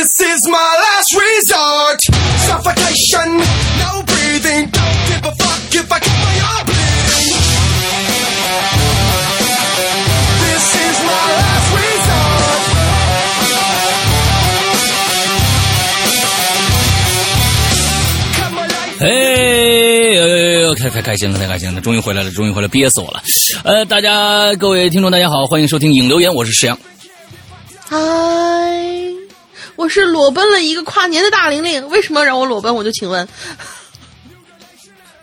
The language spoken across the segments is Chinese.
This is my last resort. Suffocation, no breathing. Don't give a fuck if I cut my arm bleeding. This is my last resort. Cut my life. 哎，开开开心了，太开心了，终于回来了，终于回来，憋死我了。呃，大家各位听众，大家好，欢迎收听影留言，我是石阳。嗨，我是裸奔了一个跨年的大玲玲，为什么让我裸奔？我就请问，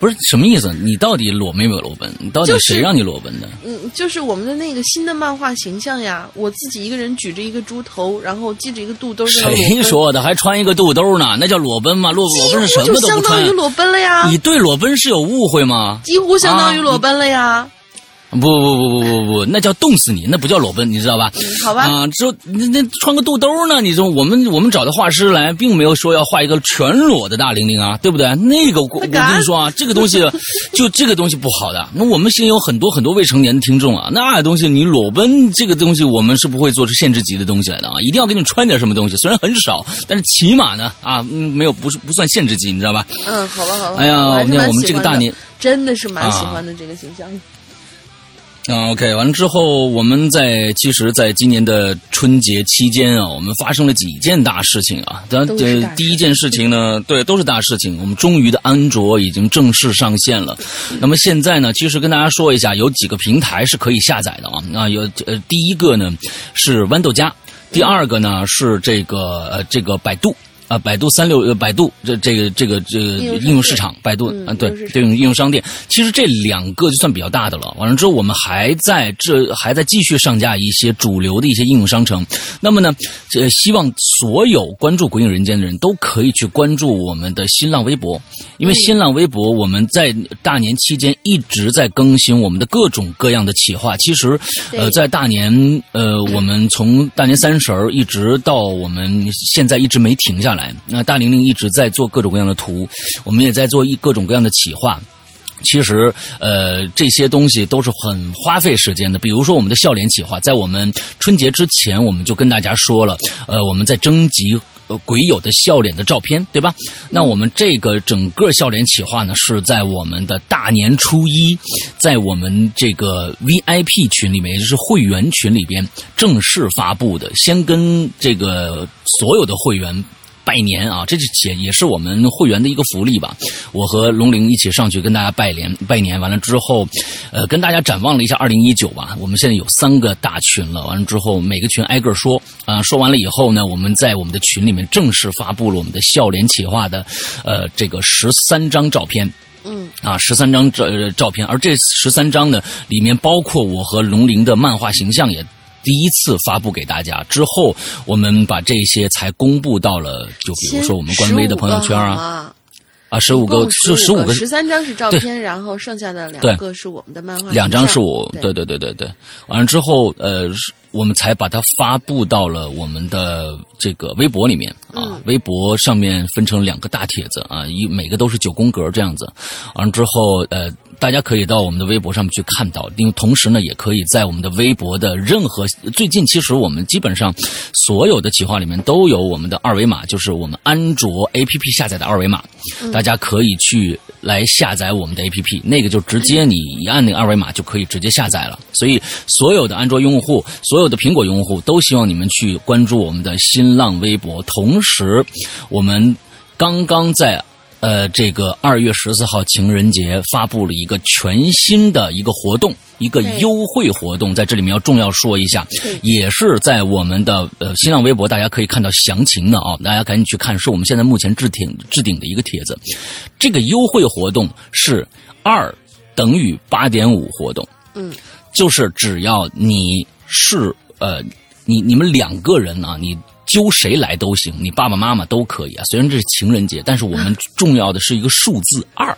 不是什么意思？你到底裸没有裸奔？你到底谁让你裸奔的？嗯，就是我们的那个新的漫画形象呀，我自己一个人举着一个猪头，然后系着一个肚兜，谁？说的？还穿一个肚兜呢？那叫裸奔吗？裸裸奔是什么都不穿相当于。裸奔了呀，你对裸奔是有误会吗？几乎相当于裸奔了呀。不不不不不不，那叫冻死你，那不叫裸奔，你知道吧？好吧啊，之后那那穿个肚兜呢？你说我们我们找的画师来，并没有说要画一个全裸的大玲玲啊，对不对？那个我我跟你说啊，这个东西 就这个东西不好的。那我们现在有很多很多未成年的听众啊，那东西你裸奔这个东西，我们是不会做出限制级的东西来的啊，一定要给你穿点什么东西，虽然很少，但是起码呢啊，嗯没有不是不算限制级，你知道吧？嗯，好吧，好吧。哎呀我们这个大年真的是蛮喜啊欢的这个形象。啊，OK，完了之后，我们在其实，在今年的春节期间啊，我们发生了几件大事情啊。当都是大事呃，第一件事情呢，对，都是大事情。我们终于的安卓已经正式上线了。那么现在呢，其实跟大家说一下，有几个平台是可以下载的啊。啊，有呃，第一个呢是豌豆荚，第二个呢是这个呃这个百度。啊，百度三六呃，百度这这个这个这个应用市场，百度嗯啊，对这种应用商店，其实这两个就算比较大的了。完了之后，我们还在这还在继续上架一些主流的一些应用商城。那么呢，呃希望所有关注《鬼影人间》的人都可以去关注我们的新浪微博，因为新浪微博我们在大年期间一直在更新我们的各种各样的企划。其实，呃，在大年呃，我们从大年三十儿一直到我们现在一直没停下来。来那大玲玲一直在做各种各样的图，我们也在做一各种各样的企划。其实，呃，这些东西都是很花费时间的。比如说，我们的笑脸企划，在我们春节之前，我们就跟大家说了，呃，我们在征集呃鬼友的笑脸的照片，对吧？那我们这个整个笑脸企划呢，是在我们的大年初一，在我们这个 VIP 群里面，也就是会员群里边正式发布的。先跟这个所有的会员。拜年啊，这是也也是我们会员的一个福利吧。我和龙玲一起上去跟大家拜年，拜年完了之后，呃，跟大家展望了一下二零一九吧。我们现在有三个大群了，完了之后每个群挨个说啊、说完了以后呢，我们在我们的群里面正式发布了我们的笑脸企划的呃这个十三张照片。嗯，啊，十三张照照片，而这十三张呢，里面包括我和龙鳞的漫画形象也。第一次发布给大家之后，我们把这些才公布到了，就比如说我们官微的朋友圈啊，啊，啊，十五个就十五个十三张是照片，然后剩下的两个是我们的漫画，两张是我，对对对对对对。完了之后，呃，我们才把它发布到了我们的这个微博里面啊。微博上面分成两个大帖子啊，一每个都是九宫格这样子。完了之后，呃，大家可以到我们的微博上面去看到。因为同时呢，也可以在我们的微博的任何最近，其实我们基本上所有的企划里面都有我们的二维码，就是我们安卓 APP 下载的二维码，大家可以去来下载我们的 APP，那个就直接你一按那个二维码就可以直接下载了。所以所有的安卓用户，所有的苹果用户都希望你们去关注我们的新浪微博，同时我们刚刚在。呃，这个二月十四号情人节发布了一个全新的一个活动，一个优惠活动，在这里面要重要说一下，也是在我们的呃新浪微博，大家可以看到详情的啊，大家赶紧去看，是我们现在目前置顶置顶的一个帖子。这个优惠活动是二等于八点五活动，嗯，就是只要你是呃你你们两个人啊，你。揪谁来都行，你爸爸妈妈都可以啊。虽然这是情人节，但是我们重要的是一个数字二，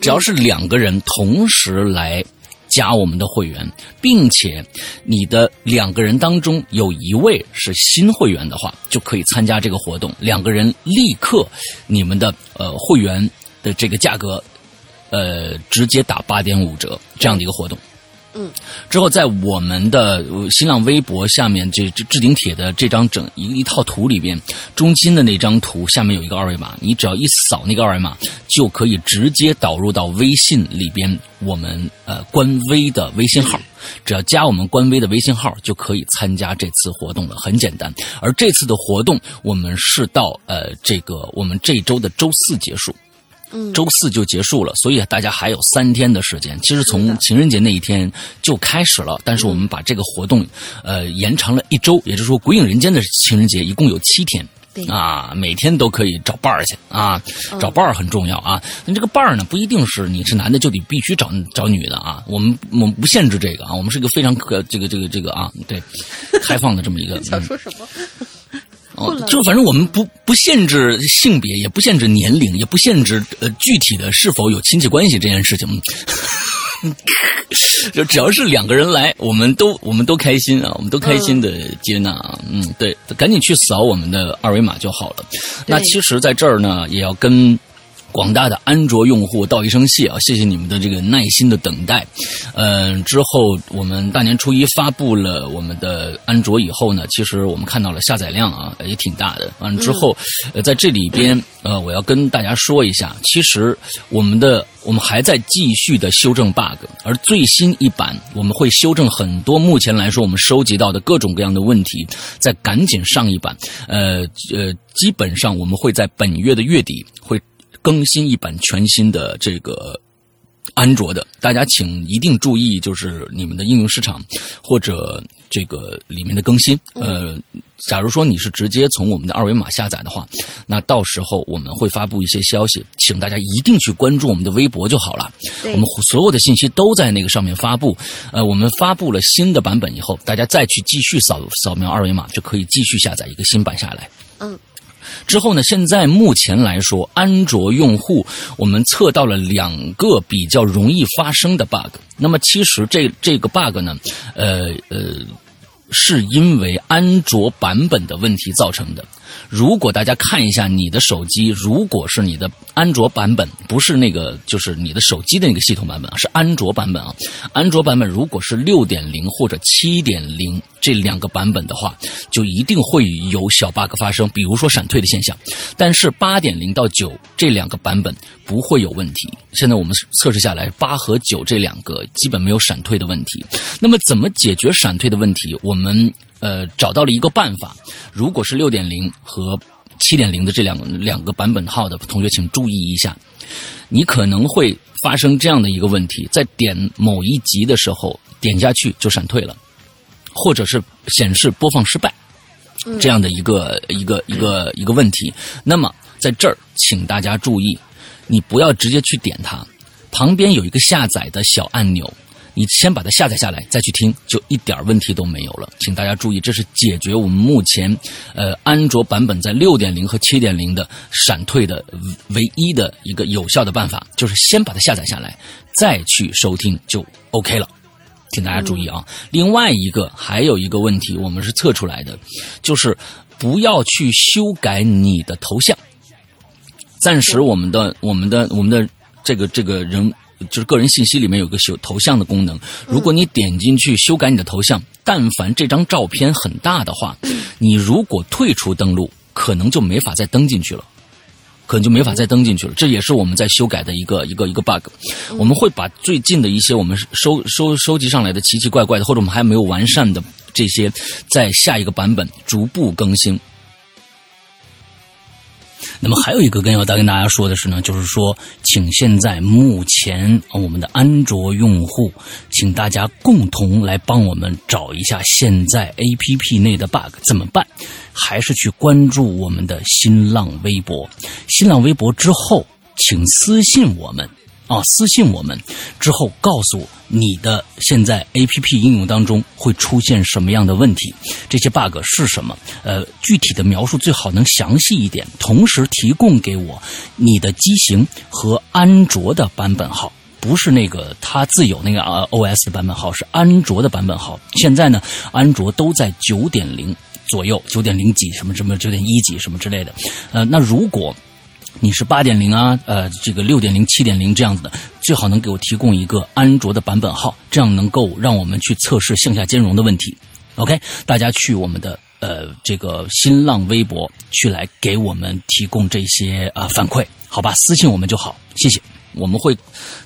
只要是两个人同时来加我们的会员，并且你的两个人当中有一位是新会员的话，就可以参加这个活动。两个人立刻你们的呃会员的这个价格，呃直接打八点五折这样的一个活动。嗯，之后在我们的呃新浪微博下面这这置顶帖的这张整一一套图里边，中心的那张图下面有一个二维码，你只要一扫那个二维码，就可以直接导入到微信里边我们呃官微的微信号，只要加我们官微的微信号就可以参加这次活动了，很简单。而这次的活动我们是到呃这个我们这周的周四结束。嗯，周四就结束了，所以大家还有三天的时间。其实从情人节那一天就开始了，但是我们把这个活动，呃，延长了一周，也就是说，鬼影人间的情人节一共有七天。啊，每天都可以找伴儿去啊，找伴儿很重要啊。那这个伴儿呢，不一定是你是男的就得必须找找女的啊。我们我们不限制这个啊，我们是一个非常可这个这个这个啊，对，开放的这么一个。想嗯说什么？哦，就反正我们不不限制性别，也不限制年龄，也不限制呃具体的是否有亲戚关系这件事情。就只要是两个人来，我们都我们都开心啊，我们都开心的接纳啊，嗯，对，赶紧去扫我们的二维码就好了。那其实，在这儿呢，也要跟。广大的安卓用户道一声谢啊！谢谢你们的这个耐心的等待。嗯、之后我们大年初一发布了我们的安卓以后呢，其实我们看到了下载量啊也挺大的。完了之后，呃，在这里边呃，我要跟大家说一下，其实我们的我们还在继续的修正 bug，而最新一版我们会修正很多目前来说我们收集到的各种各样的问题，再赶紧上一版。呃呃，基本上我们会在本月的月底会。更新一版全新的这个安卓的，大家请一定注意，就是你们的应用市场或者这个里面的更新。呃，假如说你是直接从我们的二维码下载的话，那到时候我们会发布一些消息，请大家一定去关注我们的微博就好了。我们所有的信息都在那个上面发布。呃，我们发布了新的版本以后，大家再去继续扫扫描二维码，就可以继续下载一个新版下来。嗯。之后呢，现在目前来说，安卓用户我们测到了两个比较容易发生的 bug。那么其实这这个 bug 呢，呃呃，是因为安卓版本的问题造成的。如果大家看一下你的手机，如果是你的安卓版本，不是那个就是你的手机的那个系统版本啊，是安卓版本啊。安卓版本如果是六点零或者七点零这两个版本的话，就一定会有小 bug 发生，比如说闪退的现象。但是八点零到九这两个版本不会有问题。现在我们测试下来，八和九这两个基本没有闪退的问题。那么怎么解决闪退的问题？我们呃找到了一个办法。如果是六点零和七点零的这两两个版本号的同学，请注意一下，你可能会发生这样的一个问题：在点某一集的时候，点下去就闪退了，或者是显示播放失败。这样的一个一个一个一个问题。那么在这儿，请大家注意，你不要直接去点它，旁边有一个下载的小按钮，你先把它下载下来，再去听，就一点问题都没有了。请大家注意，这是解决我们目前呃安卓版本在六点零和七点零的闪退的唯一的一个有效的办法，就是先把它下载下来，再去收听就 OK 了。请大家注意啊！另外一个还有一个问题，我们是测出来的，就是不要去修改你的头像。暂时我们的我们的我们的这个这个人就是个人信息里面有个修头像的功能，如果你点进去修改你的头像，但凡这张照片很大的话，你如果退出登录，可能就没法再登进去了。可能就没法再登进去了，这也是我们在修改的一个一个一个 bug。我们会把最近的一些我们收收收集上来的奇奇怪怪的，或者我们还没有完善的这些，在下一个版本逐步更新。那么还有一个跟要跟大家说的是呢，就是说，请现在目前我们的安卓用户，请大家共同来帮我们找一下现在 APP 内的 bug 怎么办？还是去关注我们的新浪微博，新浪微博之后，请私信我们。啊，私信我们之后告诉你的现在 A P P 应用当中会出现什么样的问题，这些 bug 是什么？呃，具体的描述最好能详细一点，同时提供给我你的机型和安卓的版本号。不是那个它自有那个啊 O S 的版本号，是安卓的版本号。现在呢，安卓都在九点零左右，九点零几什么什么九点一几什么之类的。呃，那如果你是八点零啊，呃，这个六点零、七点零这样子的，最好能给我提供一个安卓的版本号，这样能够让我们去测试向下兼容的问题。OK，大家去我们的呃这个新浪微博去来给我们提供这些啊、反馈，好吧？私信我们就好，谢谢。我们会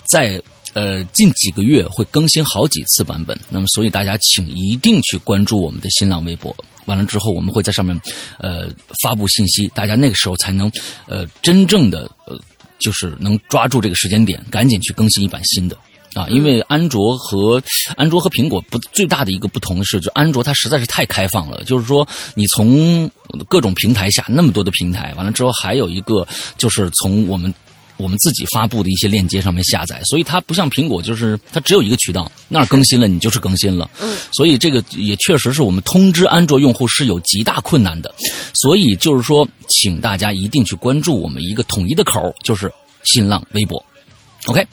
在呃近几个月会更新好几次版本，那么所以大家请一定去关注我们的新浪微博。完了之后，我们会在上面呃发布信息，大家那个时候才能呃真正的呃就是能抓住这个时间点，赶紧去更新一版新的。啊，因为安卓和安卓和苹果不最大的一个不同是，就安卓它实在是太开放了，就是说你从各种平台下那么多的平台，完了之后还有一个就是从我们我们自己发布的一些链接上面下载，所以它不像苹果，就是它只有一个渠道，那儿更新了你就是更新了。嗯，所以这个也确实是我们通知安卓用户是有极大困难的，所以就是说，请大家一定去关注我们一个统一的口，就是新浪微博。OK。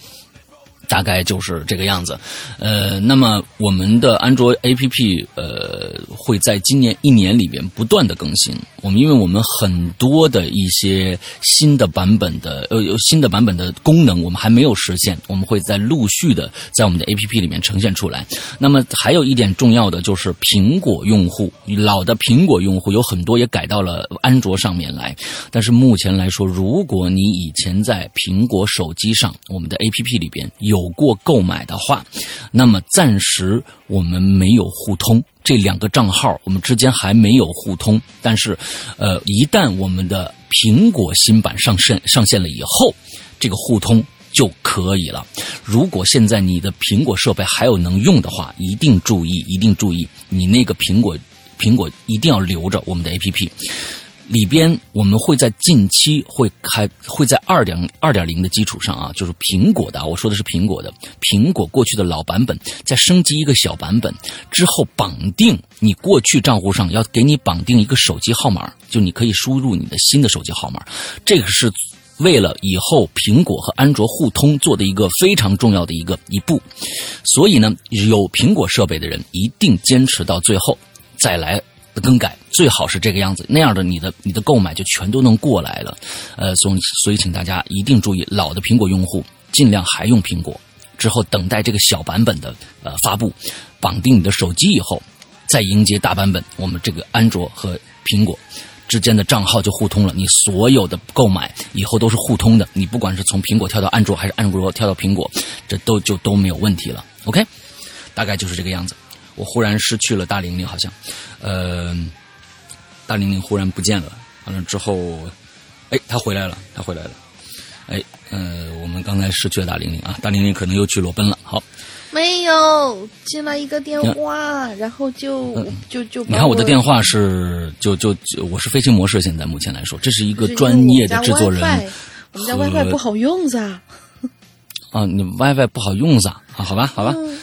大概就是这个样子，呃，那么我们的安卓 APP 呃会在今年一年里边不断的更新。我们因为我们很多的一些新的版本的呃有新的版本的功能我们还没有实现，我们会在陆续的在我们的 APP 里面呈现出来。那么还有一点重要的就是苹果用户，老的苹果用户有很多也改到了安卓上面来，但是目前来说，如果你以前在苹果手机上我们的 APP 里边有有过购买的话，那么暂时我们没有互通，这两个账号我们之间还没有互通。但是，呃，一旦我们的苹果新版上线上线了以后，这个互通就可以了。如果现在你的苹果设备还有能用的话，一定注意，一定注意，你那个苹果苹果一定要留着我们的 APP。里边我们会在近期会开，会在二点二点零的基础上啊，就是苹果的，我说的是苹果的，苹果过去的老版本再升级一个小版本之后，绑定你过去账户上要给你绑定一个手机号码，就你可以输入你的新的手机号码，这个是为了以后苹果和安卓互通做的一个非常重要的一个一步，所以呢，有苹果设备的人一定坚持到最后再来。更改最好是这个样子，那样的你的你的购买就全都能过来了。呃，所以所以请大家一定注意，老的苹果用户尽量还用苹果，之后等待这个小版本的呃发布，绑定你的手机以后，再迎接大版本，我们这个安卓和苹果之间的账号就互通了。你所有的购买以后都是互通的，你不管是从苹果跳到安卓，还是安卓跳到苹果，这都就都没有问题了。OK，大概就是这个样子。我忽然失去了大玲玲，好像，呃，大玲玲忽然不见了。完了之后，哎，她回来了，她回来了。哎，呃，我们刚才失去了大玲玲啊，大玲玲可能又去裸奔了。好，没有进来一个电话，然后就就就你看我的电话是就就就我是飞行模式，现在目前来说，这是一个专业的制作人。我们家 WiFi 不好用噻。啊，你 WiFi 不好用噻？啊，好吧，好吧。嗯，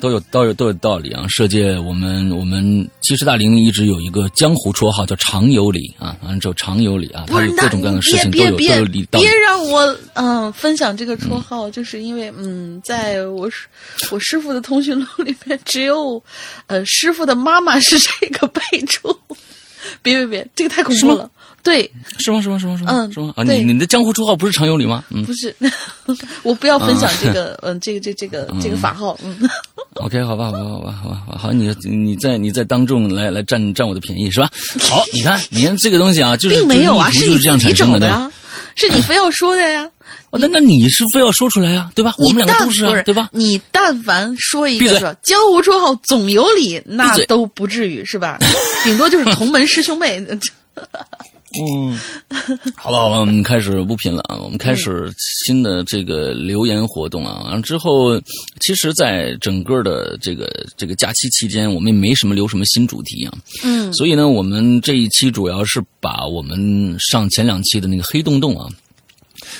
都有都有都有道理啊！世界，我们我们其实大玲玲一直有一个江湖绰号叫常有理啊，完了之后常有理啊，他有各种各样的事情都有都有理。别让我嗯分享这个绰号，就是因为嗯，在我我师傅的通讯录里面只有呃师傅的妈妈是这个备注，别别别，这个太恐怖了。对，是吗？是吗？是吗？是吗？嗯，是吗？啊，你你的江湖绰号不是常有理吗？嗯，不是，我不要分享这个，嗯，这个这这个这个法号，嗯。OK，好吧，好吧，好吧，好吧，好，你你在你在当众来来占占我的便宜是吧？好，你看，你看这个东西啊，就是并没有啊，是你这样产生的呀，是你非要说的呀。那那你是非要说出来呀，对吧？我们两个都是啊，对吧？你但凡说一个江湖绰号总有理，那都不至于是吧？顶多就是同门师兄妹。嗯，好了好了，我们开始不品了啊！我们开始新的这个留言活动啊！完了之后，其实，在整个的这个这个假期期间，我们也没什么留什么新主题啊。嗯，所以呢，我们这一期主要是把我们上前两期的那个黑洞洞啊。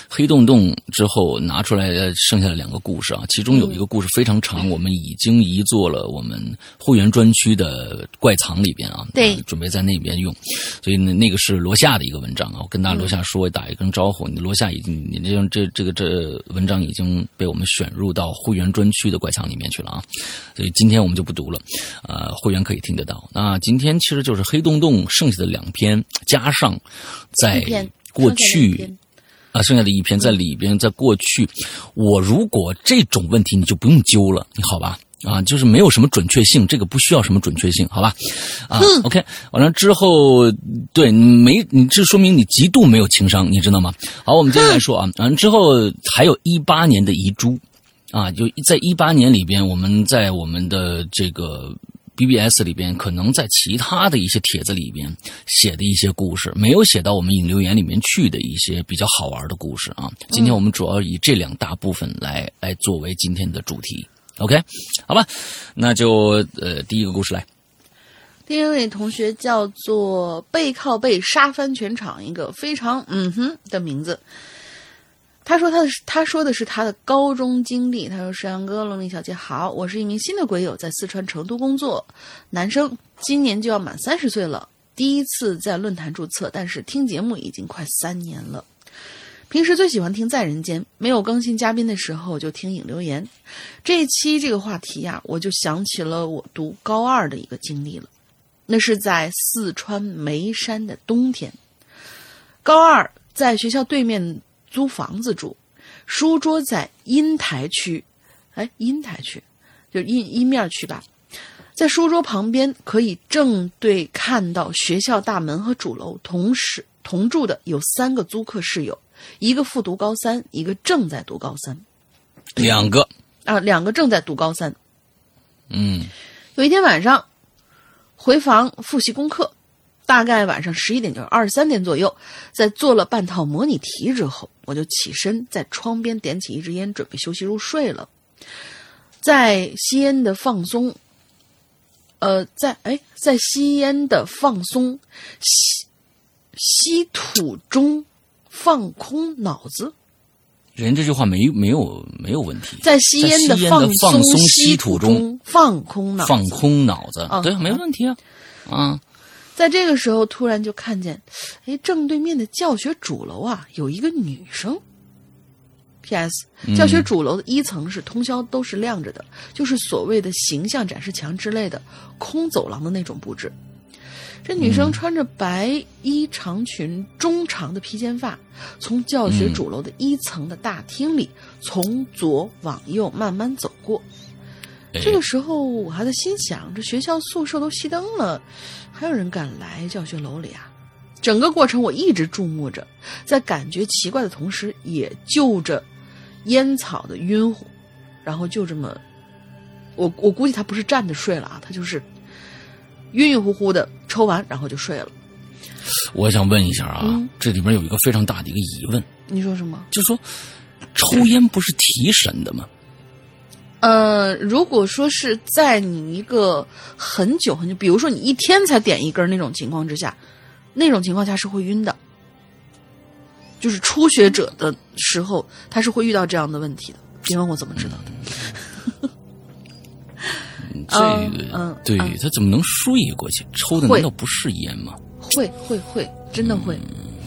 黑洞洞之后拿出来剩下的两个故事啊，其中有一个故事非常长，我们已经移做了我们会员专区的怪藏里边啊，对，准备在那边用，所以那那个是罗夏的一个文章啊，我跟大家罗夏说打一声招呼，你罗夏已经你这这这个这文章已经被我们选入到会员专区的怪藏里面去了啊，所以今天我们就不读了，呃，会员可以听得到。那今天其实就是黑洞洞剩下的两篇加上在过去。啊，剩下的一篇在里边，在过去，我如果这种问题你就不用揪了，你好吧？啊，就是没有什么准确性，这个不需要什么准确性，好吧？啊，OK，完了之后，对，没，你这说明你极度没有情商，你知道吗？好，我们接着来说啊，完了之后还有一八年的遗珠，啊，就在一八年里边，我们在我们的这个 BBS 里边，可能在其他的一些帖子里边写的一些故事，没有写到我们引流言里面去的一些比较好玩的故事啊。今天我们主要以这两大部分来来作为今天的主题。OK，好吧，那就呃第一个故事来。第一位同学叫做背靠背杀翻全场，一个非常嗯哼的名字。他说他的他说的是他的高中经历。他说：“石阳哥，龙鳞小姐好，我是一名新的鬼友，在四川成都工作，男生，今年就要满三十岁了，第一次在论坛注册，但是听节目已经快三年了。平时最喜欢听在人间，没有更新嘉宾的时候就听影留言。这一期这个话题呀、我就想起了我读高二的一个经历了。那是在四川眉山的冬天。高二在学校对面租房子住，书桌在阴台区，哎，阴台区就是阴阴面区吧。在书桌旁边可以正对看到学校大门和主楼，同时同住的有三个租客室友，一个复读高三，一个正在读高三，两个，啊，两个正在读高三。嗯有一天晚上，回房复习功课，大概晚上十一点，就是二十三点左右，在做了半套模拟题之后，我就起身在窗边点起一支烟，准备休息入睡了。在吸烟的放松，呃，在哎，在吸烟的放松，吸吸吐中放空脑子，人这句话没没有没有问题，在吸烟的放松吸吸吐中中放空脑子，放空脑子，嗯。对，没问题啊，啊，在这个时候，突然就看见，哎，正对面的教学主楼啊，有一个女生。P.S. 教学主楼的一层是通宵都是亮着的，就是所谓的形象展示墙之类的空走廊的那种布置。这女生穿着白衣长裙，中长的披肩发，从教学主楼的一层的大厅里从左往右慢慢走过。哎这个时候我还在心想，这学校宿舍都熄灯了，还有人敢来教学楼里啊？整个过程我一直注目着，在感觉奇怪的同时，也就着烟草的晕乎，然后就这么，我我估计他不是站着睡了啊，他就是晕晕乎乎的抽完，然后就睡了。我想问一下啊，嗯这里面有一个非常大的一个疑问，你说什么？就说，抽烟不是提神的吗？呃，如果说是在你一个很久很久，比如说你一天才点一根儿那种情况之下，那种情况下是会晕的。就是初学者的时候，他是会遇到这样的问题的。别问我怎么知道的。这个，嗯对嗯他怎么能睡过去？抽的会难道不是烟吗？会会会，真的会，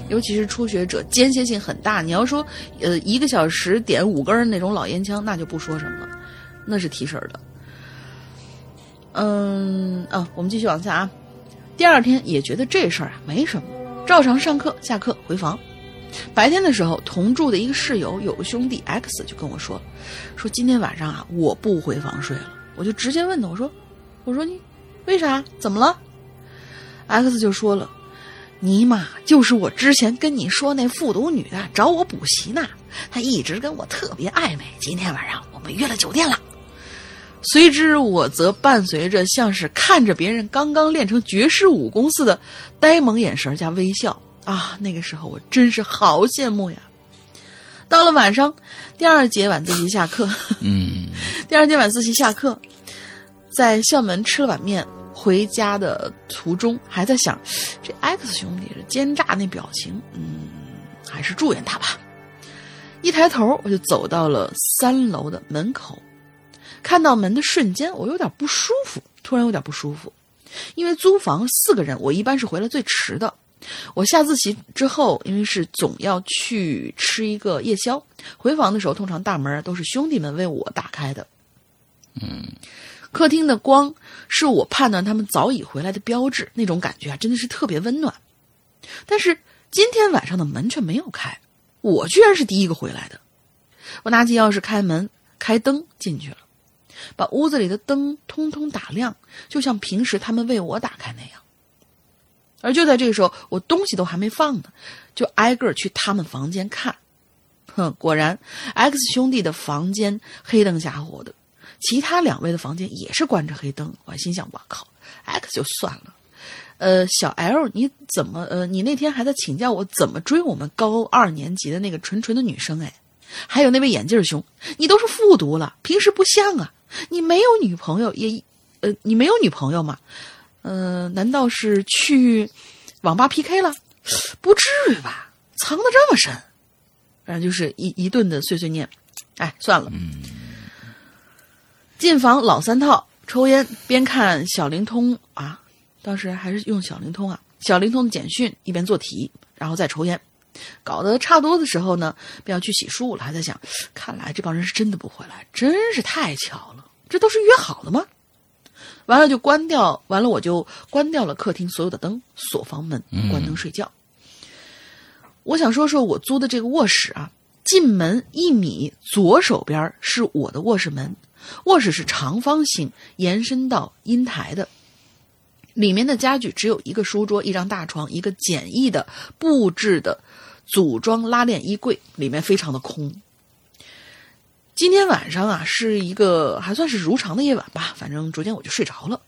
尤其是初学者，间歇性很大。你要说，呃，一个小时点五根儿那种老烟枪，那就不说什么了，那是提神儿的。嗯啊，我们继续往下啊。第二天也觉得这事儿啊没什么，照常上课，下课回房。白天的时候，同住的一个室友有个兄弟 X 就跟我说，说今天晚上啊我不回房睡了。我就直接问他，我说，我说你为啥？怎么了？X 就说了，尼玛，就是我之前跟你说那复读女的找我补习呢，她一直跟我特别暧昧。今天晚上我们约了酒店了。随之我则伴随着像是看着别人刚刚练成绝世武功似的呆萌眼神加微笑啊！那个时候我真是好羡慕呀。到了晚上，第二节晚自习下课，嗯，第二节晚自习下课，在校门吃了碗面，回家的途中还在想，这 X 兄弟这奸诈那表情，嗯，还是祝愿他吧。一抬头，我就走到了三楼的门口，看到门的瞬间，我有点不舒服，突然有点不舒服，因为租房四个人，我一般是回来最迟的。我下自习之后，因为是总要去吃一个夜宵，回房的时候通常大门都是兄弟们为我打开的。嗯，客厅的光是我判断他们早已回来的标志，那种感觉啊，真的是特别温暖。但是今天晚上的门却没有开，我居然是第一个回来的。我拿起钥匙开门，开灯进去了，把屋子里的灯通通打亮，就像平时他们为我打开那样。而就在这个时候，我东西都还没放呢，就挨个去他们房间看。哼，果然，X 兄弟的房间黑灯瞎火的，其他两位的房间也是关着黑灯。我心想，我靠，X 就算了，呃，小 L 你怎么呃，你那天还在请教我怎么追我们高二年级的那个纯纯的女生哎？还有那位眼镜兄，你都是复读了，平时不像啊，你没有女朋友也，呃，你没有女朋友吗？呃，难道是去网吧 PK 了？不至于吧，藏的这么深。反正就是一一顿的碎碎念，哎，算了。进房老三套，抽烟边看小灵通啊，当时还是用小灵通啊，小灵通的简讯一边做题，然后再抽烟，搞得差不多的时候呢，便要去洗漱了。还在想，看来这帮人是真的不回来，真是太巧了。这都是约好的吗？完了就关掉，完了我就关掉了客厅所有的灯，锁房门，关灯睡觉。我想说说我租的这个卧室啊，进门一米，左手边是我的卧室门，卧室是长方形，延伸到阴台的。里面的家具只有一个书桌、一张大床、一个简易的布置的组装拉链衣柜，里面非常的空。今天晚上啊，是一个还算是如常的夜晚吧，反正逐渐我就睡着了。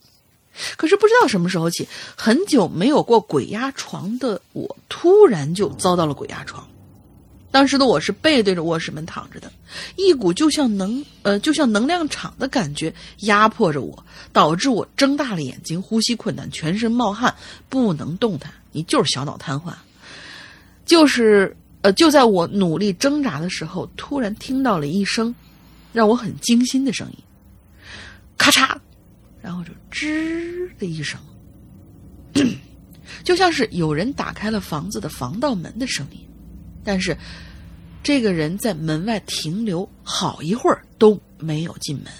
可是不知道什么时候起，很久没有过鬼压床的我，突然就遭到了鬼压床。当时的我是背对着卧室门躺着的，一股就像能呃就像能量场的感觉压迫着我，导致我睁大了眼睛，呼吸困难，全身冒汗，不能动弹。你就是小脑瘫痪。就是呃就在我努力挣扎的时候，突然听到了一声让我很惊心的声音，咔嚓。然后就吱的一声，就像是有人打开了房子的防盗门的声音，但是这个人在门外停留好一会儿都没有进门，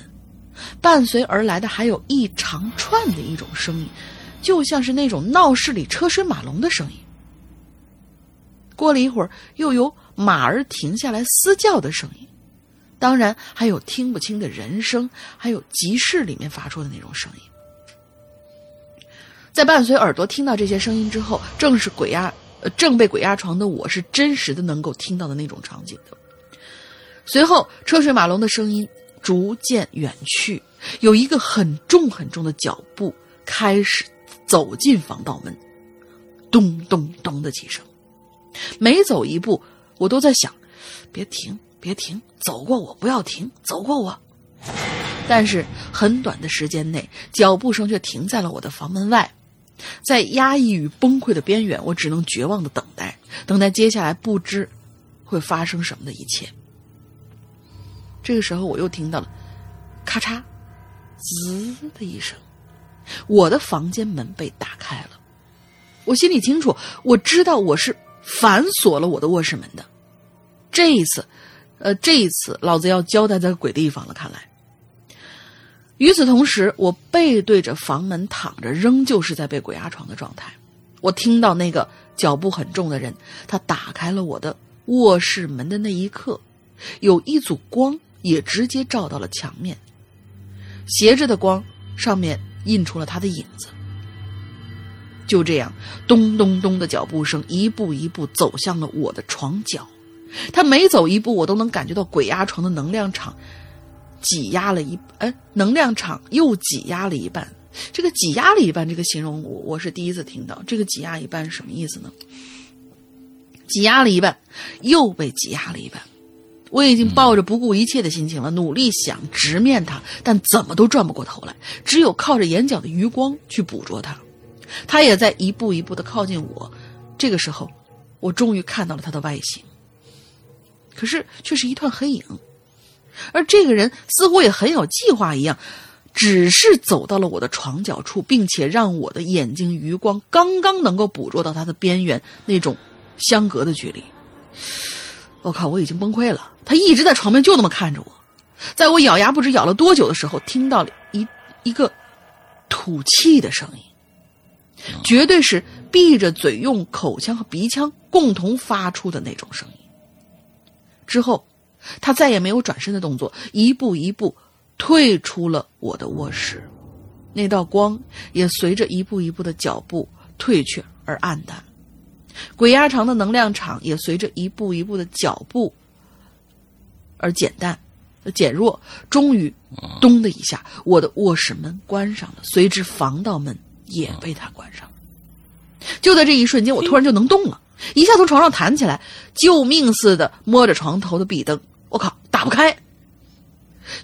伴随而来的还有一长串的一种声音，就像是那种闹市里车水马龙的声音。过了一会儿，又有马儿停下来嘶叫的声音。当然还有听不清的人声，还有集市里面发出的那种声音。在伴随耳朵听到这些声音之后，正是鬼压，呃，正被鬼压床的我是真实的能够听到的那种场景的。随后车水马龙的声音逐渐远去，有一个很重很重的脚步开始走进防盗门，咚咚咚的几声。每走一步，我都在想，别停。别停，走过我，不要停，走过我。但是很短的时间内，脚步声却停在了我的房门外，在压抑与崩溃的边缘，我只能绝望的等待，等待接下来不知会发生什么的一切。这个时候，我又听到了咔嚓、滋的一声，我的房间门被打开了。我心里清楚，我知道我是反锁了我的卧室门的。这一次。呃，这一次老子要交代在鬼地方了。看来，与此同时，我背对着房门躺着，仍旧是在被鬼压床的状态。我听到那个脚步很重的人，他打开了我的卧室门的那一刻，有一组光也直接照到了墙面，斜着的光上面印出了他的影子。就这样，咚咚咚的脚步声一步一步走向了我的床角。他每走一步，我都能感觉到鬼压床的能量场挤压了一，哎，能量场又挤压了一半。这个挤压了一半，这个形容我我是第一次听到。这个挤压一半是什么意思呢？挤压了一半，又被挤压了一半。我已经抱着不顾一切的心情了，努力想直面它，但怎么都转不过头来，只有靠着眼角的余光去捕捉它。他也在一步一步的靠近我。这个时候，我终于看到了他的外形。可是却是一团黑影，而这个人似乎也很有计划一样，只是走到了我的床角处，并且让我的眼睛余光刚刚能够捕捉到他的边缘那种相隔的距离。我靠！我已经崩溃了。他一直在床边就那么看着我，在我咬牙不知咬了多久的时候，听到了一一个吐气的声音，绝对是闭着嘴用口腔和鼻腔共同发出的那种声音。之后，他再也没有转身的动作，一步一步退出了我的卧室。那道光也随着一步一步的脚步退去而暗淡，鬼压床的能量场也随着一步一步的脚步而减淡、减弱。终于，咚的一下，我的卧室门关上了，随之防盗门也被他关上了。就在这一瞬间，我突然就能动了，一下从床上弹起来，救命似的摸着床头的壁灯。我靠，打不开，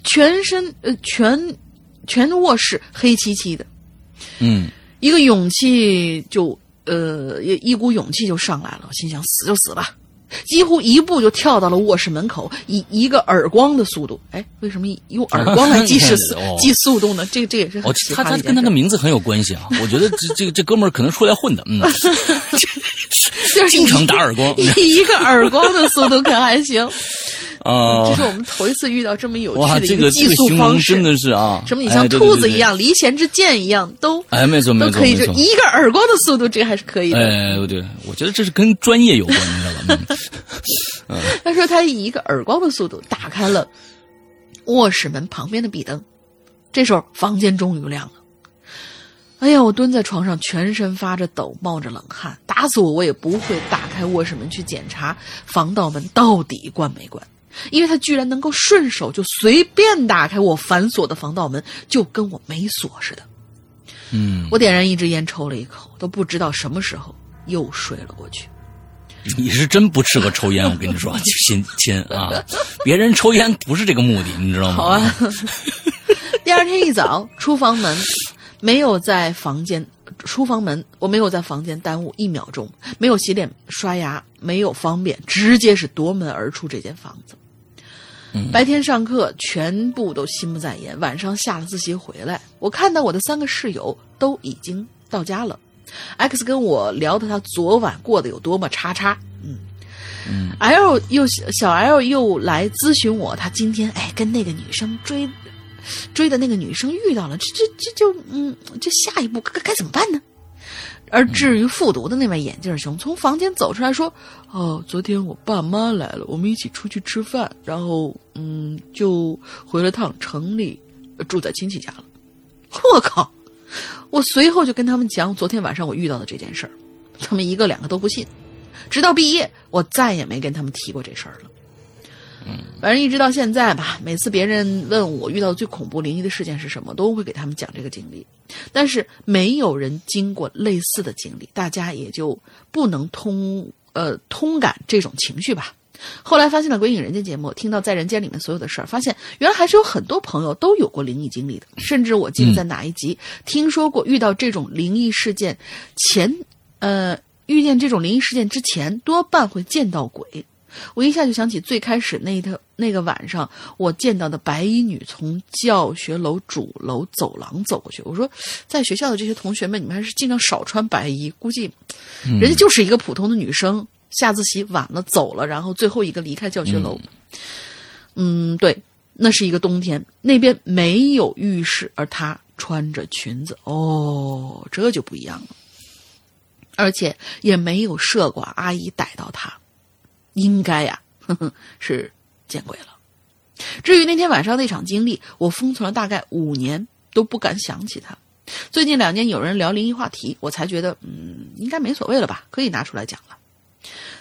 全身呃全全卧室黑漆漆的，嗯，一个勇气就呃一一股勇气就上来了，我心想死就死吧，几乎一步就跳到了卧室门口，以一个耳光的速度，哎，为什么用耳光来 计时计速度呢？这个这也是他他跟他的名字很有关系啊。我觉得这这个这哥们儿可能出来混的，嗯，就是经常打耳光以 一个耳光的速度可还行。啊这是我们头一次遇到这么有，趣的这个这一计个形容速方式。真的是啊，什么？你哎像兔子一样，离弦之箭一样，都哎，没错没错都可以。就一个耳光的速度，这个还是可以的。哎，对，我觉得这是跟专业有关，你知道吧？嗯 他说他以一个耳光的速度打开了卧室门旁边的壁灯，这时候房间终于亮了。哎呀，我蹲在床上，全身发着抖，冒着冷汗，打死我我也不会打开卧室门去检查防盗门到底关没关，因为他居然能够顺手就随便打开我反锁的防盗门，就跟我没锁似的。嗯，我点燃一支烟，抽了一口，都不知道什么时候又睡了过去。你是真不适合抽烟，我跟你说，亲亲啊，别人抽烟不是这个目的，你知道吗？好啊。第二天一早，出房门没有在房间，出房门我没有在房间耽误一秒钟，没有洗脸刷牙，没有方便，直接是夺门而出这间房子。白天上课全部都心不在焉，晚上下了自习回来，我看到我的三个室友都已经到家了。X 跟我聊的他昨晚过得有多么叉叉，嗯，L 又小 L 又来咨询我，他今天哎跟那个女生追追的那个女生遇到了，这这这就嗯，这下一步该该怎么办呢？而至于复读的那位眼镜熊，从房间走出来说：“哦，昨天我爸妈来了，我们一起出去吃饭，然后嗯，就回了趟城里，呃住在亲戚家了。”我靠！我随后就跟他们讲昨天晚上我遇到的这件事儿，他们一个两个都不信。直到毕业，我再也没跟他们提过这事儿了。反正一直到现在吧，每次别人问我遇到最恐怖灵异的事件是什么，都会给他们讲这个经历。但是没有人经过类似的经历，大家也就不能通呃通感这种情绪吧。后来发现了《鬼影人间》节目，听到在人间里面所有的事儿，发现原来还是有很多朋友都有过灵异经历的。甚至我记得在哪一集、听说过，遇到这种灵异事件前，呃，遇见这种灵异事件之前，多半会见到鬼。我一下就想起最开始那一个那个晚上，我见到的白衣女从教学楼主楼走廊走过去。我说，在学校的这些同学们，你们还是尽量少穿白衣，估计人家就是一个普通的女生，下自习晚了走了，然后最后一个离开教学楼。嗯，对，那是一个冬天，那边没有浴室，而她穿着裙子，哦，这就不一样了。而且也没有社管阿姨逮到她。应该呀、呵呵，是见鬼了。至于那天晚上那场经历，我封存了大概五年，都不敢想起它。最近两年有人聊灵异话题，我才觉得，嗯，应该没所谓了吧，可以拿出来讲了。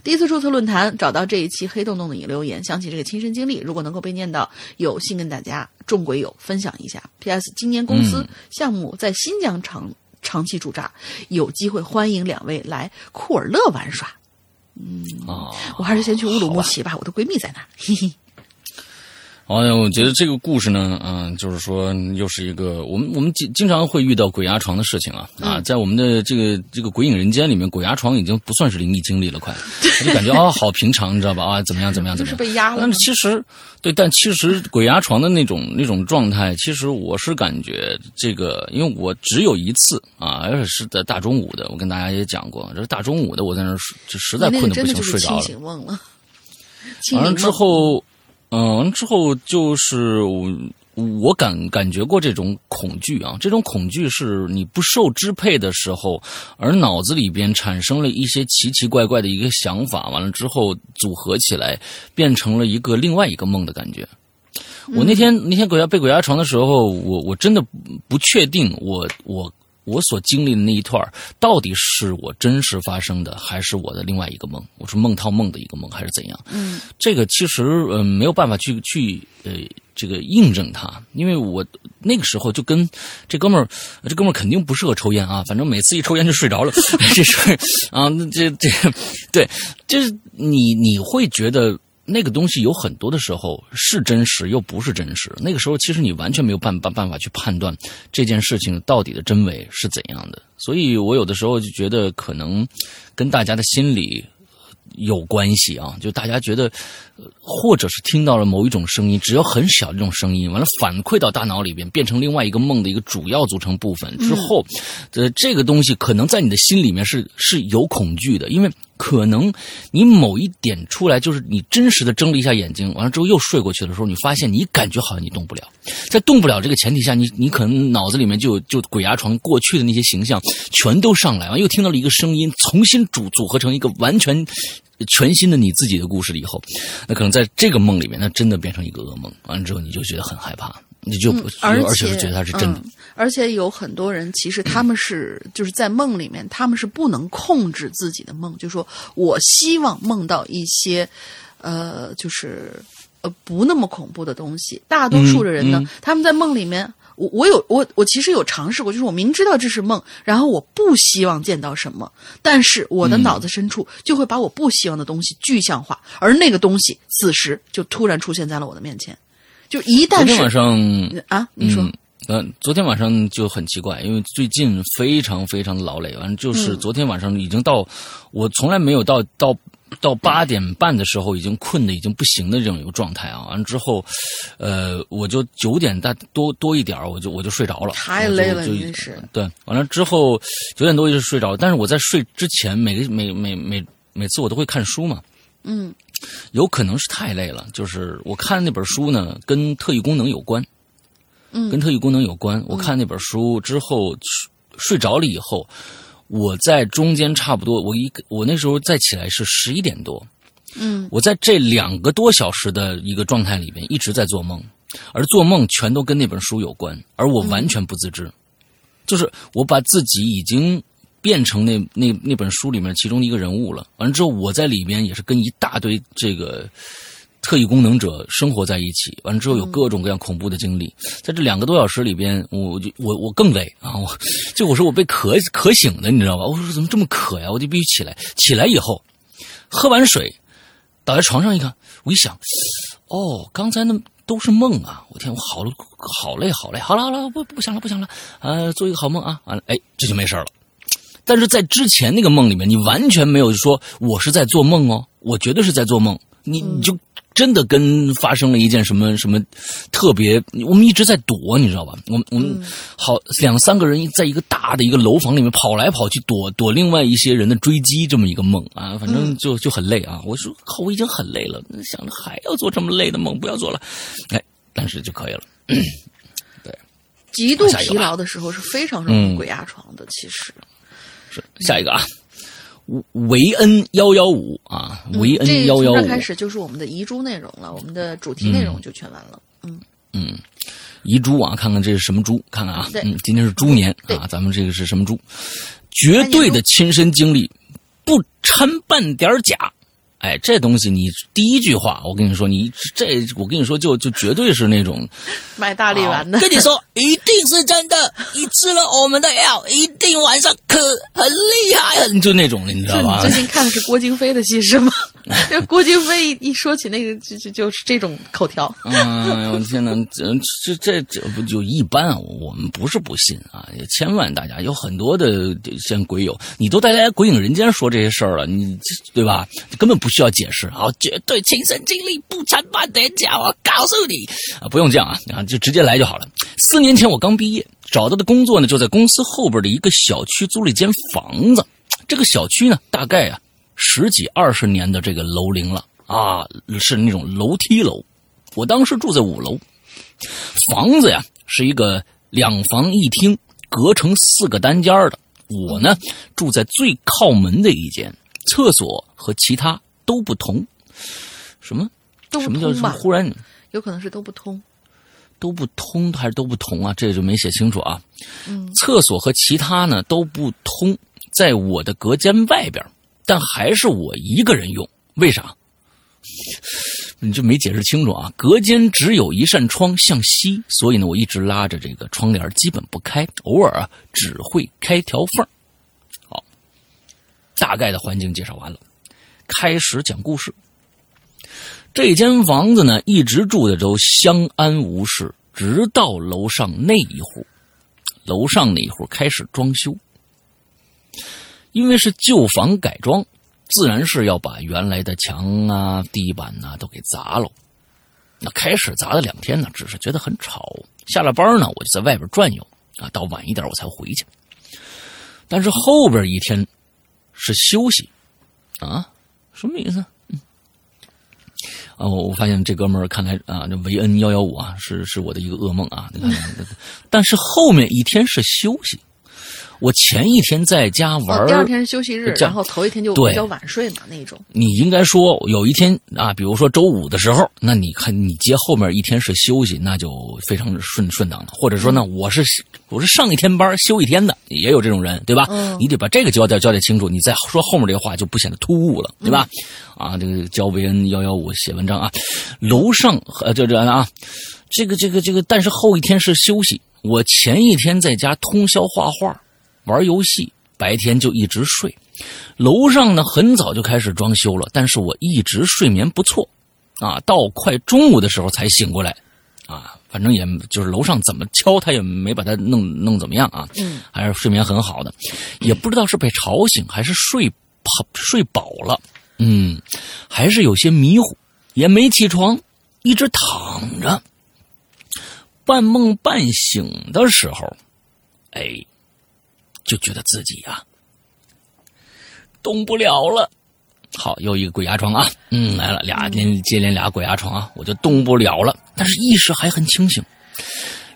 第一次注册论坛找到这一期黑洞洞的引留言，想起这个亲身经历，如果能够被念到，有幸跟大家众鬼友分享一下。P.S. 今年公司项目在新疆长长期驻扎，有机会欢迎两位来库尔勒玩耍。啊，我还是先去乌鲁木齐吧，我的闺蜜在那儿。嘿嘿，哎呀，我觉得这个故事呢，嗯、就是说又是一个我们我们经经常会遇到鬼压床的事情啊啊，嗯在我们的这个这个鬼影人间里面，鬼压床已经不算是灵异经历了，快，我就感觉啊、好平常，你知道吧？啊，怎么样怎么样怎么样？就是被压了但其实对，但其实鬼压床的那种那种状态，其实我是感觉这个，因为我只有一次啊，而且是在大中午的，我跟大家也讲过，这是大中午的，我在那儿就实在困得不行，睡着了。清醒梦了。完了之后，嗯，之后就是我我感感觉过这种恐惧啊，这种恐惧是你不受支配的时候，而脑子里边产生了一些奇奇怪怪的一个想法，完了之后组合起来，变成了一个另外一个梦的感觉。我那天那天鬼压被鬼压床的时候，我我真的不确定我我我所经历的那一段到底是我真实发生的，还是我的另外一个梦？我是梦套梦的一个梦，还是怎样？嗯，这个其实呃没有办法去去呃这个印证它，因为我那个时候就跟这哥们儿，这哥们儿肯定不适合抽烟啊，反正每次一抽烟就睡着了，这是啊，这这对，就是你你会觉得。那个东西有很多的时候是真实又不是真实，那个时候其实你完全没有办办办法去判断这件事情到底的真伪是怎样的，所以我有的时候就觉得可能跟大家的心理有关系啊，就大家觉得，或者是听到了某一种声音，只要很小的这种声音，完了反馈到大脑里边，变成另外一个梦的一个主要组成部分之后，呃，这个东西可能在你的心里面是是有恐惧的，因为。可能你某一点出来，就是你真实的睁了一下眼睛，完了之后又睡过去的时候，你发现你感觉好像你动不了，在动不了这个前提下，你你可能脑子里面就就鬼压床过去的那些形象全都上来，完又听到了一个声音，重新组组合成一个完全全新的你自己的故事了以后，那可能在这个梦里面，那真的变成一个噩梦，完了之后你就觉得很害怕。你就而且是觉得它是真的，而且有很多人其实他们是就是在梦里面，他们是不能控制自己的梦，就说我希望梦到一些，呃，就是呃不那么恐怖的东西。大多数的人呢，他们在梦里面，我我有我我其实有尝试过，就是我明知道这是梦，然后我不希望见到什么，但是我的脑子深处就会把我不希望的东西具象化，而那个东西此时就突然出现在了我的面前。就一旦昨天晚上啊，你说，嗯，昨天晚上就很奇怪，因为最近非常非常的劳累，完了就是昨天晚上已经到，我从来没有到到到八点半的时候已经困的已经不行的这种一个状态啊，完了之后，呃，我就九点大多多一点我就我就睡着了，太累了，真是。对，完了之后九点多就睡着，但是我在睡之前每个每每每每次我都会看书嘛，嗯。有可能是太累了，就是我看那本书呢，跟特异功能有关，嗯，跟特异功能有关。我看那本书之后睡着了以后，我在中间差不多，我一我那时候再起来是十一点多，嗯，我在这两个多小时的一个状态里边一直在做梦，而做梦全都跟那本书有关，而我完全不自知，就是我把自己已经。变成那那那本书里面其中的一个人物了。完了之后，我在里边也是跟一大堆这个特异功能者生活在一起。完了之后，有各种各样恐怖的经历。在这两个多小时里边，我就我我更累啊！我就我说我被渴渴醒的，你知道吧？我说怎么这么渴呀？我就必须起来。起来以后，喝完水，倒在床上一看，我一想，哦，刚才那都是梦啊！我天，我好了，好累，好累。好了好了，不不想了，不想了。呃，做一个好梦啊！完了，哎，这就没事了。但是在之前那个梦里面，你完全没有说我是在做梦哦，我绝对是在做梦。你你就真的跟发生了一件什么什么特别，我们一直在躲，你知道吧？我们我们好两三个人在一个大的一个楼房里面跑来跑去躲躲另外一些人的追击，这么一个梦啊，反正就就很累啊。我说靠，我已经很累了，想着还要做这么累的梦，不要做了。哎，但是就可以了。对，极度疲劳的时候是非常容易鬼压床的，其实。是下一个啊，维恩幺幺五啊，维恩幺幺五。开始就是我们的遗珠内容了，我们的主题内容就全完了。嗯嗯，遗珠啊，看看这是什么珠？看看啊，嗯，今天是猪年啊，咱们这个是什么猪？绝对的亲身经历，不掺半点假。哎，这东西你第一句话，我跟你说，你这我跟你说，就就绝对是那种 卖大力丸的。跟你说，一定是真的。你吃了我们的药，一定晚上可很厉害，就那种的，你知道吧？最近看的是郭京飞的戏是吗？就郭京飞一说起那个，就就就是这种口条。哎呦天哪，这这这不就一般啊？我们不是不信啊，也千万大家有很多的像鬼友，你都带来鬼影人间说这些事儿了，你对吧？根本不。需要解释啊！绝对亲身经历，不掺半点假。我告诉你啊，不用这样啊，啊，就直接来就好了。四年前我刚毕业，找到的工作呢，就在公司后边的一个小区租了一间房子。这个小区呢，大概啊十几二十年的这个楼龄了啊，是那种楼梯楼。我当时住在五楼，房子呀是一个两房一厅，隔成四个单间的。我呢住在最靠门的一间，厕所和其他都不同。什么？都不什么叫通吧忽然有可能是都不通。都不通还是都不同啊？这就没写清楚啊。嗯，厕所和其他呢都不通，在我的隔间外边，但还是我一个人用。为啥？你就没解释清楚啊！隔间只有一扇窗向西，所以呢，我一直拉着这个窗帘，基本不开，偶尔啊只会开条缝。好，大概的环境介绍完了，开始讲故事。这间房子呢，一直住的都相安无事，直到楼上那一户。楼上那一户开始装修，因为是旧房改装，自然是要把原来的墙啊、地板呐、都给砸了。那开始砸了两天呢，只是觉得很吵。下了班呢，我就在外边转悠啊，到晚一点我才回去。但是后边一天是休息啊，什么意思？啊，我我发现这哥们儿看来啊，这维恩幺幺五啊，是是我的一个噩梦啊。但是后面一天是休息，我前一天在家玩、哦，第二天休息日，然后头一天就比较晚睡嘛那种。你应该说有一天啊，比如说周五的时候，那你看你接后面一天是休息，那就非常顺顺当了。或者说呢，我是我是上一天班休一天的，也有这种人，对吧？嗯你得把这个交代交代清楚，你再说后面这个话就不显得突兀了，对吧？啊，这个教维恩幺幺五写文章啊，楼上呃这这啊，这个这个这个，但是后一天是休息，我前一天在家通宵画画、玩游戏，白天就一直睡。楼上呢很早就开始装修了，但是我一直睡眠不错，啊，到快中午的时候才醒过来，啊，反正也就是楼上怎么敲他也没把他弄弄怎么样啊，嗯，还是睡眠很好的，也不知道是被吵醒还是睡饱睡饱了，嗯，还是有些迷糊，也没起床，一直躺着，半梦半醒的时候，哎，就觉得自己呀、动不了了。好，又一个鬼压床啊！嗯，来了，俩连接连俩鬼压床啊，我就动不了了，但是意识还很清醒，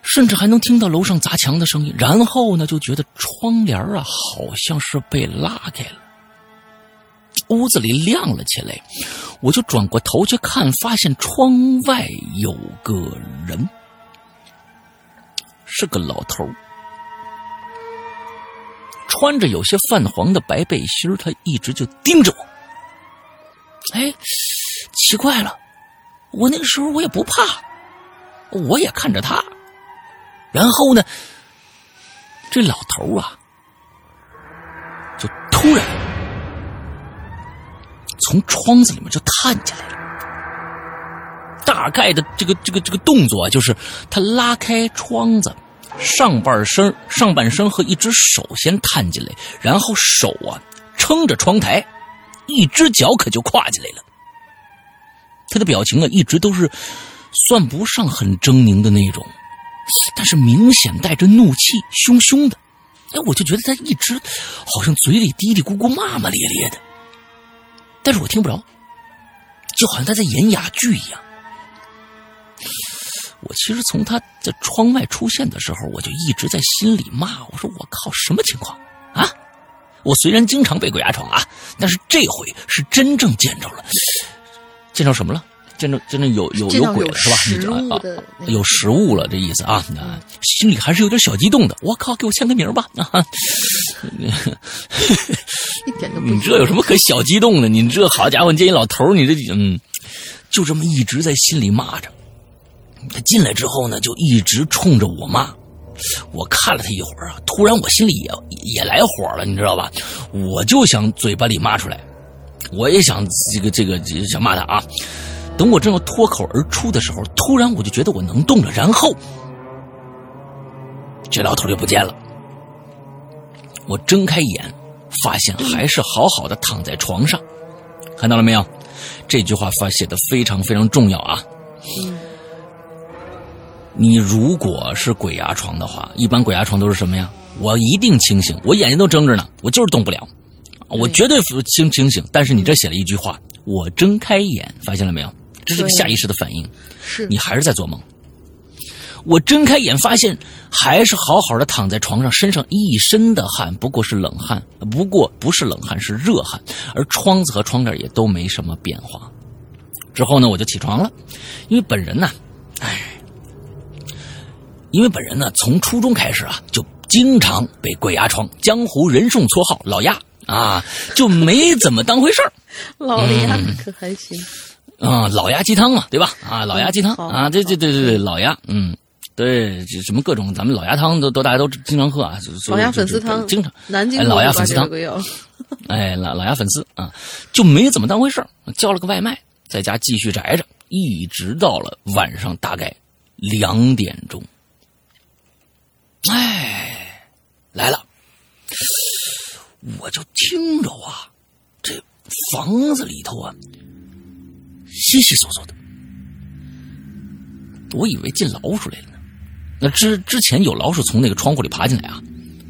甚至还能听到楼上砸墙的声音。然后呢，就觉得窗帘啊，好像是被拉开了，屋子里亮了起来。我就转过头去看，发现窗外有个人，是个老头儿穿着有些泛黄的白背心他一直就盯着我。哎，奇怪了，我那个时候我也不怕，我也看着他。然后呢，这老头啊，就突然从窗子里面就探进来了。大概的这个这个这个动作啊，就是他拉开窗子，上半身上半身和一只手先探进来，然后手啊撑着窗台，一只脚可就跨进来了。他的表情啊，一直都是算不上很狰狞的那种，但是明显带着怒气，凶凶的。哎，我就觉得他一直好像嘴里嘀嘀咕咕、骂骂咧咧的，但是我听不着，就好像他在演哑剧一样。我其实从他在窗外出现的时候，我就一直在心里骂：“我说我靠，什么情况啊？我虽然经常被鬼压床啊，但是这回是真正见着了，见着什么了？见着真的有有有鬼了是吧？有食物了，这意思啊？啊，心里还是有点小激动的。我靠，给我签个名吧！啊，一点都不。你这有什么可小激动的？你这好家伙，你见一老头你这嗯，就这么一直在心里骂着。他进来之后呢，就一直冲着我骂。我看了他一会儿啊，突然我心里也也来火了，你知道吧？我就想嘴巴里骂出来，我也想这个这个想骂他啊。等我正要脱口而出的时候，突然我就觉得我能动了，然后这老头就不见了。我睁开眼，发现还是好好的躺在床上，看到了没有？这句话发写的非常非常重要啊！你如果是鬼压床的话，一般鬼压床都是什么呀？我一定清醒，我眼睛都睁着呢，我就是动不了，我绝对清清醒。但是你这写了一句话，我睁开眼，发现了没有？这是个下意识的反应，是你还是在做梦。我睁开眼，发现还是好好的躺在床上，身上一身的汗，不过是冷汗，不过不是冷汗，是热汗，而窗子和窗帘也都没什么变化。之后呢，我就起床了，因为本人呢，哎，因为本人呢，从初中开始啊，就经常被鬼压床，江湖人送绰号“老鸭”啊，就没怎么当回事儿。老鸭可还行，啊、老鸭鸡汤嘛，对吧？啊，老鸭鸡汤好啊，对对对对对，老鸭，嗯，对，这什么各种，咱们老鸭汤都都大家都经常喝啊，老鸭粉丝汤，经常，南京哎老鸭粉丝汤。哎，老老鸭粉丝啊，就没怎么当回事儿叫了个外卖，在家继续宅着，一直到了晚上大概两点钟。哎，来了，我就听着啊，这房子里头啊，稀稀索索的，我以为进老鼠来了呢。那之之前有老鼠从那个窗户里爬进来啊，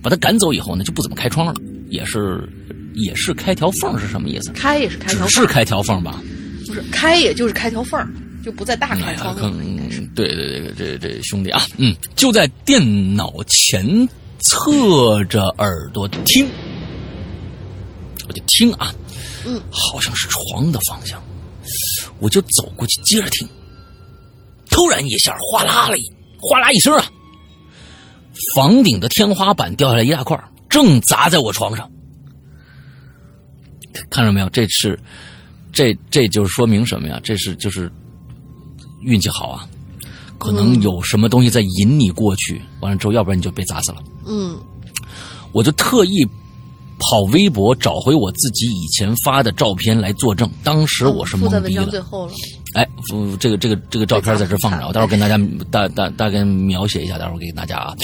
把它赶走以后呢，就不怎么开窗了，也是也是开条缝是什么意思？开也是开条缝，只是开条缝吧？不是开也就是开条缝儿，就不在大哎呀开窗，了。更应该是对对对，这这兄弟啊，嗯，就在电脑前侧着耳朵听，我就听啊，嗯，好像是床的方向，我就走过去接着听，突然一下哗啦了一哗啦一声啊，房顶的天花板掉下来一大块，正砸在我床上，看着没有？这是这这就是说明什么呀？这是就是运气好啊，可能有什么东西在引你过去，完了之后，要不然你就被砸死了。嗯，我就特意跑微博找回我自己以前发的照片来作证，当时我是懵逼了。最后了。哎，这个这个这个照片在这放着，我待会儿跟大家大大大概描写一下，待会儿给大家啊。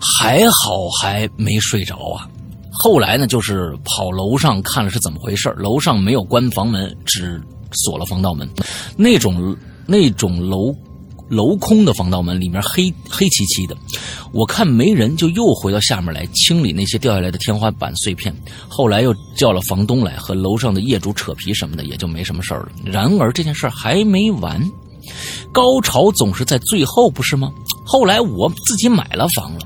还好还没睡着啊。后来呢，就是跑楼上看了是怎么回事儿楼上没有关房门，只锁了防盗门。那种那种楼镂空的防盗门里面黑黑漆漆的，我看没人，就又回到下面来清理那些掉下来的天花板碎片。后来又叫了房东来和楼上的业主扯皮什么的，也就没什么事儿了。然而这件事儿还没完，高潮总是在最后，不是吗？后来我自己买了房了，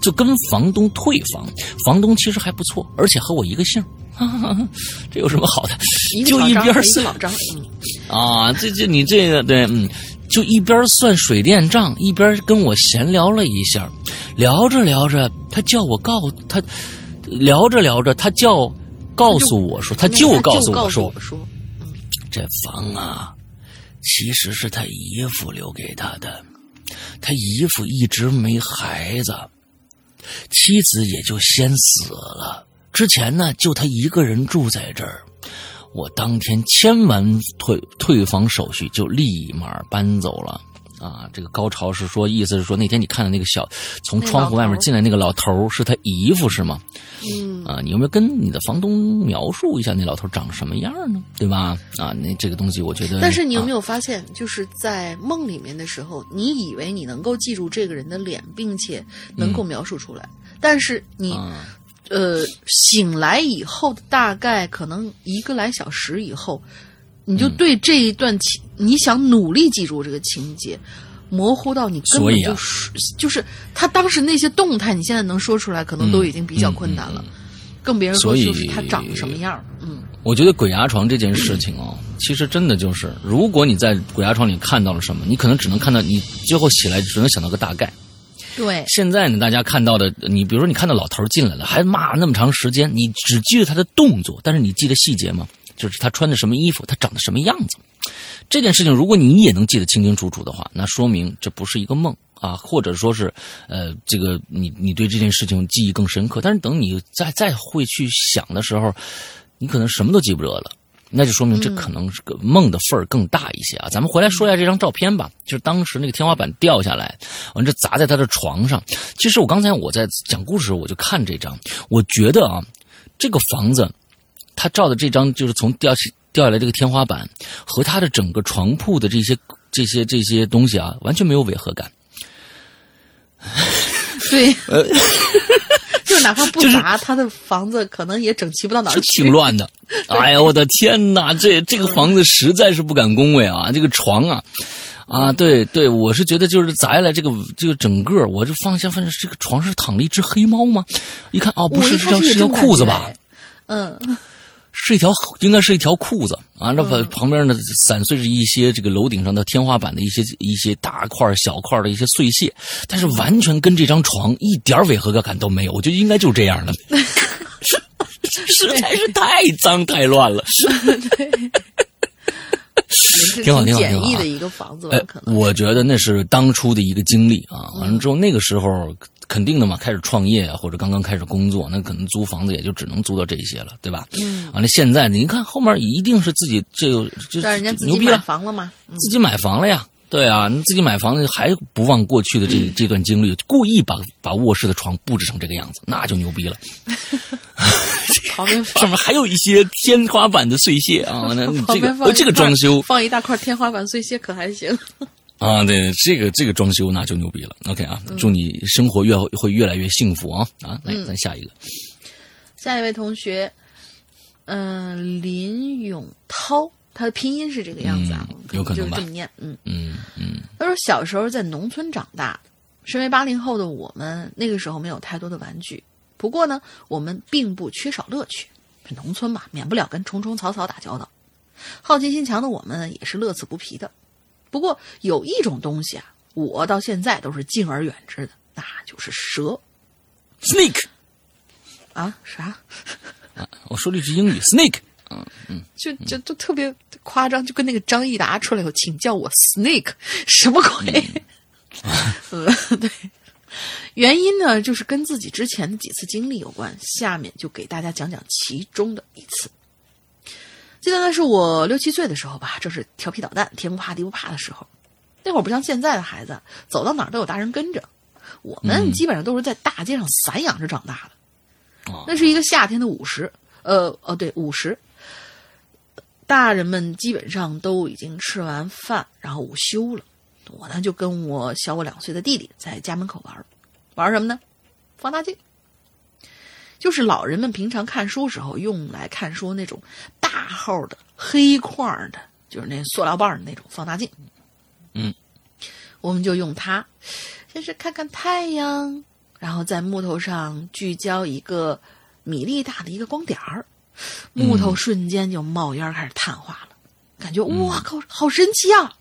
就跟房东退房，房东其实还不错，而且和我一个姓。哈哈哈哈这有什么好的？就一边算个老张，嗯，啊，这这你这个对，嗯，就一边算水电账，一边跟我闲聊了一下，聊着聊着，他叫我告他，聊着聊着，他叫告诉我说，他就告诉我说这房啊，其实是他姨父留给他的，他姨父一直没孩子，妻子也就先死了。之前呢，就他一个人住在这儿。我当天签完退退房手续，就立马搬走了。啊，这个高潮是说，意思是说那天你看到那个小从窗户外面进来那个老头儿是他姨夫是吗？嗯，啊，你有没有跟你的房东描述一下那老头长什么样呢？对吧？啊，那这个东西我觉得，但是你有没有？发现，就是在梦里面的时候，你以为你能够记住这个人的脸，并且能够描述出来，但是你、啊呃醒来以后，大概可能一个来小时以后，你嗯就对这一段情，你想努力记住这个情节。模糊到你根本就是、就是他当时那些动态，你现在能说出来，可能都已经比较困难了，更别说就是他长什么样儿。嗯，我觉得鬼压床这件事情哦，其实真的就是，如果你在鬼压床里看到了什么，你可能只能看到你最后起来只能想到个大概。对，现在呢，大家看到的，你比如说你看到老头进来了，还骂那么长时间，你只记得他的动作，但是你记得细节吗？就是他穿的什么衣服，他长得什么样子。这件事情，如果你也能记得清清楚楚的话，那说明这不是一个梦啊，或者说是，呃，这个你你对这件事情记忆更深刻。但是等你再再会去想的时候，你可能什么都记不得了。那就说明这可能是个梦的份儿更大一些啊！咱们回来说一下这张照片吧，就是当时那个天花板掉下来，完这砸在他的床上。其实我刚才我在讲故事的时候，我就看这张，我觉得啊，这个房子，他照的这张就是从掉下掉下来这个天花板和他的整个床铺的这些这些这些东西啊，完全没有违和感。对，就哪怕不砸，他的房子可能也整齐不到哪儿去。挺乱的。哎呀，我的天哪，这这个房子实在是不敢恭维啊！这个床啊，啊，对对，我是觉得就是砸下来这个这个整个，我就放下，发现这个床上躺了一只黑猫吗？一看哦，不是，是条是条裤子吧？嗯，是一条，应该是一条裤子啊。那旁旁边呢，散碎着一些这个楼顶上的天花板的一些一些大块小块的一些碎屑，但是完全跟这张床一点违和感都没有。我觉得应该就是这样的，实在是太脏太乱了。挺好挺好挺好的一个房子吧哎，可，能。我觉得那是当初的一个经历啊。完了之后，那个时候肯定的嘛，开始创业啊，或者刚刚开始工作，那可能租房子也就只能租到这些了，对吧？嗯。完了，现在你看后面一定是自己这个这让人家自己买牛逼了，房了嘛，嗯自己买房了呀。对啊，你自己买房子还不忘过去的这这段经历，故意把把卧室的床布置成这个样子，那就牛逼了。旁边放上面还有一些天花板的碎屑啊，那 这个这个装修放一大块天花板碎屑可还行？啊，对，这个这个装修那就牛逼了。OK 啊，祝你生活越会越来越幸福啊啊！来，咱下一个，下一位同学，嗯、林永涛，他的拼音是这个样子啊，嗯有可能吧就是这么念，嗯。嗯嗯他说小时候在农村长大，身为八零后的我们，那个时候没有太多的玩具。不过呢，我们并不缺少乐趣。这农村嘛，免不了跟虫虫草草打交道。好奇心强的我们也是乐此不疲的。不过有一种东西啊，我到现在都是敬而远之的，那就是蛇，snake，啊！啥？我说了一句英语，snake，嗯就就就特别夸张，就跟那个张益达出来以后，请叫我 Snake，什么鬼？呃，对，原因呢，就是跟自己之前的几次经历有关。下面就给大家讲讲其中的一次。记得那是我六七岁的时候吧，正是调皮捣蛋、天不怕地不怕的时候。那会儿不像现在的孩子，走到哪儿都有大人跟着，我们基本上都是在大街上散养着长大的。哦那是一个夏天的午时，呃，哦，对，午时，大人们基本上都已经吃完饭，然后午休了。我呢就跟我小我两岁的弟弟在家门口玩儿，玩什么呢？放大镜，就是老人们平常看书时候用来看书那种大号的黑框的，就是那塑料棒儿的那种放大镜。嗯，我们就用它，先是看看太阳，然后在木头上聚焦一个米粒大的一个光点儿，木头瞬间就冒烟开始碳化了，感觉哇靠，好神奇啊！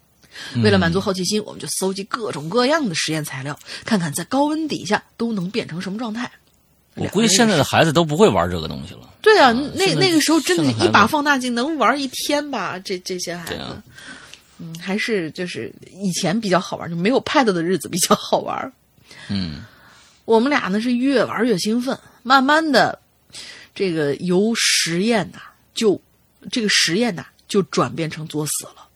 为了满足好奇心，我们就搜集各种各样的实验材料，看看在高温底下都能变成什么状态。我估计现在的孩子都不会玩这个东西了。对啊，啊那那个时候真的，一把放大镜能玩一天吧？这这些孩子，啊嗯，还是就是以前比较好玩，就没有 Pad 的日子比较好玩。嗯我们俩呢是越玩越兴奋，慢慢的，这个由实验呐、就这个实验呐、就转变成作死了。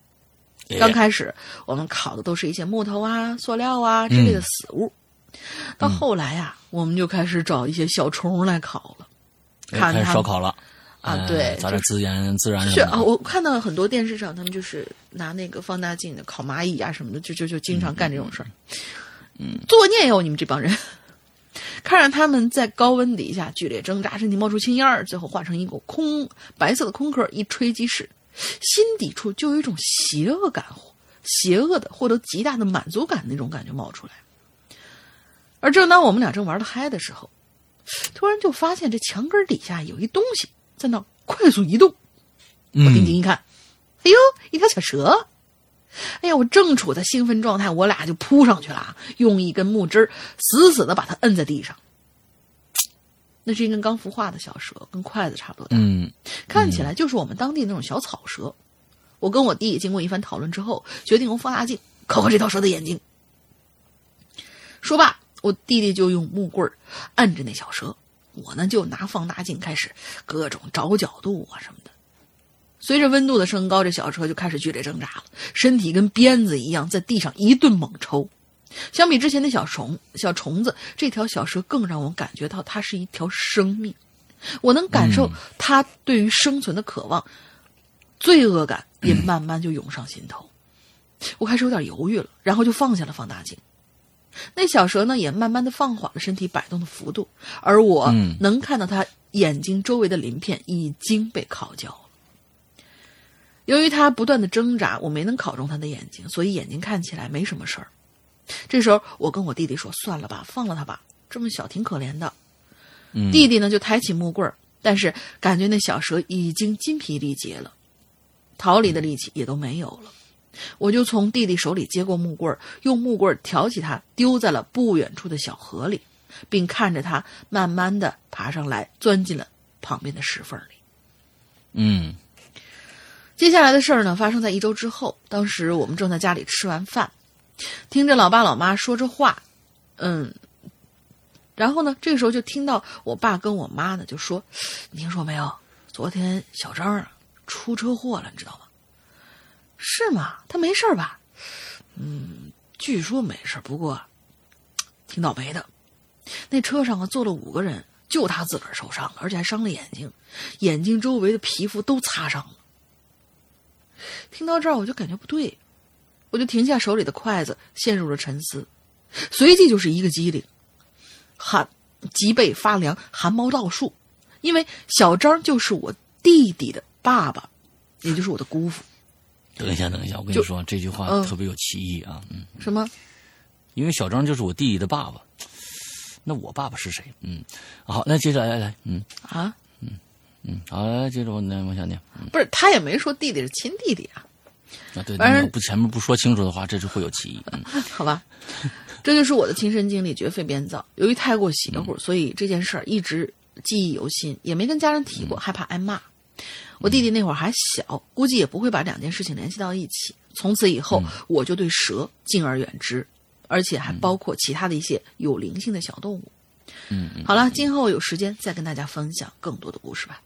哎刚开始我们烤的都是一些木头啊、塑料啊之类的死物，到后来呀、我们就开始找一些小虫来烤了。看烧烤了哎啊对就是砸点孜然孜然是啊。我看到很多电视上，他们就是拿那个放大镜的烤蚂蚁啊什么的，就就就经常干这种事儿。嗯，作孽哟，你们这帮人！看着他们在高温底下剧烈挣扎，身体冒出青烟儿，最后化成一股空白色的空壳，一吹即逝，心底处就有一种邪恶感，邪恶的获得极大的满足感那种感觉冒出来。而正当我们俩正玩的嗨的时候，突然就发现这墙根底下有一东西在那快速移动。我定睛一看，哎呦，一条小蛇！哎呀，我正处在兴奋状态，我俩就扑上去了，用一根木枝死死的把它摁在地上。那是一根刚孵化的小蛇，跟筷子差不多大，嗯看起来就是我们当地那种小草蛇。我跟我弟经过一番讨论之后，决定用放大镜抠抠这条蛇的眼睛。说罢，我弟弟就用木棍儿按着那小蛇，我呢就拿放大镜开始各种找角度啊什么的。随着温度的升高，这小蛇就开始剧烈挣扎了，身体跟鞭子一样在地上一顿猛抽。相比之前的小虫、小虫子，这条小蛇更让我感觉到它是一条生命。我能感受它对于生存的渴望，罪恶感也慢慢就涌上心头。我开始有点犹豫了，然后就放下了放大镜。那小蛇呢，也慢慢的放缓了身体摆动的幅度，而我嗯能看到它眼睛周围的鳞片已经被烤焦了。由于它不断的挣扎，我没能考中它的眼睛，所以眼睛看起来没什么事儿。这时候，我跟我弟弟说：“算了吧，放了他吧，这么小挺可怜的。”嗯弟弟呢就抬起木棍儿，但是感觉那小蛇已经筋疲力竭了，逃离的力气也都没有了。我就从弟弟手里接过木棍儿，用木棍儿挑起它，丢在了不远处的小河里，并看着它慢慢的爬上来，钻进了旁边的石缝里。嗯接下来的事儿呢，发生在一周之后。当时我们正在家里吃完饭，听着老爸老妈说着话，嗯，然后呢，这个时候就听到我爸跟我妈呢就说：“你听说没有？昨天小张啊出车祸了，你知道吗？”“是吗？他没事吧？”“嗯，据说没事，不过挺倒霉的。那车上啊坐了五个人，就他自个儿受伤了，而且还伤了眼睛，眼睛周围的皮肤都擦伤了。”听到这儿，我就感觉不对，我就停下手里的筷子，陷入了沉思，随即就是一个机灵，汗脊背发凉，汗毛倒竖，因为小张就是我弟弟的爸爸，也就是我的姑父。等一下，等一下，我跟你说这句话嗯特别有歧义啊，嗯，什么？因为小张就是我弟弟的爸爸，那我爸爸是谁？嗯，好，那接着来来来，嗯啊？嗯嗯，好，来接着我来往下念，嗯不是，他也没说弟弟是亲弟弟啊，啊，对，反正不前面不说清楚的话，这就会有歧义，嗯 好吧？这就是我的亲身经历，绝非编造。由于太过邪乎，所以这件事儿一直记忆犹新，也没跟家人提过，害怕挨骂。我弟弟那会儿还小，估计也不会把两件事情联系到一起。从此以后，我就对蛇敬而远之，而且还包括其他的一些有灵性的小动物。嗯嗯。好了，今后有时间再跟大家分享更多的故事吧。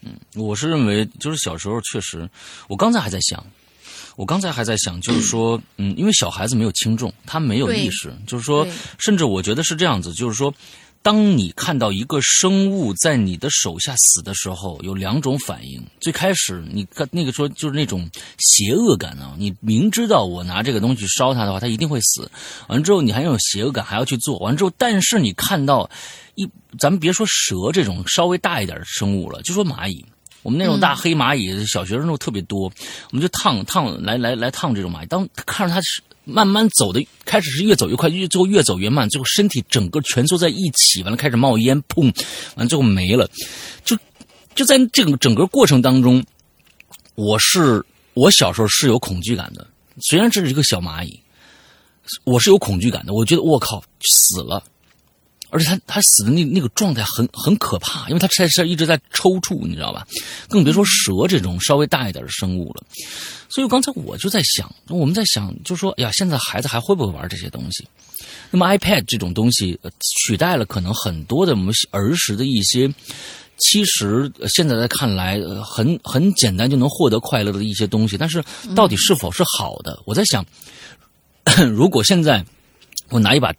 嗯我是认为，就是小时候确实，我刚才还在想，我刚才还在想，就是说，嗯，因为小孩子没有轻重，他没有意识，就是说，甚至我觉得是这样子，就是说，当你看到一个生物在你的手下死的时候，有两种反应。最开始你看那个说就是那种邪恶感啊，你明知道我拿这个东西烧它的话，它一定会死。完了之后，你还有邪恶感，还要去做。完了之后，但是你看到一，咱们别说蛇这种稍微大一点的生物了，就说蚂蚁。我们那种大黑蚂蚁，小学生都特别多，我们就烫烫来来来烫这种蚂蚁。当看着它是慢慢走的，开始是越走越快，越最后越走越慢，最后身体整个蜷缩在一起，完了开始冒烟，砰，完了最后没了。就就在这个整个过程当中，我是我小时候是有恐惧感的，虽然这是一个小蚂蚁，我是有恐惧感的。我觉得我靠死了，而且他他死的那那个状态很很可怕，因为他在是一直在抽搐，你知道吧？更别说蛇这种稍微大一点的生物了。所以刚才我就在想，我们在想，就说，哎呀，现在孩子还会不会玩这些东西？那么 iPad 这种东西、呃取代了可能很多的我们儿时的一些，其实呃现在在看来、呃、很很简单就能获得快乐的一些东西，但是到底是否是好的？我在想，如果现在我拿一把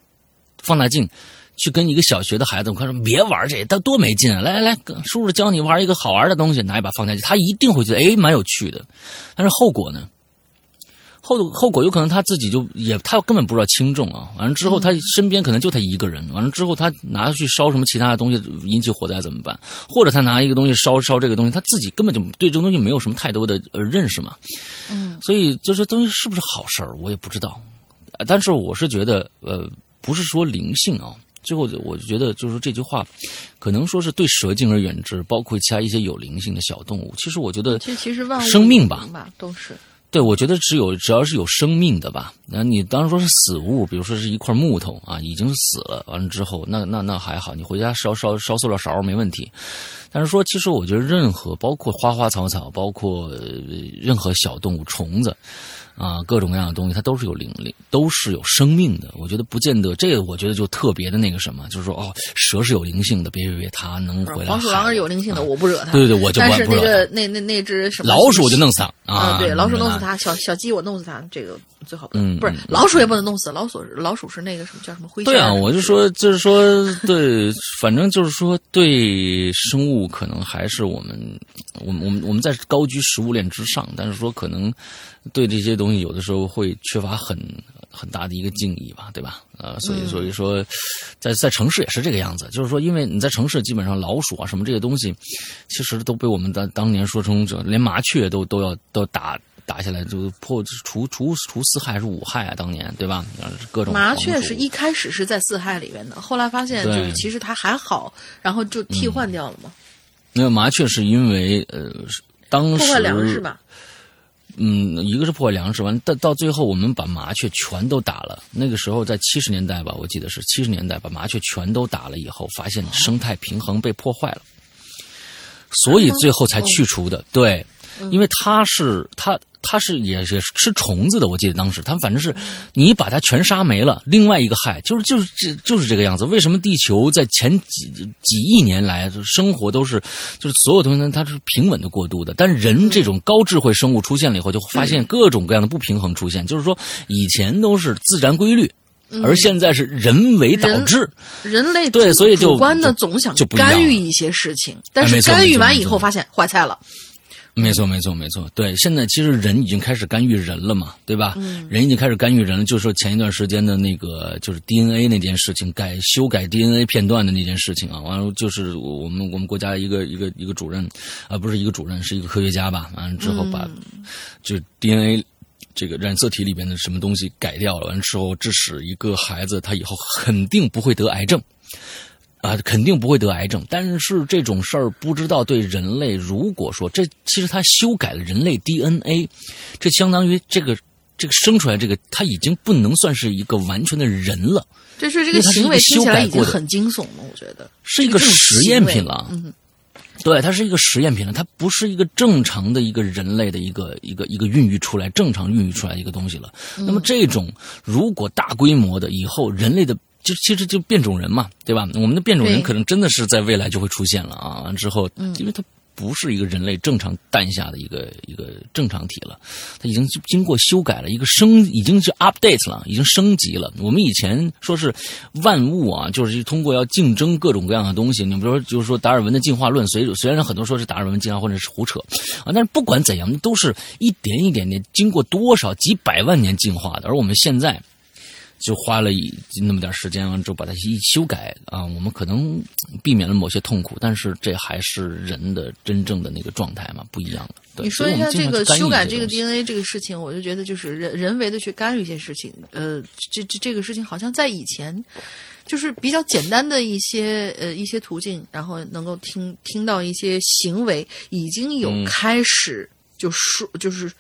放大镜。去跟一个小学的孩子，我看说别玩这，他多没劲啊！来来来，叔叔教你玩一个好玩的东西，拿一把放下去，他一定会觉得哎蛮有趣的。但是后果呢？后后果有可能他自己就也他根本不知道轻重啊。完了之后，他身边可能就他一个人。完了之后，他拿去烧什么其他的东西引起火灾怎么办？或者他拿一个东西烧烧这个东西，他自己根本就对这个东西没有什么太多的呃认识嘛。嗯，所以就这东西是不是好事儿，我也不知道。呃但是我是觉得，呃，不是说灵性啊。最后，我就觉得，就是这句话，可能说是对蛇敬而远之，包括其他一些有灵性的小动物。其实，我觉得其实其实万物生命吧都是。对，我觉得只有只要是有生命的吧，那你当然说是死物，比如说是一块木头啊，已经死了，完了之后，那那那还好，你回家烧烧烧塑料勺没问题。但是说，其实我觉得任何包括花花草草，包括、呃、任何小动物、虫子啊，各种各样的东西，它都是有灵力，都是有生命的。我觉得不见得这个，我觉得就特别的那个什么，就是说哦，蛇是有灵性的，别别别，它能回来。黄鼠狼是有灵性的，我不惹它。对对对，我就不但是那。个那那那只什么老鼠我就弄死它啊！对，老鼠弄死它。小小鸡我弄死它，这个最好不嗯不是嗯老鼠也不能弄死，老鼠老鼠是那个什么叫什么灰对啊，我就说，就是说，对，反正就是说，对生物可能还是我们，我们我们我们在高居食物链之上，但是说可能对这些东西有的时候会缺乏很很大的一个敬意吧，对吧？呃，所以所以说，在在城市也是这个样子，就是说，因为你在城市基本上老鼠啊什么这些东西，其实都被我们当当年说成这连麻雀都都要都打打下来，就破除除除四害还是五害啊？当年对吧？各种麻雀是一开始是在四害里面的，后来发现就是其实它还好，然后就替换掉了嘛，那个麻雀是因为呃，当时破坏粮食吧。嗯，一个是破坏粮食，完到到最后我们把麻雀全都打了。那个时候在七十年代吧，我记得是七十年代，把麻雀全都打了以后，发现生态平衡被破坏了，所以最后才去除的。对，因为它是它它是也也是吃虫子的，我记得当时他们反正是你把它全杀没了，另外一个害就是就是这就是这个样子。为什么地球在前几几亿年来生活都是就是所有东西呢它是平稳的过渡的，但是人这种高智慧生物出现了以后，就发现各种各样的不平衡出现，就是说以前都是自然规律。而现在是人为导致，人类对所以就主观的总想就干预一些事情，但是干预完以后发现坏菜了。没错，没错，没错。对，现在其实人已经开始干预人了嘛，对吧？嗯，人已经开始干预人了。就是说前一段时间的那个，就是 DNA 那件事情，改修改 DNA 片段的那件事情啊，完了就是我们我们国家一个一个一个主任，啊、不是一个主任，是一个科学家吧？完了之后把、就 DNA 这个染色体里边的什么东西改掉了，完了之后致使一个孩子他以后肯定不会得癌症。啊，肯定不会得癌症，但是这种事儿不知道对人类，如果说这其实他修改了人类 DNA，这相当于这个这个生出来这个他已经不能算是一个完全的人了，就是这个个行为听起来已经很惊悚了，我觉得是一个实验品了。嗯，对，它是一个实验品了，它不是一个正常的一个人类的一个一个一个孕育出来正常孕育出来的一个东西了。那么这种如果大规模的以后人类的。就其实就变种人嘛，对吧？我们的变种人可能真的是在未来就会出现了啊！完之后，因为它不是一个人类正常诞下的一个一个正常体了，它已经经过修改了，一个升已经是 update 了，已经升级了。我们以前说是万物啊，就是通过要竞争各种各样的东西。你比如说，就是说达尔文的进化论，虽虽然很多说是达尔文进化或者是胡扯啊，但是不管怎样，都是一点一点点经过多少几百万年进化的，而我们现在。就花了一那么点时间，完之后把它一修改啊，我们可能避免了某些痛苦，但是这还是人的真正的那个状态嘛，不一样的。对你说一下这个修改这个 DNA 这个事情，我就觉得就是人人为的去干预一些事情，呃，这这这个事情好像在以前就是比较简单的一些呃一些途径，然后能够听听到一些行为已经有嗯开始就说、就是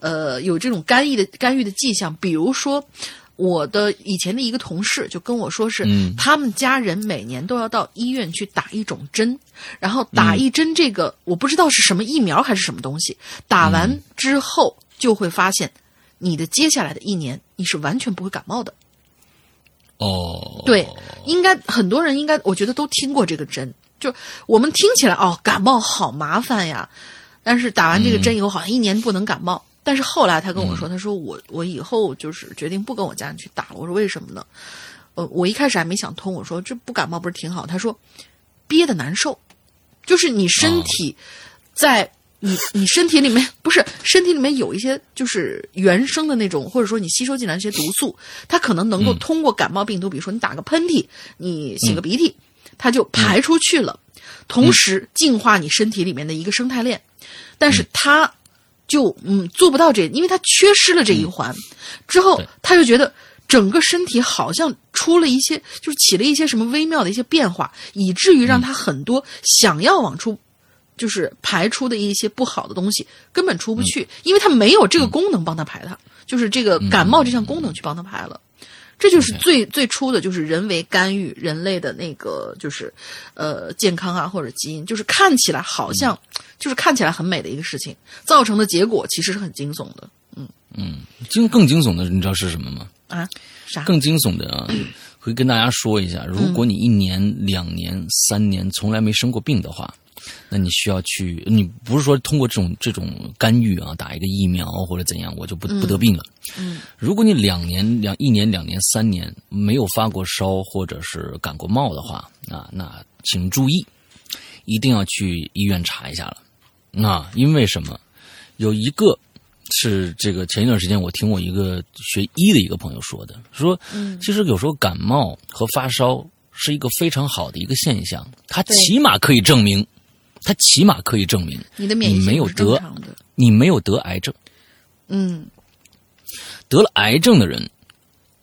呃有这种干预的干预的迹象，比如说。我的以前的一个同事就跟我说是，嗯。他们家人每年都要到医院去打一种针，然后打一针这个、我不知道是什么疫苗还是什么东西，打完之后就会发现，你的接下来的一年你是完全不会感冒的。哦，对，应该很多人应该我觉得都听过这个针，就我们听起来哦，感冒好麻烦呀，但是打完这个针以后好像一年不能感冒。但是后来他跟我说，他说我我以后就是决定不跟我家人去打了。我说为什么呢？呃，我一开始还没想通，我说这不感冒不是挺好？他说憋的难受，就是你身体在你你身体里面 不是身体里面有一些就是原生的那种，或者说你吸收进来一些毒素，它可能能够通过感冒病毒，比如说你打个喷嚏，你擤个鼻涕，它就排出去了，同时净化你身体里面的一个生态链，但是它。就嗯做不到这，因为他缺失了这一环，之后他就觉得整个身体好像出了一些，就是起了一些什么微妙的一些变化，以至于让他很多想要往出就是排出的一些不好的东西根本出不去，因为他没有这个功能帮他排他，就是这个感冒这项功能去帮他排了。这就是最最初的就是人为干预人类的那个就是，呃，健康啊或者基因，就是看起来好像、就是看起来很美的一个事情，造成的结果其实是很惊悚的嗯嗯惊更惊悚的，你知道是什么吗？啊！啥？更惊悚的啊，会跟大家说一下，如果你一年、两年、三年从来没生过病的话，那你需要去，你不是说通过这种这种干预啊，打一个疫苗或者怎样，我就不不得病了。嗯，如果你两年两一年两年三年没有发过烧或者是感过冒的话，啊，那请注意，一定要去医院查一下了。那因为什么？有一个是这个前一段时间我听我一个学医的一个朋友说的，说，其实有时候感冒和发烧是一个非常好的一个现象，它起码可以证明，它起码可以证明你的免疫没有得正常的。你没有得癌症。嗯，得了癌症的人，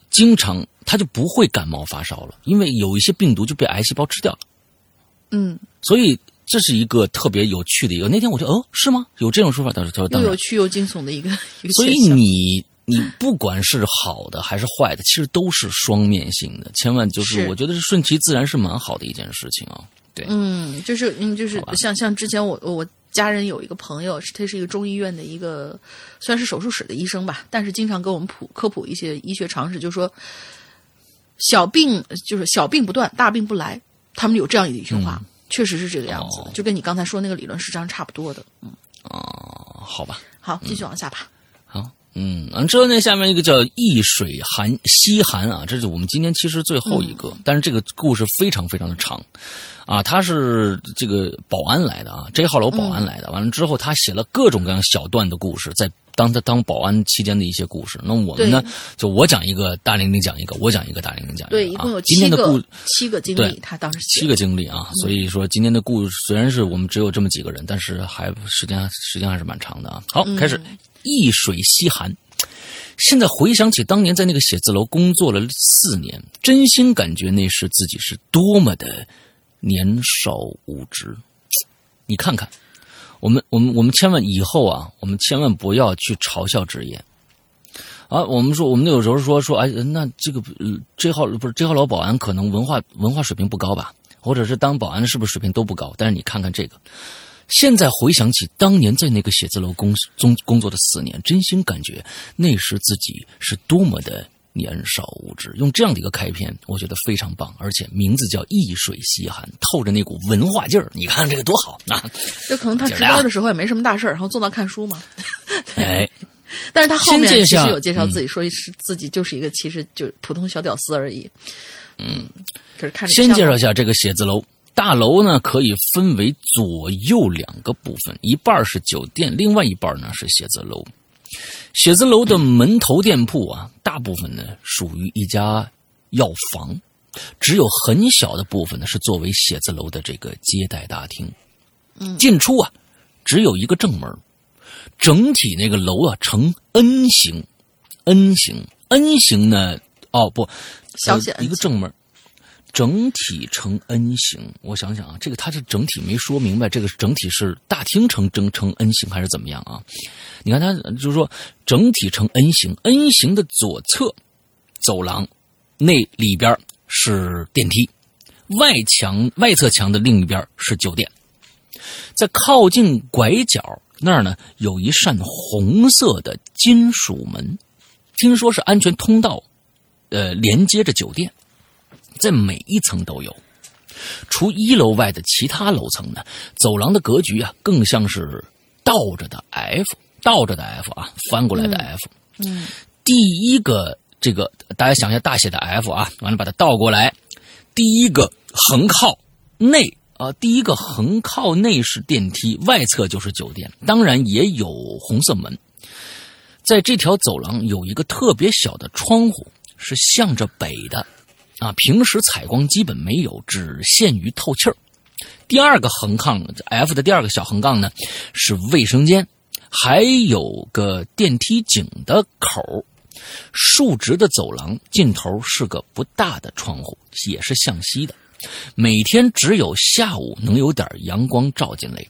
经常他就不会感冒发烧了，因为有一些病毒就被癌细胞吃掉了。嗯，所以这是一个特别有趣的一个。那天我就哦，是吗？有这种说法？当时他说又当然有。趣又惊悚的一个 一个所以你你不管是好的还是坏的，其实都是双面性的。千万就是是我觉得是顺其自然是蛮好的一件事情啊。对，嗯，就是嗯，就是像像之前我我家人有一个朋友，他是一个中医院的一个，算是手术室的医生吧，但是经常给我们普科普一些医学常识，就说小病就是小病不断，大病不来，他们有这样一句话，确实是这个样子就跟你刚才说那个理论实际上差不多的。嗯，哦，好吧。好，继续往下爬。好，嗯，完之后那，下面一个叫易水寒西寒啊，这是我们今天其实最后一个，但是这个故事非常非常的长，啊，他是这个保安来的啊这号楼保安来的，完了之后他写了各种各样小段的故事，在当他当保安期间的一些故事。那我们呢，就我讲一个，大玲玲讲一个，我讲一个，大玲玲讲一个，对，一啊共有今天的故七个七个经历对，他当时七个经历啊，所以说今天的故事虽然是我们只有这么几个人，但是还时间时间还是蛮长的啊。好，开始，易水西寒。现在回想起当年在那个写字楼工作了四年，真心感觉那时自己是多么的年少无知。你看看，我们我们我们千万以后啊，我们千万不要去嘲笑职业。啊，我们说，我们有时候说说，哎，那这个这号不是这号老保安，可能文化文化水平不高吧，或者是当保安的是不是水平都不高？但是你看看这个，现在回想起当年在那个写字楼工工工作的四年，真心感觉那时自己是多么的年少无知。用这样的一个开篇，我觉得非常棒，而且名字叫“易水西寒”，透着那股文化劲儿。你看这个多好啊！就可能他值班的时候也没什么大事儿，然后坐那看书嘛。哎，但是他后面其实有介绍自己，说是自己就是一个其实就普通小屌丝而已。嗯，可是看先介绍一下这个写字楼。大楼呢可以分为左右两个部分，一半是酒店，另外一半呢是写字楼。写字楼的门头店铺啊，大部分呢属于一家药房，只有很小的部分呢是作为写字楼的这个接待大厅。嗯，进出啊只有一个正门，整体那个楼啊呈 N 型，N 型，N 型呢，哦不，小写呃一个正门。整体呈 N 型，我想想啊，这个它是整体没说明白，这个整体是大厅呈呈呈 N 型还是怎么样啊？你看它就是说整体呈 N 型，N 型的左侧走廊那里边是电梯，外墙外侧墙的另一边是酒店，在靠近拐角那儿呢有一扇红色的金属门，听说是安全通道，呃，连接着酒店。在每一层都有。除一楼外的其他楼层呢，走廊的格局啊，更像是倒着的 F，倒着的 F 啊，翻过来的 F。嗯，第一个这个大家想一下大写的 F 啊，完了把它倒过来，第一个横靠内啊，第一个横靠内是电梯，外侧就是酒店，当然也有红色门。在这条走廊有一个特别小的窗户，是向着北的。啊，平时采光基本没有，只限于透气儿。第二个横杠 F 的第二个小横杠呢，是卫生间，还有个电梯井的口。竖直的走廊尽头是个不大的窗户，也是向西的。每天只有下午能有点阳光照进来。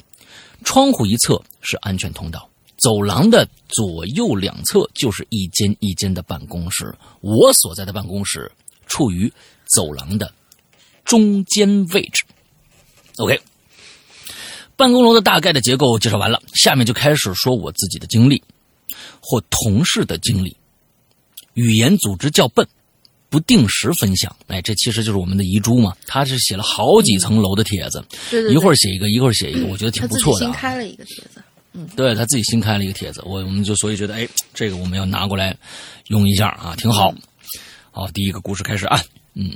窗户一侧是安全通道，走廊的左右两侧就是一间一间的办公室。我所在的办公室。处于走廊的中间位置。OK，办公楼的大概的结构介绍完了，下面就开始说我自己的经历或同事的经历。语言组织较笨，不定时分享。哎，这其实就是我们的遗珠嘛。他是写了好几层楼的帖子，对对对一会儿写一个，一会儿写一个，我觉得挺不错的、啊。他自己新开了一个帖子。嗯，对他自己新开了一个帖子，我我们就所以觉得，哎，这个我们要拿过来用一下啊，挺好。好，第一个故事开始啊。嗯，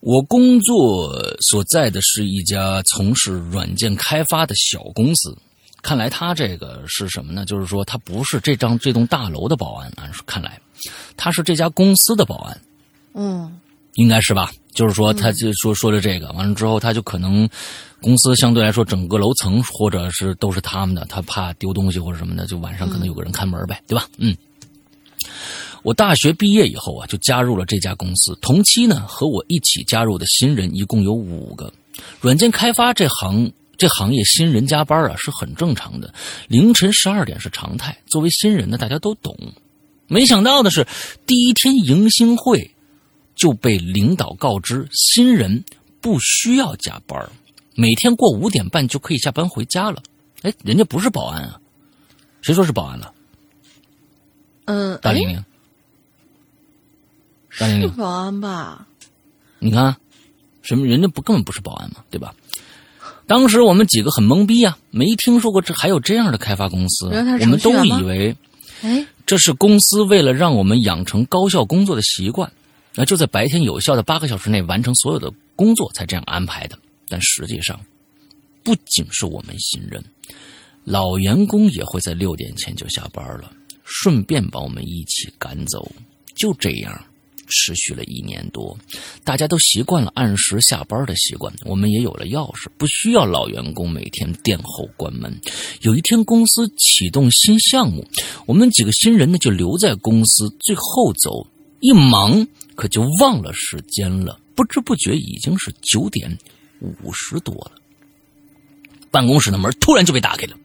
我工作所在的是一家从事软件开发的小公司，看来他这个是什么呢？就是说他不是这张这栋大楼的保安啊，看来他是这家公司的保安，嗯应该是吧？就是说他就说说了这个，完了之后他就可能公司相对来说整个楼层或者是都是他们的，他怕丢东西或者什么的，就晚上可能有个人看门呗，对吧？嗯。我大学毕业以后啊，就加入了这家公司。同期呢，和我一起加入的新人一共有五个。软件开发这行这行业新人加班啊是很正常的，凌晨十二点是常态。作为新人呢，大家都懂。没想到的是，第一天迎新会就被领导告知，新人不需要加班，每天过五点半就可以下班回家了。哎，人家不是保安啊，谁说是保安了？嗯，哎大玲玲，是保安吧？你看，什么人家不根本不是保安嘛，对吧？当时我们几个很懵逼啊，没听说过这还有这样的开发公司，我们都以为哎，这是公司为了让我们养成高效工作的习惯，那就在白天有效的八个小时内完成所有的工作才这样安排的。但实际上，不仅是我们新人，老员工也会在六点前就下班了，顺便把我们一起赶走。就这样。持续了一年多，大家都习惯了按时下班的习惯，我们也有了钥匙，不需要老员工每天店后关门。有一天，公司启动新项目，我们几个新人呢就留在公司最后走，一忙可就忘了时间了，不知不觉已经是九点五十多了。办公室的门突然就被打开了，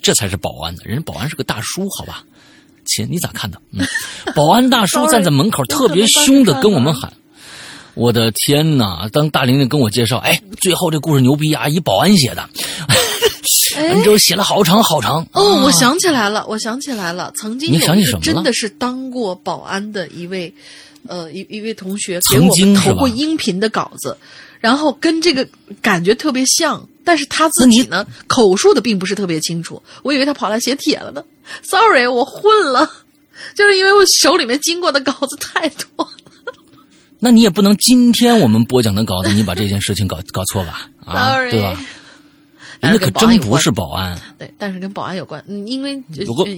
这才是保安呢，人家保安是个大叔，好吧？亲，你咋看的？嗯，保安大叔站在门口，特别凶的跟我们喊：“我的天哪！”当大玲玲跟我介绍，哎，最后这故事牛逼啊，一保安写的，完之后写了好长好长。哦，啊我想起来了，我想起来了，曾经你想起什么真的是当过保安的一位，呃，一一位同学给曾我们投过音频的稿子，然后跟这个感觉特别像，但是他自己呢口述的并不是特别清楚，我以为他跑来写帖了呢。Sorry，我混了，就是因为我手里面经过的稿子太多了。那你也不能今天我们播讲的稿子，你把这件事情搞搞错吧？啊，Sorry 对吧？人家可真不是保安。对，但是跟保安有关，嗯，因为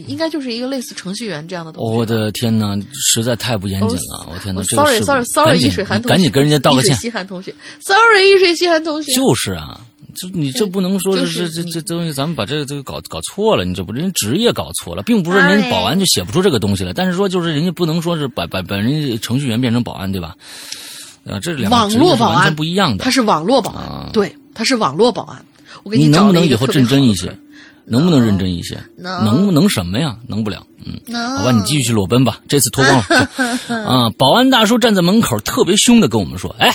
应该就是一个类似程序员这样的东西。我的天哪，实在太不严谨了！我天哪，哦这个 sorry 事 sorry 赶 sorry，紧易水寒同学，赶紧跟人家道个歉易水。西寒同学，sorry 易水西寒同学，就是啊，就你这不能说就是这这这东西，咱们把这个这个搞搞错了，你这不人职业搞错了，并不是人家保安就写不出这个东西来，但是说就是人家不能说是把把把人家程序员变成保安，对吧？啊，这两个网络保安全不一样的他。是网络保安，啊对，他是网络保安。我给你能不能以后认真一些？能不能认真一些？能能不能什么呀？能不了，嗯。好吧，你继续去裸奔吧，这次脱光了。啊，保安大叔站在门口，特别凶的跟我们说：“哎，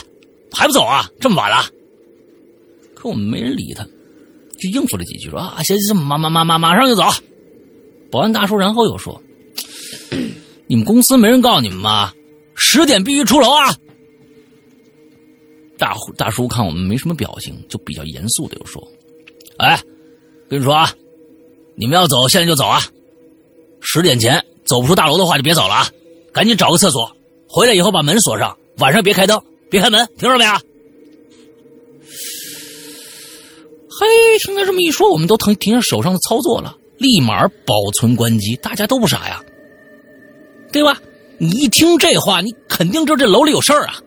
还不走啊？这么晚了。”可我们没人理他，就应付了几句说：“啊，行行，马马马马马上就走。”保安大叔然后又说：“ 你们公司没人告你们吗？十点必须出楼啊！”大大叔看我们没什么表情，就比较严肃的又说：“哎，跟你说啊，你们要走现在就走啊！十点前走不出大楼的话就别走了啊！赶紧找个厕所，回来以后把门锁上，晚上别开灯，别开门，听着没啊？”嘿，听他这么一说，我们都停停下手上的操作了，立马保存关机。大家都不傻呀，对吧？你一听这话，你肯定知道这楼里有事儿啊。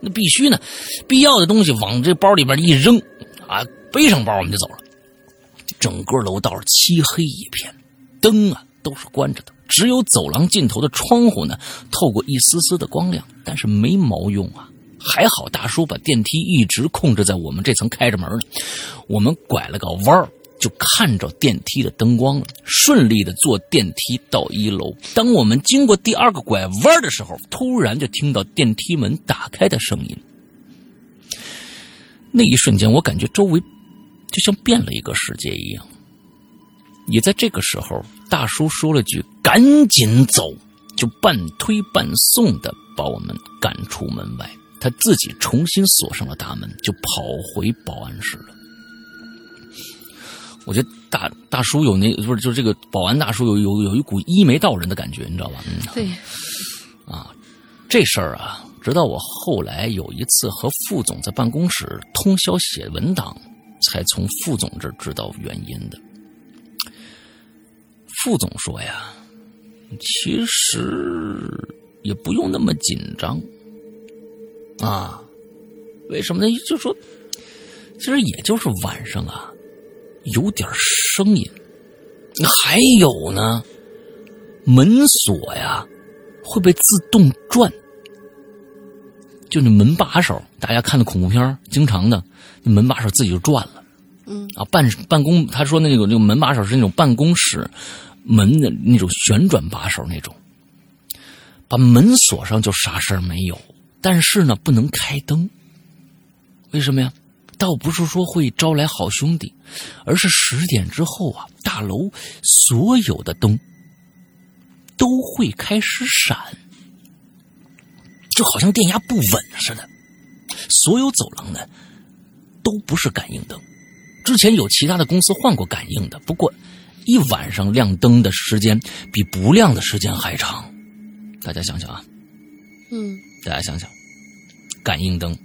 那必须呢，必要的东西往这包里边一扔，啊，背上包我们就走了。整个楼道漆黑一片，灯啊都是关着的，只有走廊尽头的窗户呢透过一丝丝的光亮，但是没毛用啊。还好大叔把电梯一直控制在我们这层开着门呢，我们拐了个弯儿就看着电梯的灯光了，顺利的坐电梯到一楼。当我们经过第二个拐弯的时候，突然就听到电梯门打开的声音。那一瞬间，我感觉周围就像变了一个世界一样。也在这个时候，大叔说了句“赶紧走”，就半推半送的把我们赶出门外。他自己重新锁上了大门，就跑回保安室了。我觉得大大叔有那不是就这个保安大叔有有有一股一眉道人的感觉，你知道吧？嗯，对，这事儿啊，直到我后来有一次和副总在办公室通宵写文档，才从副总这知道原因的。副总说呀，其实也不用那么紧张啊。为什么呢？就说，其实也就是晚上啊，有点声音。还有呢，门锁呀会被自动转，就那门把手，大家看的恐怖片经常的，那门把手自己就转了。嗯啊，办办公，他说那个那个门把手是那种办公室门的那种旋转把手那种，把门锁上就啥事儿没有，但是呢不能开灯。为什么呀？倒不是说会招来好兄弟，而是十点之后啊，大楼所有的灯都会开始闪，就好像电压不稳似的。所有走廊呢都不是感应灯，之前有其他的公司换过感应的，不过一晚上亮灯的时间比不亮的时间还长。大家想想啊，嗯大家想想，感应灯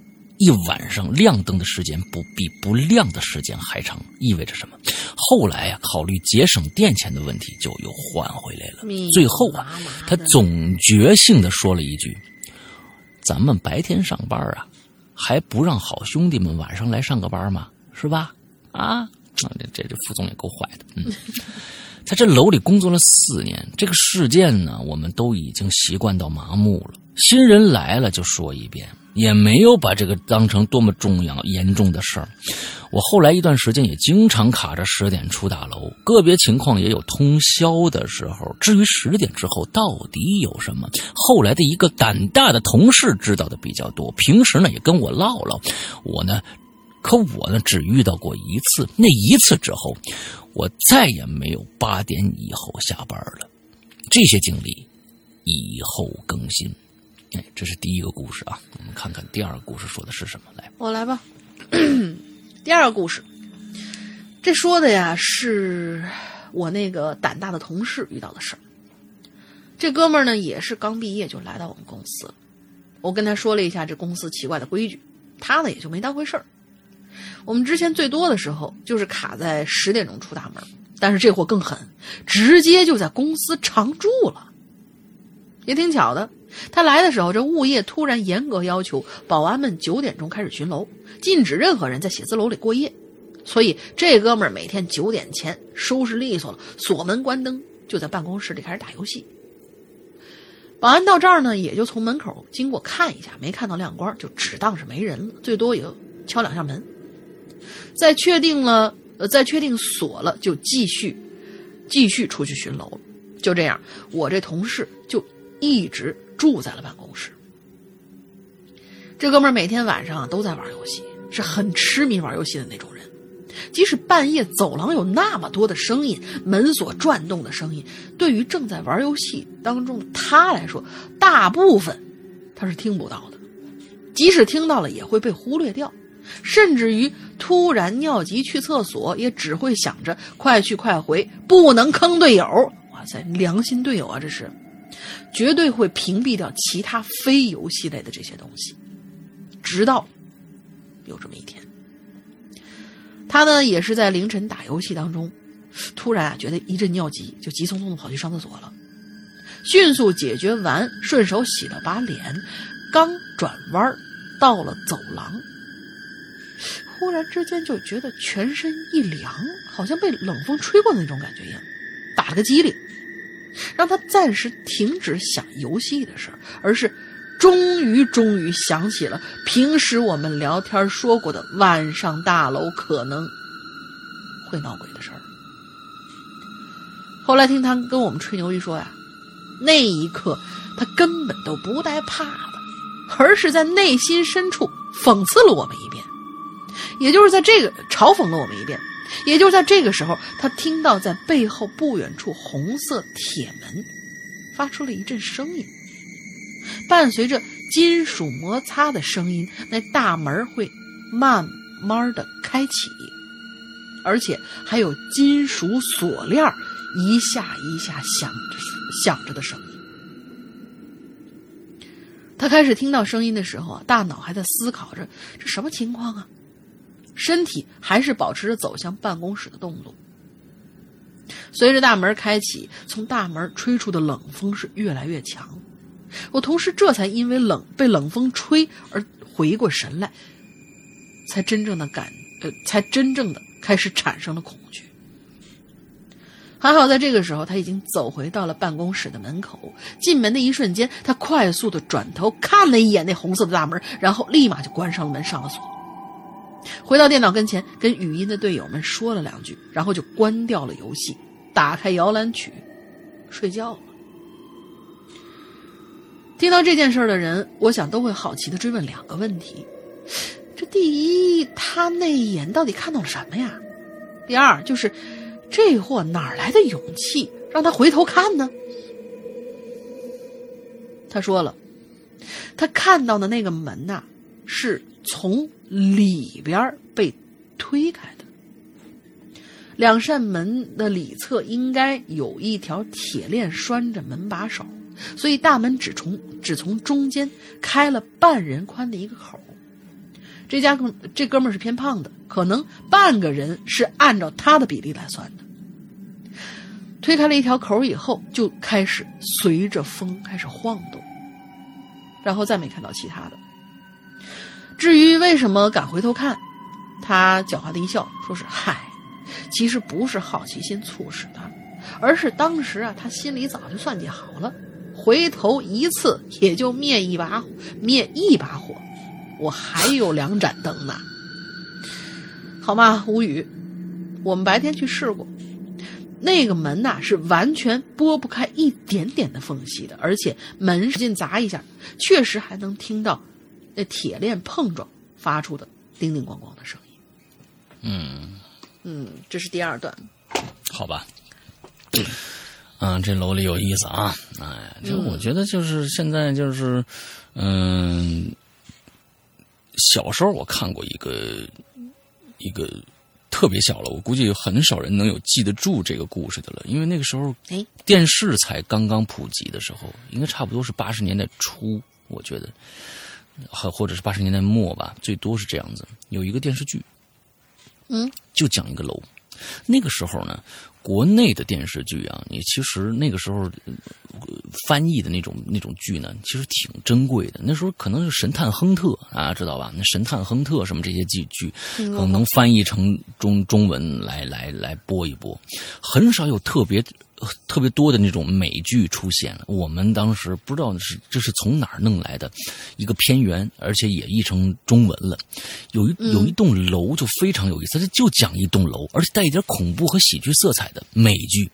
一晚上亮灯的时间不比不亮的时间还长，意味着什么？后来啊、考虑节省电钱的问题，就又换回来了。最后啊他总觉性的说了一句：“咱们白天上班啊，还不让好兄弟们晚上来上个班吗？是吧？啊，这这这副总也够坏的，嗯。”在这楼里工作了四年，这个事件呢，我们都已经习惯到麻木了。新人来了就说一遍，也没有把这个当成多么重要、严重的事儿。我后来一段时间也经常卡着十点出大楼，个别情况也有通宵的时候。至于十点之后到底有什么，后来的一个胆大的同事知道的比较多，平时呢也跟我唠唠。我呢，可我呢只遇到过一次，那一次之后，我再也没有八点以后下班了。这些经历以后更新。哎，这是第一个故事啊，我们看看第二个故事说的是什么。来，我来吧。第二个故事，这说的呀是我那个胆大的同事遇到的事儿。这哥们儿呢也是刚毕业就来到我们公司，我跟他说了一下这公司奇怪的规矩，他呢也就没当回事儿。我们之前最多的时候就是卡在十点钟出大门，但是这货更狠，直接就在公司常住了。也挺巧的，他来的时候，这物业突然严格要求保安们九点钟开始巡楼，禁止任何人在写字楼里过夜。所以这哥们儿每天九点前收拾利索了，锁门关灯，就在办公室里开始打游戏。保安到这儿呢，也就从门口经过看一下，没看到亮光，就只当是没人了，最多也就敲两下门。再确定了，呃，再确定锁了，就继续继续出去巡楼。就这样，我这同事就一直住在了办公室。这哥们儿每天晚上都在玩游戏，是很痴迷玩游戏的那种人。即使半夜走廊有那么多的声音，门锁转动的声音，对于正在玩游戏当中的他来说，大部分他是听不到的。即使听到了，也会被忽略掉。甚至于突然尿急去厕所，也只会想着快去快回，不能坑队友。哇塞，良心队友啊，这是，绝对会屏蔽掉其他非游戏类的这些东西。直到有这么一天，他呢也是在凌晨打游戏当中，突然啊觉得一阵尿急，就急匆匆的跑去上厕所了。迅速解决完，顺手洗了把脸，刚转弯到了走廊。忽然之间就觉得全身一凉，好像被冷风吹过的那种感觉一样，打了个激灵，让他暂时停止想游戏的事儿，而是终于终于想起了平时我们聊天说过的晚上大楼可能会闹鬼的事儿。后来听他跟我们吹牛一说呀，那一刻他根本都不带怕的，而是在内心深处讽刺了我们一遍。也就是在这个嘲讽了我们一遍，也就是在这个时候，他听到在背后不远处红色铁门发出了一阵声音，伴随着金属摩擦的声音，那大门会慢慢的开启，而且还有金属锁链一下一下响着响着的声音。他开始听到声音的时候啊，大脑还在思考着这什么情况啊？身体还是保持着走向办公室的动作。随着大门开启，从大门吹出的冷风是越来越强。我同事这才因为冷被冷风吹而回过神来，才真正的感呃，才真正的开始产生了恐惧。还好在这个时候，他已经走回到了办公室的门口。进门的一瞬间，他快速的转头看了一眼那红色的大门，然后立马就关上了门，上了锁。回到电脑跟前，跟语音的队友们说了两句，然后就关掉了游戏，打开摇篮曲，睡觉了。听到这件事的人，我想都会好奇的追问两个问题：这第一，他那一眼到底看到了什么呀？第二，就是这货哪来的勇气让他回头看呢？他说了，他看到的那个门呐、是从里边被推开的。两扇门的里侧应该有一条铁链拴着门把手，所以大门只从只从中间开了半人宽的一个口。这家公这哥们儿是偏胖的，可能半个人是按照他的比例来算的。推开了一条口以后，就开始随着风开始晃动，然后再没看到其他的。至于为什么敢回头看，他狡猾的一笑，说是嗨，其实不是好奇心促使的，而是当时啊，他心里早就算计好了，回头一次也就灭一把灭一把火，我还有两盏灯呢。好嘛，无语。我们白天去试过，那个门呐、是完全拨不开一点点的缝隙的，而且门使劲砸一下，确实还能听到那铁链碰撞发出的叮叮咣咣的声音。嗯，嗯，这是第二段。好吧。嗯，这楼里有意思啊！哎，这我觉得就是现在就是，嗯，小时候我看过一个一个特别小了，我估计很少人能有记得住这个故事的了，因为那个时候哎，电视才刚刚普及的时候，应该差不多是八十年代初，我觉得，还或者是八十年代末吧，最多是这样子。有一个电视剧，嗯，就讲一个楼。那个时候呢，国内的电视剧啊，你其实那个时候、呃翻译的那种那种剧呢，其实挺珍贵的。那时候可能是《神探亨特》啊，知道吧？那《神探亨特》什么这些剧剧，可能能翻译成中中文来来来播一播，很少有特别。特别多的那种美剧出现了，我们当时不知道是这是从哪儿弄来的一个片源，而且也译成中文了。有一有一栋楼就非常有意思，它就讲一栋楼，而且带一点恐怖和喜剧色彩的美剧。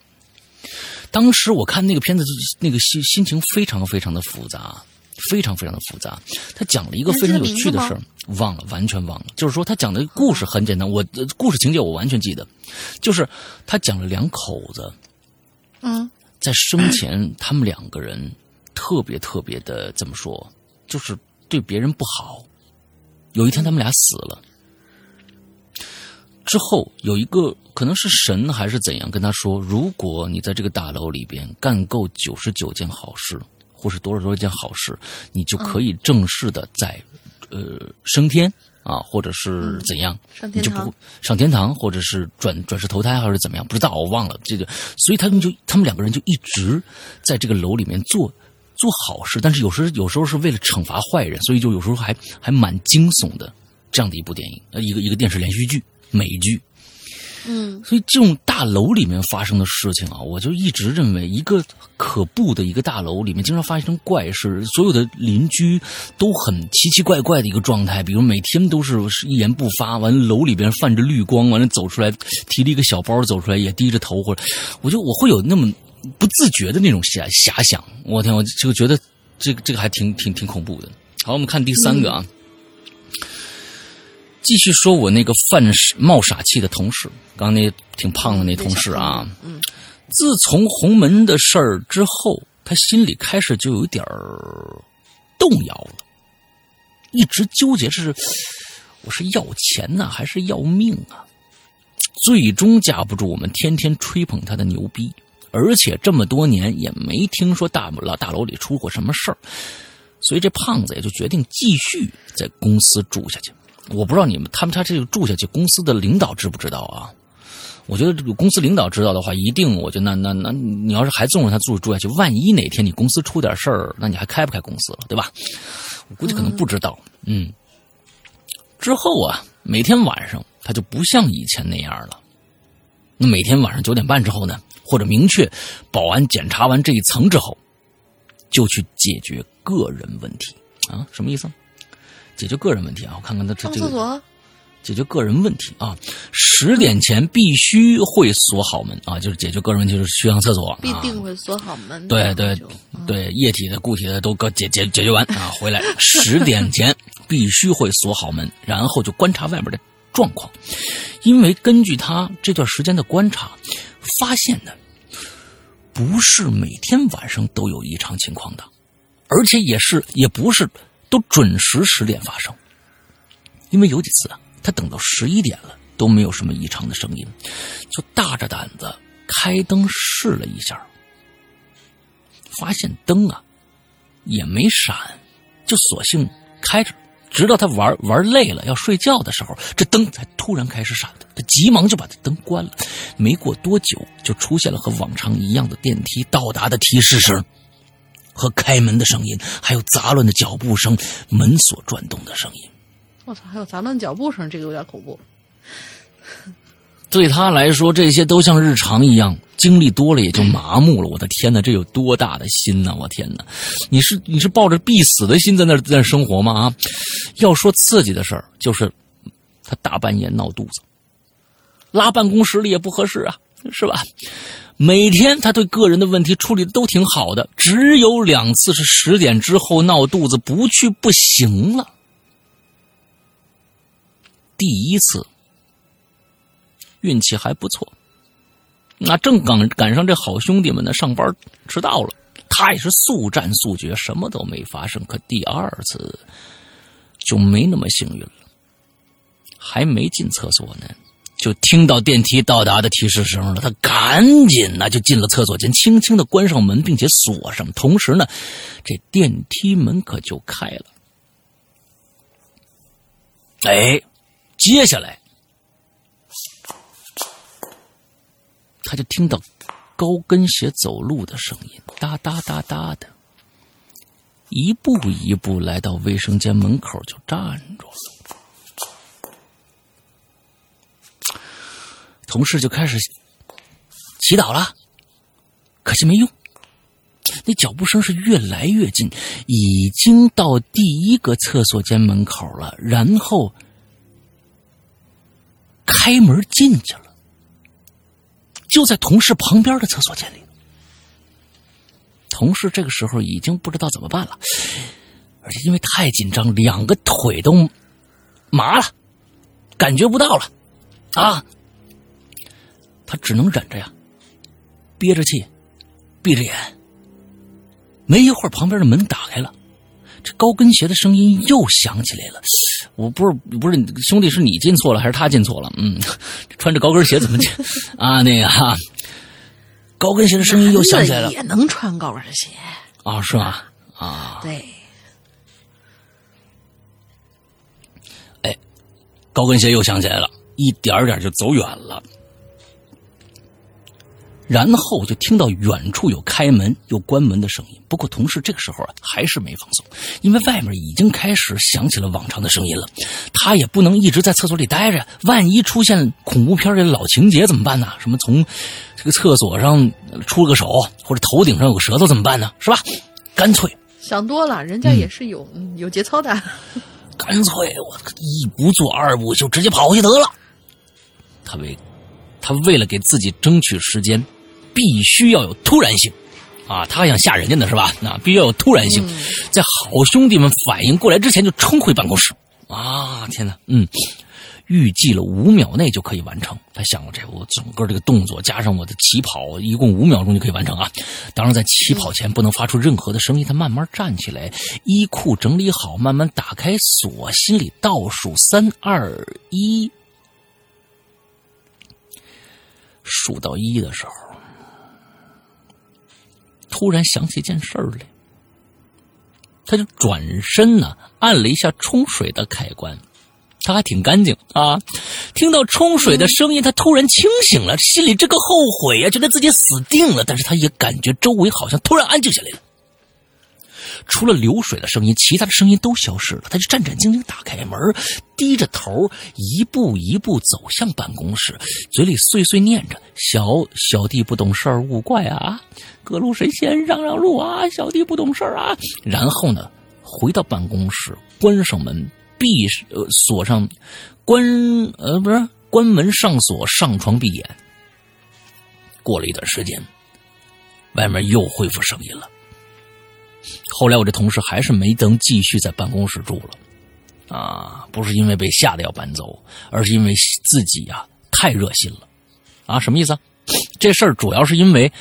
当时我看那个片子，那个心心情非常非常的复杂，非常非常的复杂。他讲了一个非常有趣的事儿，忘了，完全忘了。就是说，他讲的故事很简单，我呃故事情节我完全记得，就是他讲了两口子，嗯在生前他们两个人特别特别的怎么说，就是对别人不好。有一天他们俩死了。之后有一个可能是神还是怎样跟他说，如果你在这个大楼里边干够九十九件好事，或是多少多少件好事，你就可以正式的在、呃升天啊，或者是怎样，上天堂你就不上天堂，或者是转转世投胎，还是怎么样，不知道我忘了这个。所以他们就他们两个人就一直在这个楼里面做做好事，但是有时有时候是为了惩罚坏人，所以就有时候还还蛮惊悚的这样的一部电影，呃，一个一个电视连续剧美剧。嗯所以这种大楼里面发生的事情啊，我就一直认为，一个可怖的一个大楼里面经常发生怪事，所有的邻居都很奇奇怪怪的一个状态，比如每天都是一言不发，完了楼里边泛着绿光，完了走出来提了一个小包走出来也低着头，或者我就我会有那么不自觉的那种遐遐想，我天，我就觉得这个这个还挺挺挺恐怖的。好，我们看第三个啊。继续说我那个犯冒傻气的同事，刚那挺胖的那同事啊，嗯，自从红门的事儿之后，他心里开始就有点儿动摇了，一直纠结是我是要钱呢，还是要命啊？最终架不住我们天天吹捧他的牛逼，而且这么多年也没听说大楼大楼里出过什么事儿，所以这胖子也就决定继续在公司住下去。我不知道你们他们他这个住下去，公司的领导知不知道啊？我觉得这个公司领导知道的话，一定，我觉得那那那你要是还纵容他住住下去，万一哪天你公司出点事儿，那你还开不开公司了，对吧？我估计可能不知道。嗯，之后啊，每天晚上他就不像以前那样了。那每天晚上九点半之后呢，或者明确保安检查完这一层之后，就去解决个人问题啊？什么意思？解决个人问题啊？我看看他这这个。上厕所，解决个人问题啊，十点前必须会锁好门啊，就是解决个人问题，就是去上厕所，啊、必定会锁好门。对对对，液体的、固体的都各解解解决完啊，回来十点前必须会锁好门，然后就观察外面的状况，因为根据他这段时间的观察，发现呢，不是每天晚上都有异常情况的，而且也是也不是都准时十点发生，因为有几次啊，他等到十一点了都没有什么异常的声音，就大着胆子开灯试了一下。发现灯啊也没闪，就索性开着，直到他玩玩累了要睡觉的时候，这灯才突然开始闪的。他急忙就把这灯关了。没过多久，就出现了和往常一样的电梯到达的提示声，和开门的声音，还有杂乱的脚步声、门锁转动的声音。我操，还有杂乱脚步声，这个有点恐怖。对他来说，这些都像日常一样，经历多了也就麻木了。我的天哪，这有多大的心呐！我天哪，你是你是抱着必死的心在那在那生活吗？啊，要说刺激的事儿，就是他大半夜闹肚子，拉办公室里也不合适啊，是吧？每天他对个人的问题处理的都挺好的，只有两次是十点之后闹肚子，不去不行了。第一次。运气还不错，那正赶赶上这好兄弟们呢上班迟到了，他也是速战速决，什么都没发生。可第二次就没那么幸运了，还没进厕所呢，就听到电梯到达的提示声了。他赶紧呢就进了厕所间，轻轻的关上门，并且锁上。同时呢，这电梯门可就开了。哎，接下来。他就听到高跟鞋走路的声音，哒哒哒哒的，一步一步来到卫生间门口就站住了。同事就开始祈祷了，可惜没用。那脚步声是越来越近，已经到第一个厕所间门口了，然后开门进去了。就在同事旁边的厕所间里，同事这个时候已经不知道怎么办了，而且因为太紧张，两个腿都麻了，感觉不到了，啊，他只能忍着呀，憋着气，闭着眼。没一会儿，旁边的门打开了，这高跟鞋的声音又响起来了。我不是不是兄弟，是你进错了还是他进错了？嗯，穿着高跟鞋怎么进 啊？那个哈，高跟鞋的声音又响起来了。也能穿高跟鞋啊？是吗？啊，对，哎，高跟鞋又响起来了，一点点就走远了。然后就听到远处有开门又关门的声音。不过同事这个时候啊，还是没放松，因为外面已经开始响起了往常的声音了。他也不能一直在厕所里待着，万一出现恐怖片的老情节怎么办呢？什么从这个厕所上出了个手，或者头顶上有个舌头怎么办呢？是吧？干脆想多了，人家也是有、有节操的。干脆我一不做二不休，直接跑回去得了。他为他为了给自己争取时间。必须要有突然性，啊，他还想吓人家呢，是吧？那必须要有突然性，在好兄弟们反应过来之前就冲回办公室。啊，天哪，嗯，预计了五秒内就可以完成。他想过这，我整个这个动作加上我的起跑，一共五秒钟就可以完成啊。当然，在起跑前不能发出任何的声音。他慢慢站起来，衣裤整理好，慢慢打开锁，心里倒数三二一，数到一的时候。突然想起件事儿来，他就转身呢，按了一下冲水的开关。他还挺干净啊。听到冲水的声音，他突然清醒了，心里这个后悔呀，觉得自己死定了。但是他也感觉周围好像突然安静下来了。除了流水的声音，其他的声音都消失了。他就战战兢兢打开门，低着头，一步一步走向办公室，嘴里碎碎念着：“小小弟不懂事儿，勿怪啊！各路神仙让让路啊！小弟不懂事儿啊！”然后呢，回到办公室，关上门，闭呃锁上，关呃不是关门上锁，上床闭眼。过了一段时间，外面又恢复声音了。后来我这同事还是没能继续在办公室住了，啊，不是因为被吓得要搬走，而是因为自己呀太热心了，啊，什么意思？这事儿主要是因为。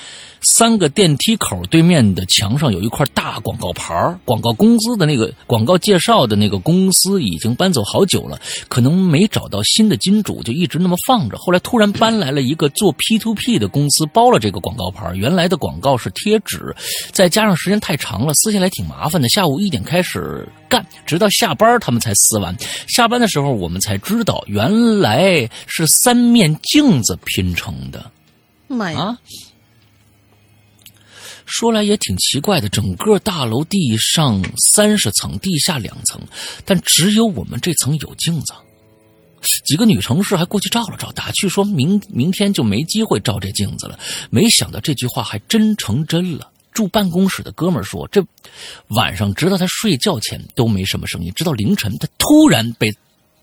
三个电梯口对面的墙上有一块大广告牌广告公司的那个广告介绍的那个公司已经搬走好久了，可能没找到新的金主，就一直那么放着。后来突然搬来了一个做 P to P 的公司，包了这个广告牌原来的广告是贴纸，再加上时间太长了，撕下来挺麻烦的。下午一点开始干，直到下班他们才撕完。下班的时候我们才知道，原来是三面镜子拼成的。妈呀！说来也挺奇怪的，整个大楼地上三十层，地下两层，但只有我们这层有镜子。几个女同事还过去照了照，打趣说明明天就没机会照这镜子了。没想到这句话还真成真了。住办公室的哥们说，这晚上直到他睡觉前都没什么声音，直到凌晨他突然被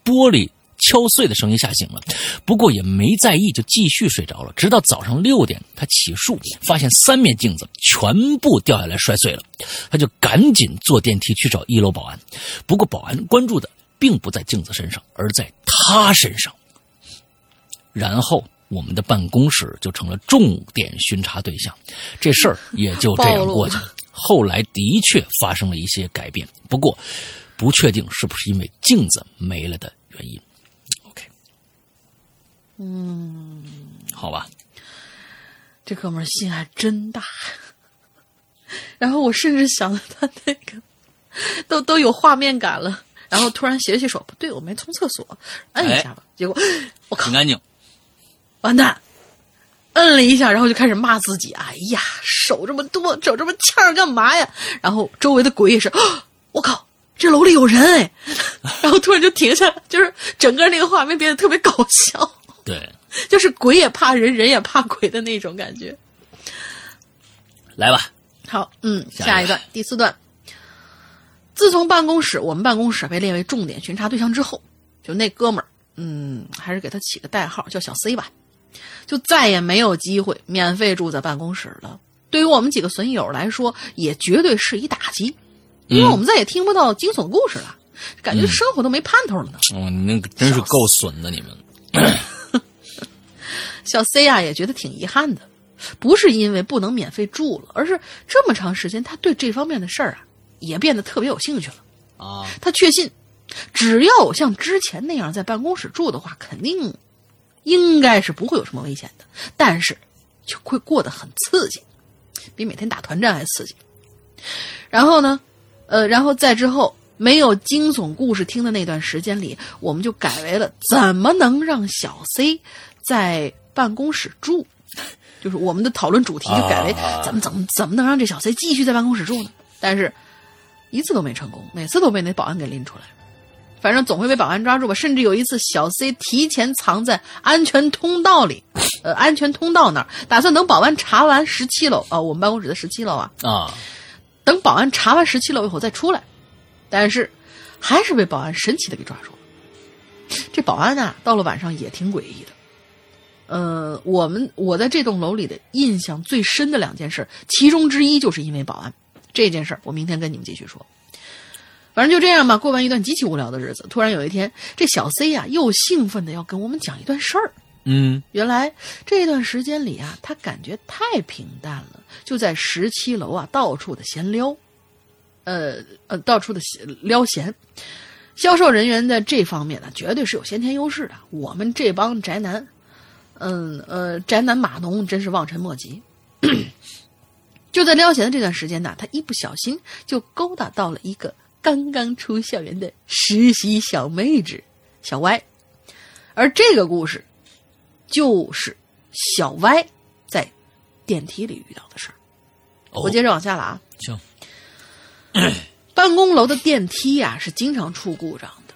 玻璃。敲碎的声音吓醒了，不过也没在意，就继续睡着了。直到早上六点，他起漱，发现三面镜子全部掉下来摔碎了，他就赶紧坐电梯去找一楼保安。不过保安关注的并不在镜子身上，而在他身上。然后我们的办公室就成了重点巡查对象，这事儿也就这样过去了。后来的确发生了一些改变，不过不确定是不是因为镜子没了的原因。嗯，好吧，这哥们儿心还真大。然后我甚至想到他那个，都都有画面感了。然后突然写写手，不对，我没冲厕所，摁一下吧。结果我靠，挺干净，完蛋，摁了一下，然后就开始骂自己。哎呀，手这么多，手这么欠干嘛呀？然后周围的鬼也是，我靠，这楼里有人哎！然后突然就停下来，就是整个那个画面变得特别搞笑。对，就是鬼也怕人，人也怕鬼的那种感觉。来吧，好，嗯，下一段，第四段。自从办公室我们办公室被列为重点巡查对象之后，就那哥们儿，嗯，还是给他起个代号叫小 C 吧，就再也没有机会免费住在办公室了。对于我们几个损友来说，也绝对是一打击，因为我们再也听不到惊悚故事了，感觉生活都没盼头了呢。哦，你那个真是够损的，你们。小 C 啊也觉得挺遗憾的，不是因为不能免费住了，而是这么长时间他对这方面的事儿啊也变得特别有兴趣了。啊，他确信，只要像之前那样在办公室住的话，肯定应该是不会有什么危险的，但是就会过得很刺激，比每天打团战还刺激。然后呢，呃，然后在之后没有惊悚故事听的那段时间里，我们就改为了怎么能让小 C 在办公室住，就是我们的讨论主题就改为啊怎么怎么怎么能让这小 C 继续在办公室住呢？但是一次都没成功，每次都被那保安给拎出来。反正总会被保安抓住吧。甚至有一次，小 C 提前藏在安全通道里，呃，安全通道那儿，打算等保安查完十七楼啊、我们办公室的十七楼啊，啊，等保安查完十七楼以后再出来。但是还是被保安神奇的给抓住了。这保安啊，到了晚上也挺诡异的。呃，我们我在这栋楼里的印象最深的两件事，其中之一就是因为保安这件事儿，我明天跟你们继续说。反正就这样吧，过完一段极其无聊的日子，突然有一天，这小 C 呀、又兴奋的要跟我们讲一段事儿。嗯原来这段时间里啊，他感觉太平淡了，就在十七楼啊到处的闲撩，呃呃，到处的闲撩闲。销售人员在这方面呢，绝对是有先天优势的。我们这帮宅男，嗯呃，宅男码农真是望尘莫及。就在撩闲的这段时间呢，他一不小心就勾搭到了一个刚刚出校园的实习小妹子。小歪，而这个故事就是小歪在电梯里遇到的事儿。哦我接着往下了啊。行，办公楼的电梯呀、是经常出故障的，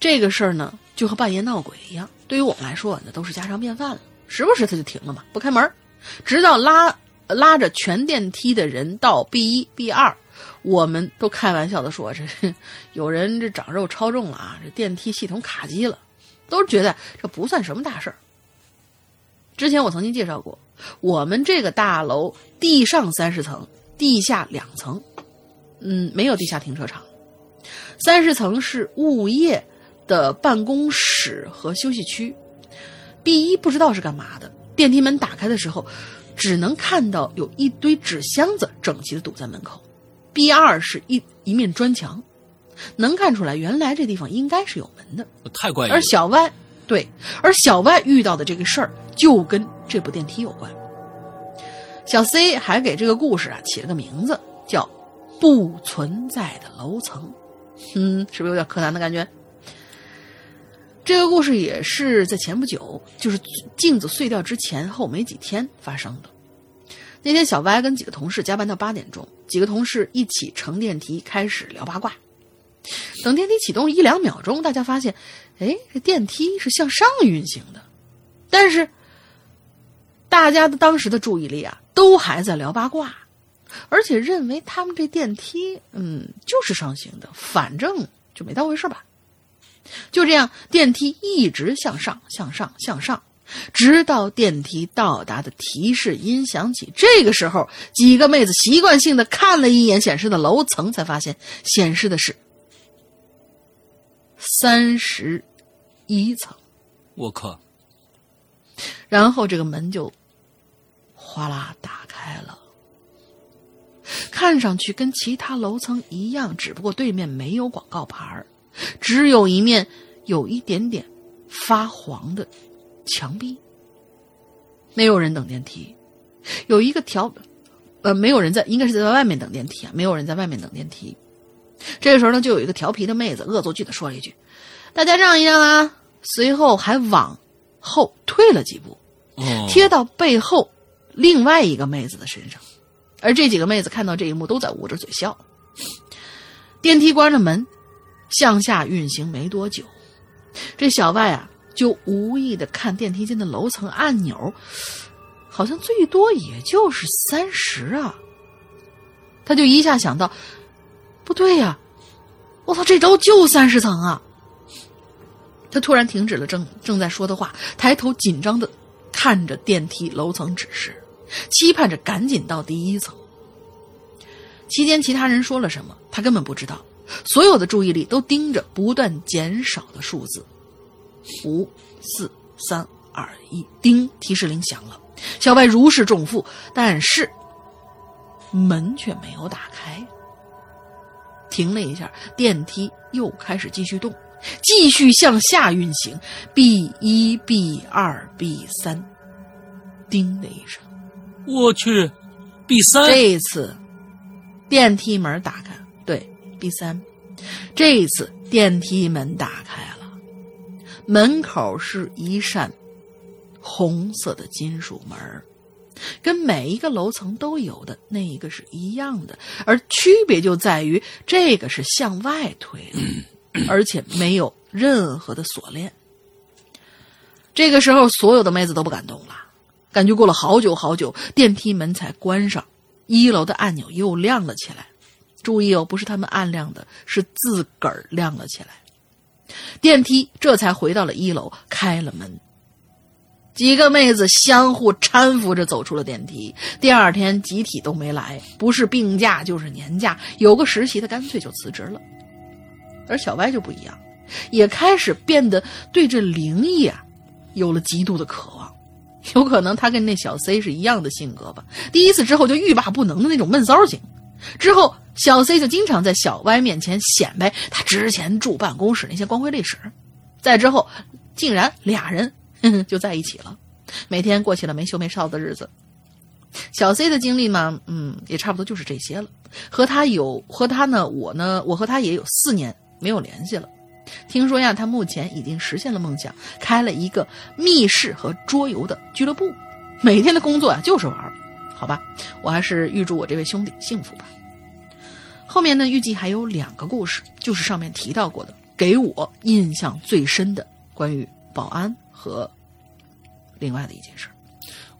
这个事儿呢就和半夜闹鬼一样，对于我们来说那都是家常便饭了。时不时它就停了嘛，不开门，直到拉拉着全电梯的人到 B 一、B 二，我们都开玩笑的说这有人这长肉超重了啊，这电梯系统卡机了，都觉得这不算什么大事儿。之前我曾经介绍过，我们这个大楼地上三十层，地下两层，嗯，没有地下停车场。三十层是物业的办公室和休息区。B 一不知道是干嘛的，电梯门打开的时候，只能看到有一堆纸箱子整齐的堵在门口。B 二是一一面砖墙，能看出来原来这地方应该是有门的。太怪异了而。小歪对，而小歪遇到的这个事儿就跟这部电梯有关。小 C 还给这个故事啊起了个名字，叫“不存在的楼层”。嗯，是不是有点柯南的感觉？这个故事也是在前不久，就是镜子碎掉之前后没几天发生的。那天，小歪跟几个同事加班到八点钟，几个同事一起乘电梯开始聊八卦。等电梯启动一两秒钟，大家发现，哎，这电梯是向上运行的，但是大家的当时的注意力啊，都还在聊八卦，而且认为他们这电梯，嗯，就是上行的，反正就没当回事吧。就这样，电梯一直向上，向上，向上，直到电梯到达的提示音响起。这个时候，几个妹子习惯性的看了一眼显示的楼层，才发现显示的是三十一层。我靠！然后这个门就哗啦打开了，看上去跟其他楼层一样，只不过对面没有广告牌儿只有一面有一点点发黄的墙壁。没有人等电梯，有一个调，呃，没有人在，应该是在外面等电梯啊，没有人在外面等电梯。这个时候呢，就有一个调皮的妹子恶作剧的说了一句：“大家让一让啊！”随后还往后退了几步，哦，贴到背后另外一个妹子的身上，而这几个妹子看到这一幕都在捂着嘴笑。电梯关了门，向下运行没多久，这小外啊就无意的看电梯间的楼层按钮，好像最多也就是三十啊。他就一下想到，不对呀、我操，这楼就三十层啊！他突然停止了正正在说的话，抬头紧张的看着电梯楼层指示，期盼着赶紧到第一层。期间，其他人说了什么，他根本不知道，所有的注意力都盯着不断减少的数字。五、四、三、二、一，叮！提示铃响了，小白如释重负，但是门却没有打开。停了一下，电梯又开始继续动，继续向下运行。B 一、B 二、B 三，叮的一声，我去，B 三这一次电梯门打开，对，B 三，这一次电梯门打开了，门口是一扇红色的金属门跟每一个楼层都有的那一个是一样的，而区别就在于这个是向外推的，而且没有任何的锁链。这个时候，所有的妹子都不敢动了，感觉过了好久好久，电梯门才关上，一楼的按钮又亮了起来。注意哦，不是他们按亮的，是自个儿亮了起来。电梯这才回到了一楼，开了门。几个妹子相互搀扶着走出了电梯。第二天集体都没来，不是病假就是年假，有个实习的干脆就辞职了。而小歪就不一样，也开始变得对这灵异啊有了极度的渴望。有可能他跟那小 C 是一样的性格吧。第一次之后就欲罢不能的那种闷骚型，之后小 C 就经常在小歪面前显摆他之前住办公室那些光辉历史。再之后，竟然俩人呵呵就在一起了，每天过起了没羞没臊的日子。小 C 的经历嘛，嗯，也差不多就是这些了。和他有和他呢，我呢，我和他也有四年没有联系了。听说呀，他目前已经实现了梦想，开了一个密室和桌游的俱乐部，每天的工作啊就是玩。好吧，我还是预祝我这位兄弟幸福吧。后面呢，预计还有两个故事，就是上面提到过的，给我印象最深的关于保安和另外的一件事。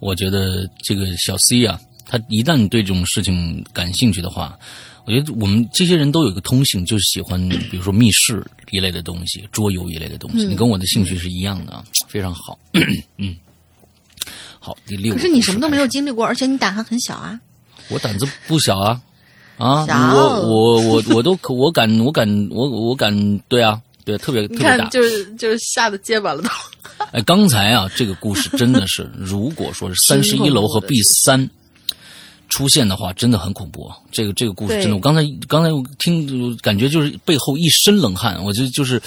我觉得这个小 C 啊，他一旦对这种事情感兴趣的话，我觉得我们这些人都有一个通性，就是喜欢比如说密室一类的东西、桌游一类的东西。你跟我的兴趣是一样的啊，非常好。嗯，好，第六个。可是你什么都没有经历过，而且你胆还很小啊。我胆子不小啊，啊，我我我我都可我敢我敢我我敢对啊，对，特别特别大，。就是就是吓得结巴了都。哎，刚才啊，这个故事真的是，如果说是三十一楼和 B 三出现的话，真的很恐怖啊！这个这个故事真的，我刚才刚才我听，感觉就是背后一身冷汗。我就就是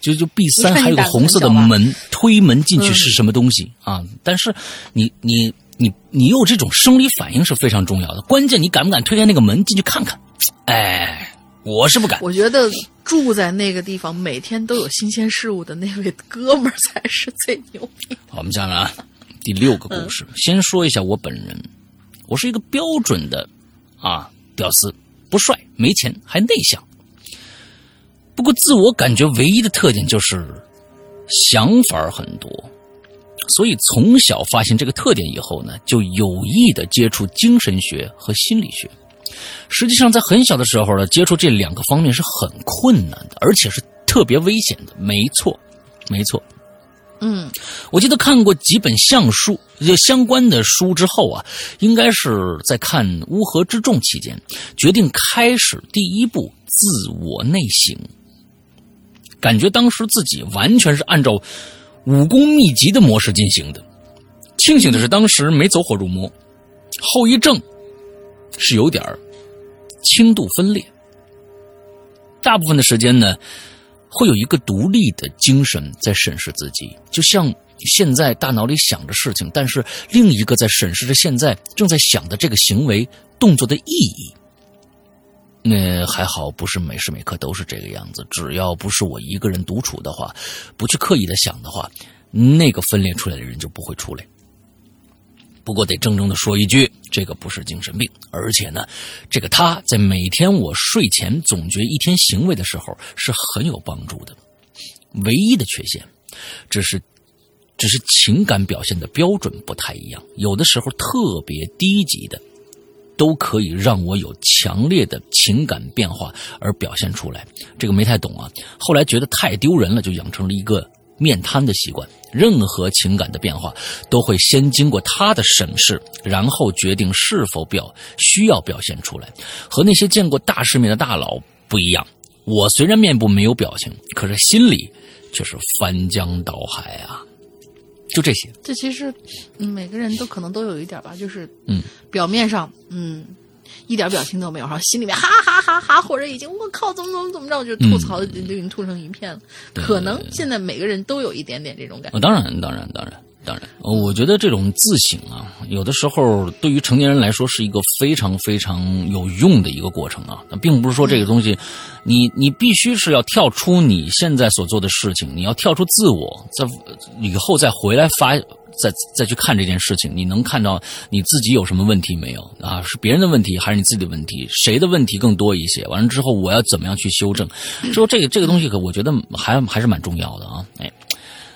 就就 B 三还有个红色的门，推门进去嗯是什么东西、啊？但是你你你你有这种生理反应是非常重要的，关键你敢不敢推开那个门进去看看？哎，我是不敢。我觉得住在那个地方，每天都有新鲜事物的那位哥们儿才是最牛逼。好，我们讲了啊，第六个故事。先说一下我本人，我是一个标准的啊屌丝，不帅，没钱，还内向。不过自我感觉唯一的特点就是想法很多，所以从小发现这个特点以后呢，就有意的接触精神学和心理学。实际上，在很小的时候呢，接触这两个方面是很困难的，而且是特别危险的。没错，没错。嗯，我记得看过几本相书，就相关的书之后啊，应该是在看《乌合之众》期间，决定开始第一步自我内省。感觉当时自己完全是按照武功秘籍的模式进行的。庆幸的是，当时没走火入魔，后遗症是有点轻度分裂。大部分的时间呢，会有一个独立的精神在审视自己，就像现在大脑里想着事情，但是另一个在审视着现在正在想的这个行为动作的意义。那还好，不是每时每刻都是这个样子。只要不是我一个人独处的话，不去刻意的想的话，那个分裂出来的人就不会出来。不过得郑重的说一句，这个不是精神病，而且呢，这个他在每天我睡前总结一天行为的时候是很有帮助的。唯一的缺陷，只是只是情感表现的标准不太一样，有的时候特别低级的，都可以让我有强烈的情感变化而表现出来。这个没太懂啊，后来觉得太丢人了，就养成了一个面瘫的习惯。任何情感的变化都会先经过他的审视，然后决定是否表需要表现出来。和那些见过大世面的大佬不一样，我虽然面部没有表情，可是心里却是翻江倒海啊！就这些，这其实，嗯，每个人都可能都有一点吧，就是，嗯，表面上，嗯，一点表情都没有，然后心里面哈哈哈哈，或者已经我靠怎么怎么怎么着，就吐槽的就已经吐成一片了。可能现在每个人都有一点点这种感觉。啊，当然，当然，当然，当然，呃我觉得这种自省啊，有的时候对于成年人来说是一个非常非常有用的一个过程啊。那并不是说这个东西，你你必须是要跳出你现在所做的事情，你要跳出自我，在以后再回来发。再再去看这件事情，你能看到你自己有什么问题没有啊？是别人的问题还是你自己的问题？谁的问题更多一些？完了之后，我要怎么样去修正？之后这个这个东西，可我觉得还还是蛮重要的啊！哎，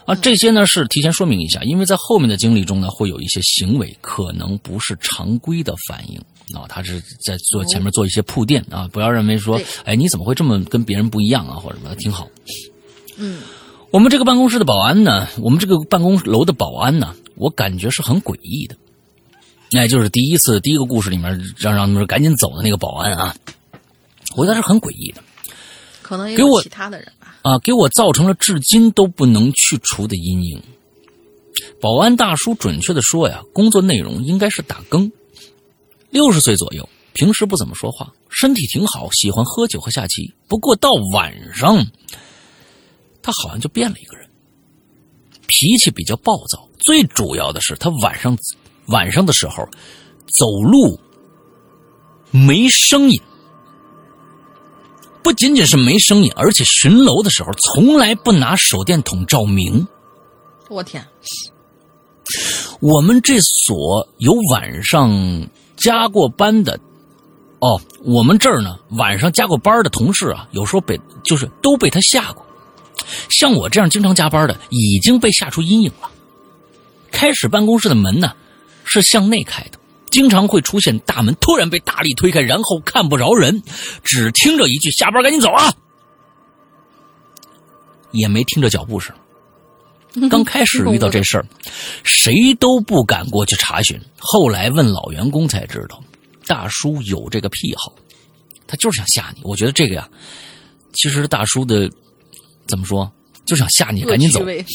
啊，这些呢是提前说明一下，因为在后面的经历中呢，会有一些行为可能不是常规的反应啊，他是在做前面做一些铺垫啊，不要认为说对，哎，你怎么会这么跟别人不一样啊，或者什么，挺好。嗯，我们这个办公室的保安呢，我们这个办公楼的保安呢，我感觉是很诡异的。那就是第一次第一个故事里面让让他们赶紧走的那个保安啊，我觉得是很诡异的。可能也给我有其他的人吧。啊，给我造成了至今都不能去除的阴影。保安大叔准确的说呀，工作内容应该是打更。六十岁左右，平时不怎么说话，身体挺好，喜欢喝酒和下棋。不过到晚上，他好像就变了一个人，脾气比较暴躁。最主要的是，他晚上晚上的时候走路没声音。不仅仅是没声音，而且巡楼的时候从来不拿手电筒照明。我天，我们这所有晚上加过班的，哦，我们这儿呢晚上加过班的同事啊，有时候被就是都被他吓过。像我这样经常加班的，已经被吓出阴影了。开始办公室的门呢是向内开的，经常会出现大门突然被大力推开，然后看不着人，只听着一句“下班赶紧走啊”，也没听着脚步声。刚开始遇到这事儿，谁都不敢过去查询。后来问老员工才知道，大叔有这个癖好，他就是想吓你。我觉得这个呀，其实大叔的怎么说，就想吓你，赶紧走恶趣。味，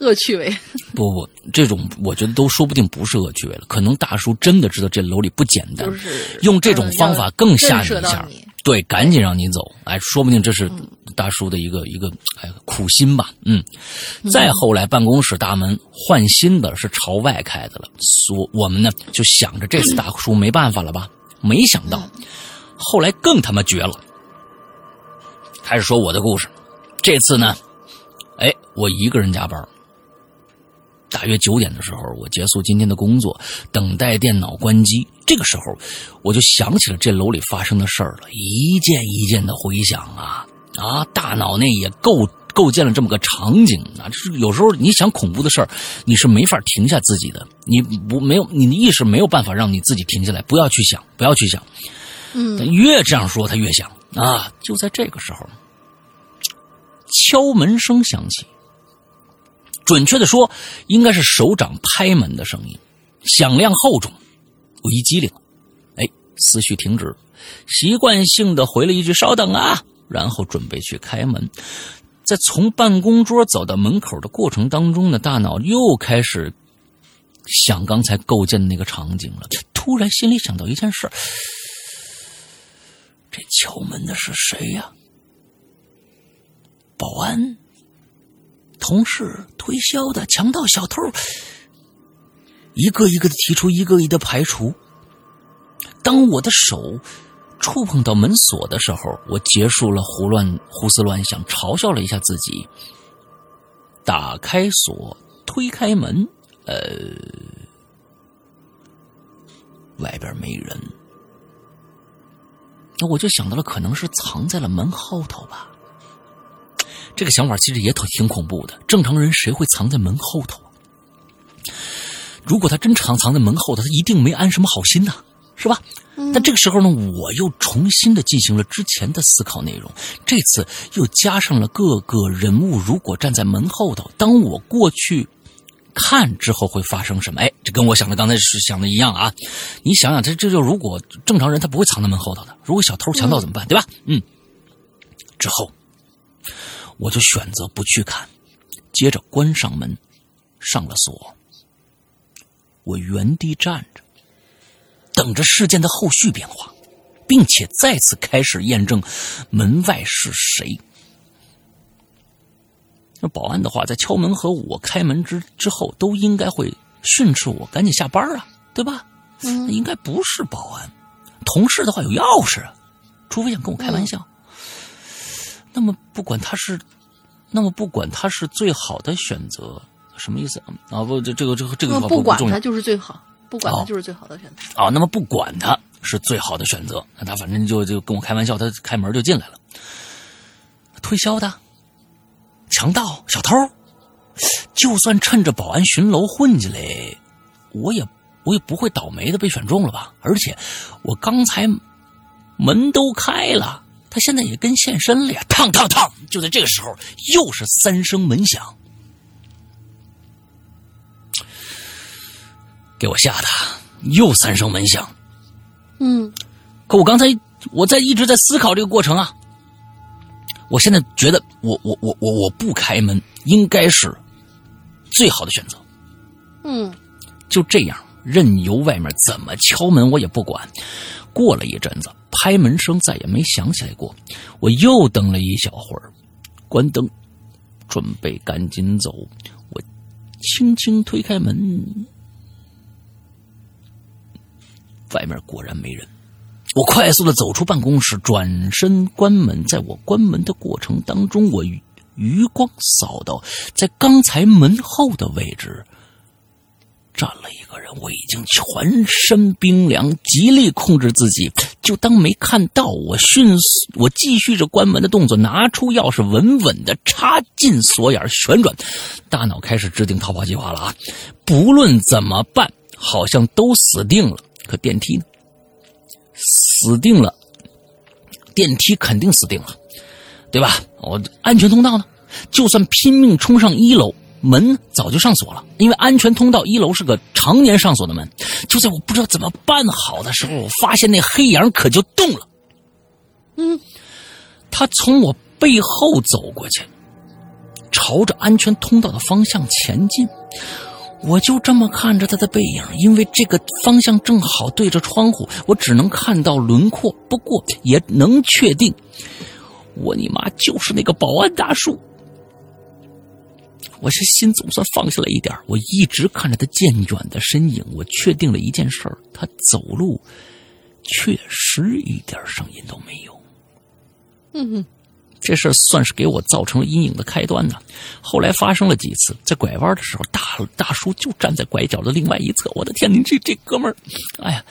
恶趣味。不不，这种我觉得都说不定不是恶趣味了，可能大叔真的知道这楼里不简单，就是用这种方法更吓你一下对，赶紧让你走，哎，说不定这是大叔的一个、一个哎苦心吧，嗯。再后来，办公室大门换新的是朝外开的了，所我们呢就想着这次大叔没办法了吧，没想到后来更他妈绝了。开始说我的故事，这次呢，哎，我一个人加班，大约九点的时候，我结束今天的工作，等待电脑关机。这个时候，我就想起了这楼里发生的事儿了，一件一件的回想啊啊，大脑内也构构建了这么个场景啊。就是有时候你想恐怖的事儿，你是没法停下自己的，你不没有你的意识没有办法让你自己停下来，不要去想，不要去想。嗯，越这样说，他越想啊。就在这个时候，敲门声响起。准确的说，应该是手掌拍门的声音，响亮厚重。我一激灵，哎，思绪停止，习惯性的回了一句“稍等啊”，然后准备去开门。在从办公桌走到门口的过程当中呢，大脑又开始想刚才构建的那个场景了。突然心里想到一件事这敲门的是谁呀、保安、同事、推销的、强盗、小偷，一个一个的提出，一个一个的排除。当我的手触碰到门锁的时候，我结束了胡乱胡思乱想，嘲笑了一下自己。打开锁，推开门，呃，外边没人。那我就想到了，可能是藏在了门后头吧。这个想法其实也挺挺恐怖的。正常人谁会藏在门后头啊？如果他真藏藏在门后头，他一定没安什么好心呐，是吧？但这个时候呢，我又重新的进行了之前的思考内容，这次又加上了各个人物如果站在门后头，当我过去看之后会发生什么？哎，这跟我想的刚才是想的一样啊！你想想，这这就如果正常人他不会藏在门后头的，如果小偷强盗怎么办？对吧？嗯，之后我就选择不去看，接着关上门，上了锁。我原地站着，等着事件的后续变化，并且再次开始验证门外是谁。那保安的话，在敲门和我开门之之后，都应该会训斥我赶紧下班啊，对吧？嗯，应该不是保安。同事的话有钥匙啊，除非想跟我开玩笑。那么不管他是，那么不管他是最好的选择，什么意思啊？啊不，这这个这个这个不管他就是最好，不管它哦就是最好的选择。啊，那么不管他是最好的选择，那他反正就就跟我开玩笑，他开门就进来了。推销的、强盗、小偷，就算趁着保安巡楼混进来，我也我也不会倒霉的被选中了吧？而且我刚才门都开了，他现在也跟现身了呀！烫烫烫！就在这个时候，又是三声门响，给我吓的，又三声门响。嗯可我刚才我在一直在思考这个过程啊，我现在觉得我我我我我不开门应该是最好的选择。嗯就这样，任由外面怎么敲门我也不管。过了一阵子，拍门声再也没响起来过。我又等了一小会儿，关灯，准备赶紧走。我轻轻推开门，外面果然没人。我快速的走出办公室，转身关门。在我关门的过程当中，我余余光扫到在刚才门后的位置站了一个人，我已经全身冰凉，极力控制自己，就当没看到。我迅速，我继续着关门的动作，拿出钥匙，稳稳的插进锁眼，旋转，大脑开始制定逃跑计划了啊！不论怎么办，好像都死定了。可电梯呢？死定了，电梯肯定死定了，对吧？我安全通道呢？就算拼命冲上一楼，门早就上锁了，因为安全通道一楼是个常年上锁的门。就在我不知道怎么办好的时候，我发现那黑影可就动了。嗯，他从我背后走过去，朝着安全通道的方向前进。我就这么看着他的背影，因为这个方向正好对着窗户，我只能看到轮廓，不过也能确定，我你妈就是那个保安大叔。我这心总算放下了一点我一直看着他渐远的身影，我确定了一件事儿：他走路确实一点声音都没有。嗯哼。这事儿算是给我造成了阴影的开端呢。后来发生了几次，在拐弯的时候，大大叔就站在拐角的另外一侧。我的天，你这这哥们儿，哎呀，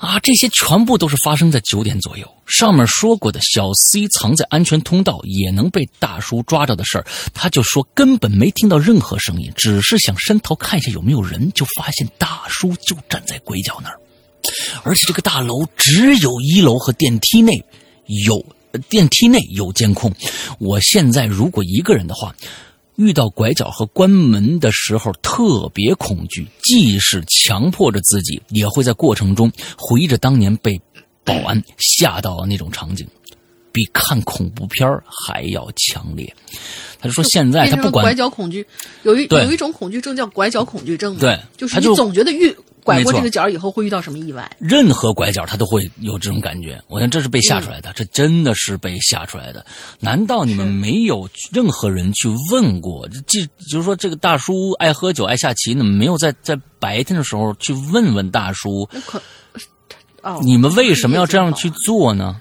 啊，这些全部都是发生在九点左右。上面说过的小 C 藏在安全通道也能被大叔抓着的事儿，他就说根本没听到任何声音，只是想伸头看一下有没有人，就发现大叔就站在拐角那儿，而且这个大楼只有一楼和电梯内有。电梯内有监控，我现在如果一个人的话，遇到拐角和关门的时候特别恐惧，即使强迫着自己，也会在过程中回忆着当年被保安吓到的那种场景，比看恐怖片还要强烈。他就说现在他不管拐角恐惧，有一有一种恐惧症叫拐角恐惧症，对，就是你总觉得遇。拐过这个角以后会遇到什么意外？任何拐角他都会有这种感觉。我想这是被吓出来的，这真的是被吓出来的。难道你们没有任何人去问过？即就是说，这个大叔爱喝酒、爱下棋，你们没有在在白天的时候去问问大叔？可哦，你们为什么要这样去做呢？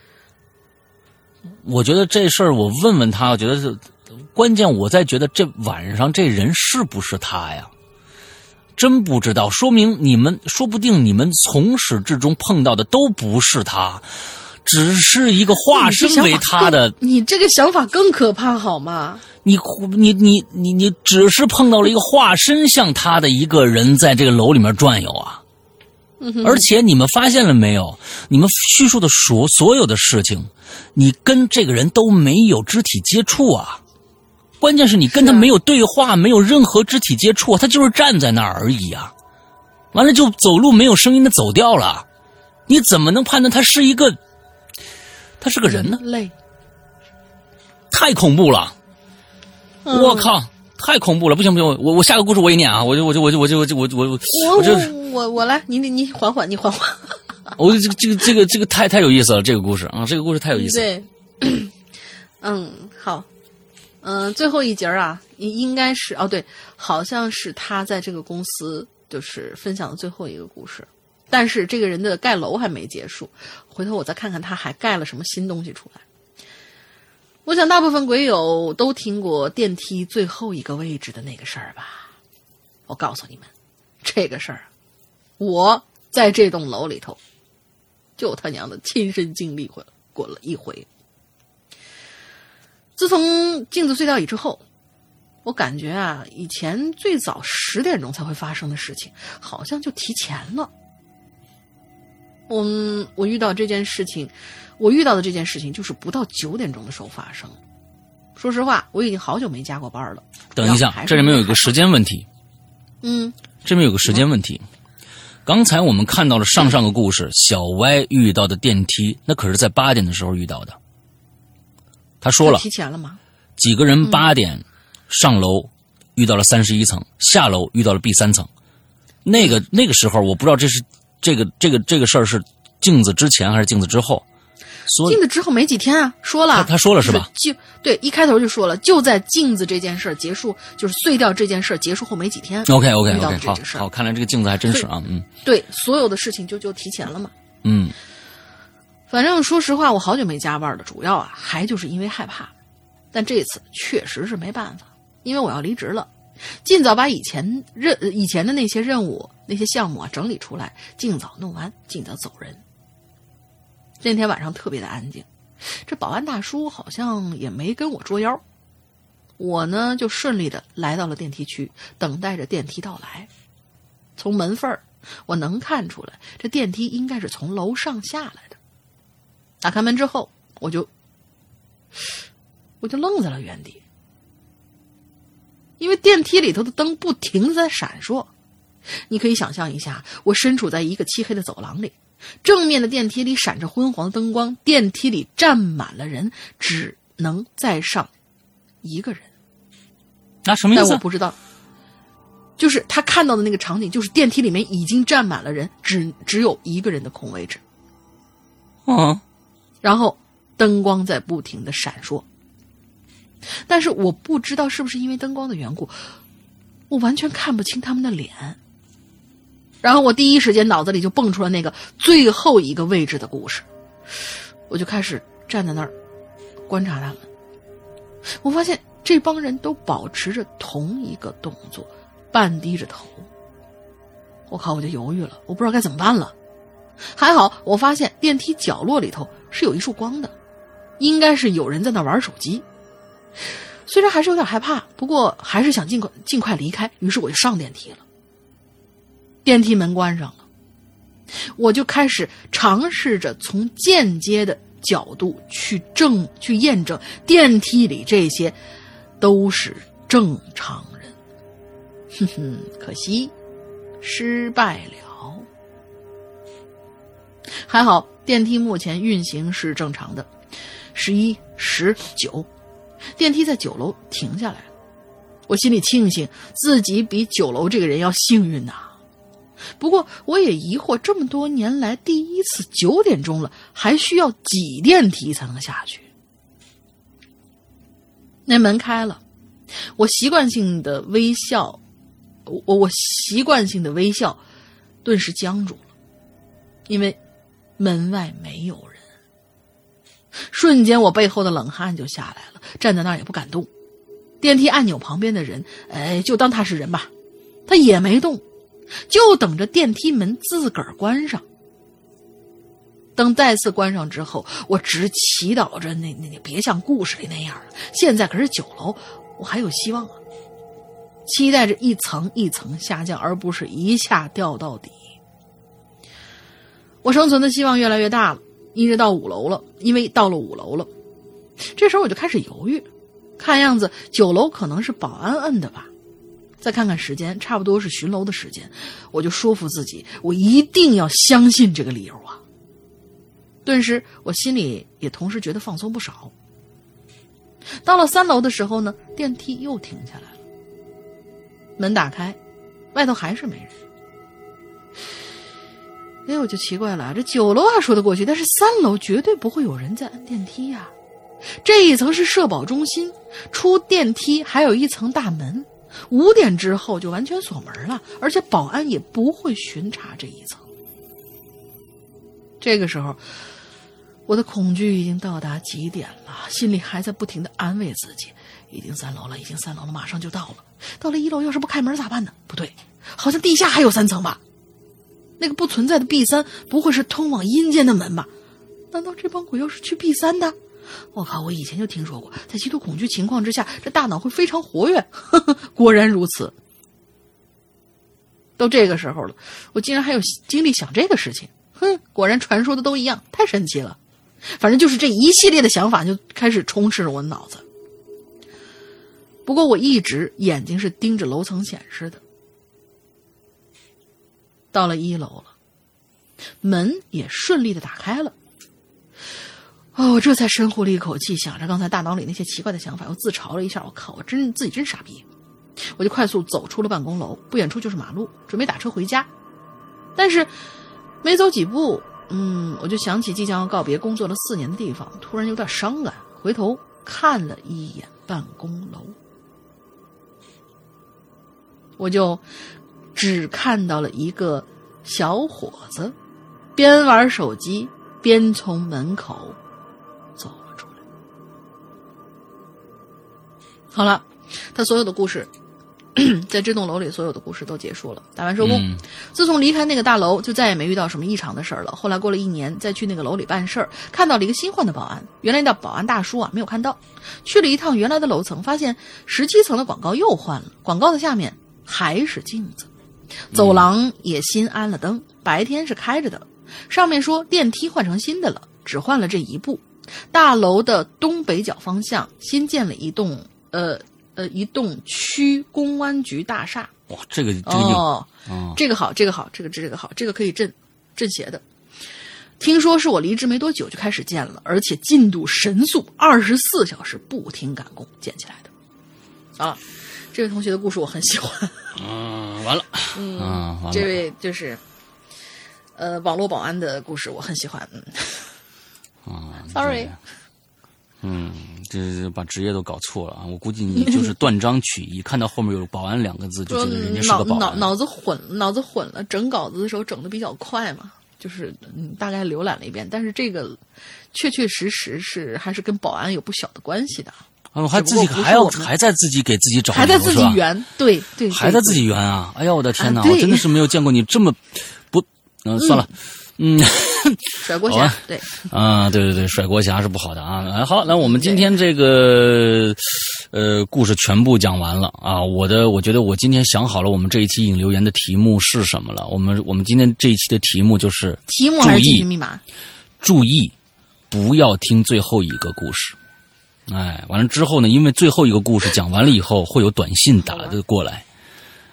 我觉得这事儿我问问他，我觉得是关键。我在觉得这晚上这人是不是他呀？真不知道，说明你们说不定你们从始至终碰到的都不是他，只是一个化身为他的。你这个想法更可怕，好吗？你你你你你只是碰到了一个化身像他的一个人，在这个楼里面转悠啊。而且你们发现了没有？你们叙述的所所有的事情，你跟这个人都没有肢体接触啊。关键是你跟他没有对话，没有任何肢体接触，他就是站在那儿而已啊！完了就走路没有声音的走掉了，你怎么能判断他是一个，他是个人呢？累，太恐怖了！我靠，太恐怖了！不行不行，我我下个故事我也念啊！我就我就我就我就我就我我我我就我我来，你你你缓缓，你缓缓。我这个这个这个这个太太有意思了，这个故事啊，这个故事太有意思。对，嗯，好。嗯，最后一节啊，应应该是哦，对，好像是他在这个公司就是分享的最后一个故事，但是这个人的盖楼还没结束，回头我再看看他还盖了什么新东西出来。我想大部分鬼友都听过电梯最后一个位置的那个事儿吧？我告诉你们，这个事儿，我在这栋楼里头，就他娘的亲身经历过过了一回。自从镜子隧道以之后，我感觉啊，以前最早十点钟才会发生的事情，好像就提前了。嗯，我遇到这件事情，我遇到的这件事情就是不到九点钟的时候发生。说实话，我已经好久没加过班了。等一下，这里面有一个时间问题。嗯，这边有个时间问题。刚才我们看到了上上个故事，小歪遇到的电梯，那可是在八点的时候遇到的。他说了，提前了吗？几个人八点上楼，遇到了三十一层，下楼遇到了 B 三层。那个那个时候，我不知道这是这个这个这个事儿是镜子之前还是镜子之后。镜子之后没几天啊，说了，他说了是吧？就对，一开头就说了，就在镜子这件事儿结束，就是碎掉这件事儿结束后没几天。OK OK OK，好，好，看来这个镜子还真是啊，嗯，对，所有的事情就就提前了嘛。嗯反正说实话，我好久没加班了，主要啊还就是因为害怕。但这次确实是没办法，因为我要离职了，尽早把以前任以前的那些任务、那些项目啊整理出来，尽早弄完，尽早走人。那天晚上特别的安静，这保安大叔好像也没跟我捉妖。我呢就顺利的来到了电梯区，等待着电梯到来。从门缝儿，我能看出来，这电梯应该是从楼上下来的。打开门之后，我就我就愣在了原地，因为电梯里头的灯不停的在闪烁。你可以想象一下，我身处在一个漆黑的走廊里，正面的电梯里闪着昏黄的灯光，电梯里站满了人，只能再上一个人。那什么意思？但我不知道，就是他看到的那个场景，就是电梯里面已经站满了人，只只有一个人的空位置。嗯然后灯光在不停的闪烁，但是我不知道是不是因为灯光的缘故，我完全看不清他们的脸。然后我第一时间脑子里就蹦出了那个最后一个位置的故事，我就开始站在那儿观察他们。我发现这帮人都保持着同一个动作，半低着头。我靠，我就犹豫了，我不知道该怎么办了。还好，我发现电梯角落里头是有一束光的，应该是有人在那玩手机。虽然还是有点害怕，不过还是想尽快尽快离开，于是我就上电梯了。电梯门关上了，我就开始尝试着从间接的角度去证去验证电梯里这些都是正常人。哼哼，可惜失败了。还好电梯目前运行是正常的，十一、十、九，电梯在九楼停下来了。我心里庆幸自己比九楼这个人要幸运呐、不过我也疑惑，这么多年来第一次九点钟了，还需要挤电梯才能下去。那门开了，我习惯性的微笑，我我习惯性的微笑，顿时僵住了，因为门外没有人。瞬间，我背后的冷汗就下来了，站在那儿也不敢动。电梯按钮旁边的人，哎，就当他是人吧，他也没动，就等着电梯门自个儿关上。等再次关上之后，我只祈祷着那那那别像故事里那样了。现在可是九楼，我还有希望啊！期待着一层一层下降，而不是一下掉到底。我生存的希望越来越大了，一直到五楼了，因为到了五楼了，这时候我就开始犹豫，看样子九楼可能是保安摁的吧。再看看时间，差不多是巡楼的时间，我就说服自己，我一定要相信这个理由啊！顿时，我心里也同时觉得放松不少。到了三楼的时候呢，电梯又停下来了，门打开，外头还是没人。哎，我就奇怪了，这九楼还说得过去，但是三楼绝对不会有人在按电梯呀、这一层是社保中心，出电梯还有一层大门，五点之后就完全锁门了，而且保安也不会巡查这一层。这个时候，我的恐惧已经到达极点了，心里还在不停的安慰自己：已经三楼了，已经三楼了，马上就到了。到了一楼，要是不开门咋办呢？不对，好像地下还有三层吧？那个不存在的 B 三，不会是通往阴间的门吧？难道这帮鬼要是去 B 三的？我靠！我以前就听说过，在极度恐惧情况之下，这大脑会非常活跃。呵呵，果然如此。都这个时候了，我竟然还有精力想这个事情。哼，果然传说的都一样，太神奇了。反正就是这一系列的想法就开始充斥着我的脑子。不过我一直眼睛是盯着楼层显示的。到了一楼了，门也顺利的打开了。哦，我这才深呼了一口气，想着刚才大脑里那些奇怪的想法，又自嘲了一下。我靠，我真自己真傻逼！我就快速走出了办公楼，不远处就是马路，准备打车回家。但是没走几步，嗯，我就想起即将要告别工作了四年的地方，突然有点伤感，回头看了一眼办公楼，我就只看到了一个小伙子边玩手机边从门口走了出来。好了，他所有的故事，在这栋楼里所有的故事都结束了，打完收工。嗯自从离开那个大楼，就再也没遇到什么异常的事儿了。后来过了一年，再去那个楼里办事儿，看到了一个新换的保安。原来那保安大叔啊，没有看到。去了一趟原来的楼层，发现十七层的广告又换了，广告的下面还是镜子，走廊也新安了灯，白天是开着的。上面说电梯换成新的了，只换了这一步。大楼的东北角方向新建了一栋呃呃一栋区公安局大厦。哇，这个这个硬哦，啊，这个好，这个好，这个这个好，这个可以镇镇邪的。听说是我离职没多久就开始建了，而且进度神速，二十四小时不停赶工建起来的。啊，这位同学的故事我很喜欢。嗯，完了，嗯，完这，位就是，呃，网络保安的故事我很喜欢。嗯啊，sorry，嗯，这这把职业都搞错了啊！我估计你就是断章取义，看到后面有“保安”两个字，就觉得人家是脑个保安。脑脑子混脑子混了，整稿子的时候整的比较快嘛，就是嗯大概浏览了一遍，但是这个确确实实是还是跟保安有不小的关系的，啊，我还自己还要还在自己给自己找还在自己圆，对对，还在自己己圆啊！哎呀，我的天哪，我真的是没有见过你这么不……嗯、算了，嗯。甩锅侠对，啊，对对对，甩锅侠是不好的啊。哎好，那我们今天这个呃故事全部讲完了啊。我的，我觉得我今天想好了，我们这一期引留言的题目是什么了。我们我们今天这一期的题目就是题目还是密码？注意，不要听最后一个故事。哎，完了之后呢，因为最后一个故事讲完了以后，会有短信打的过来。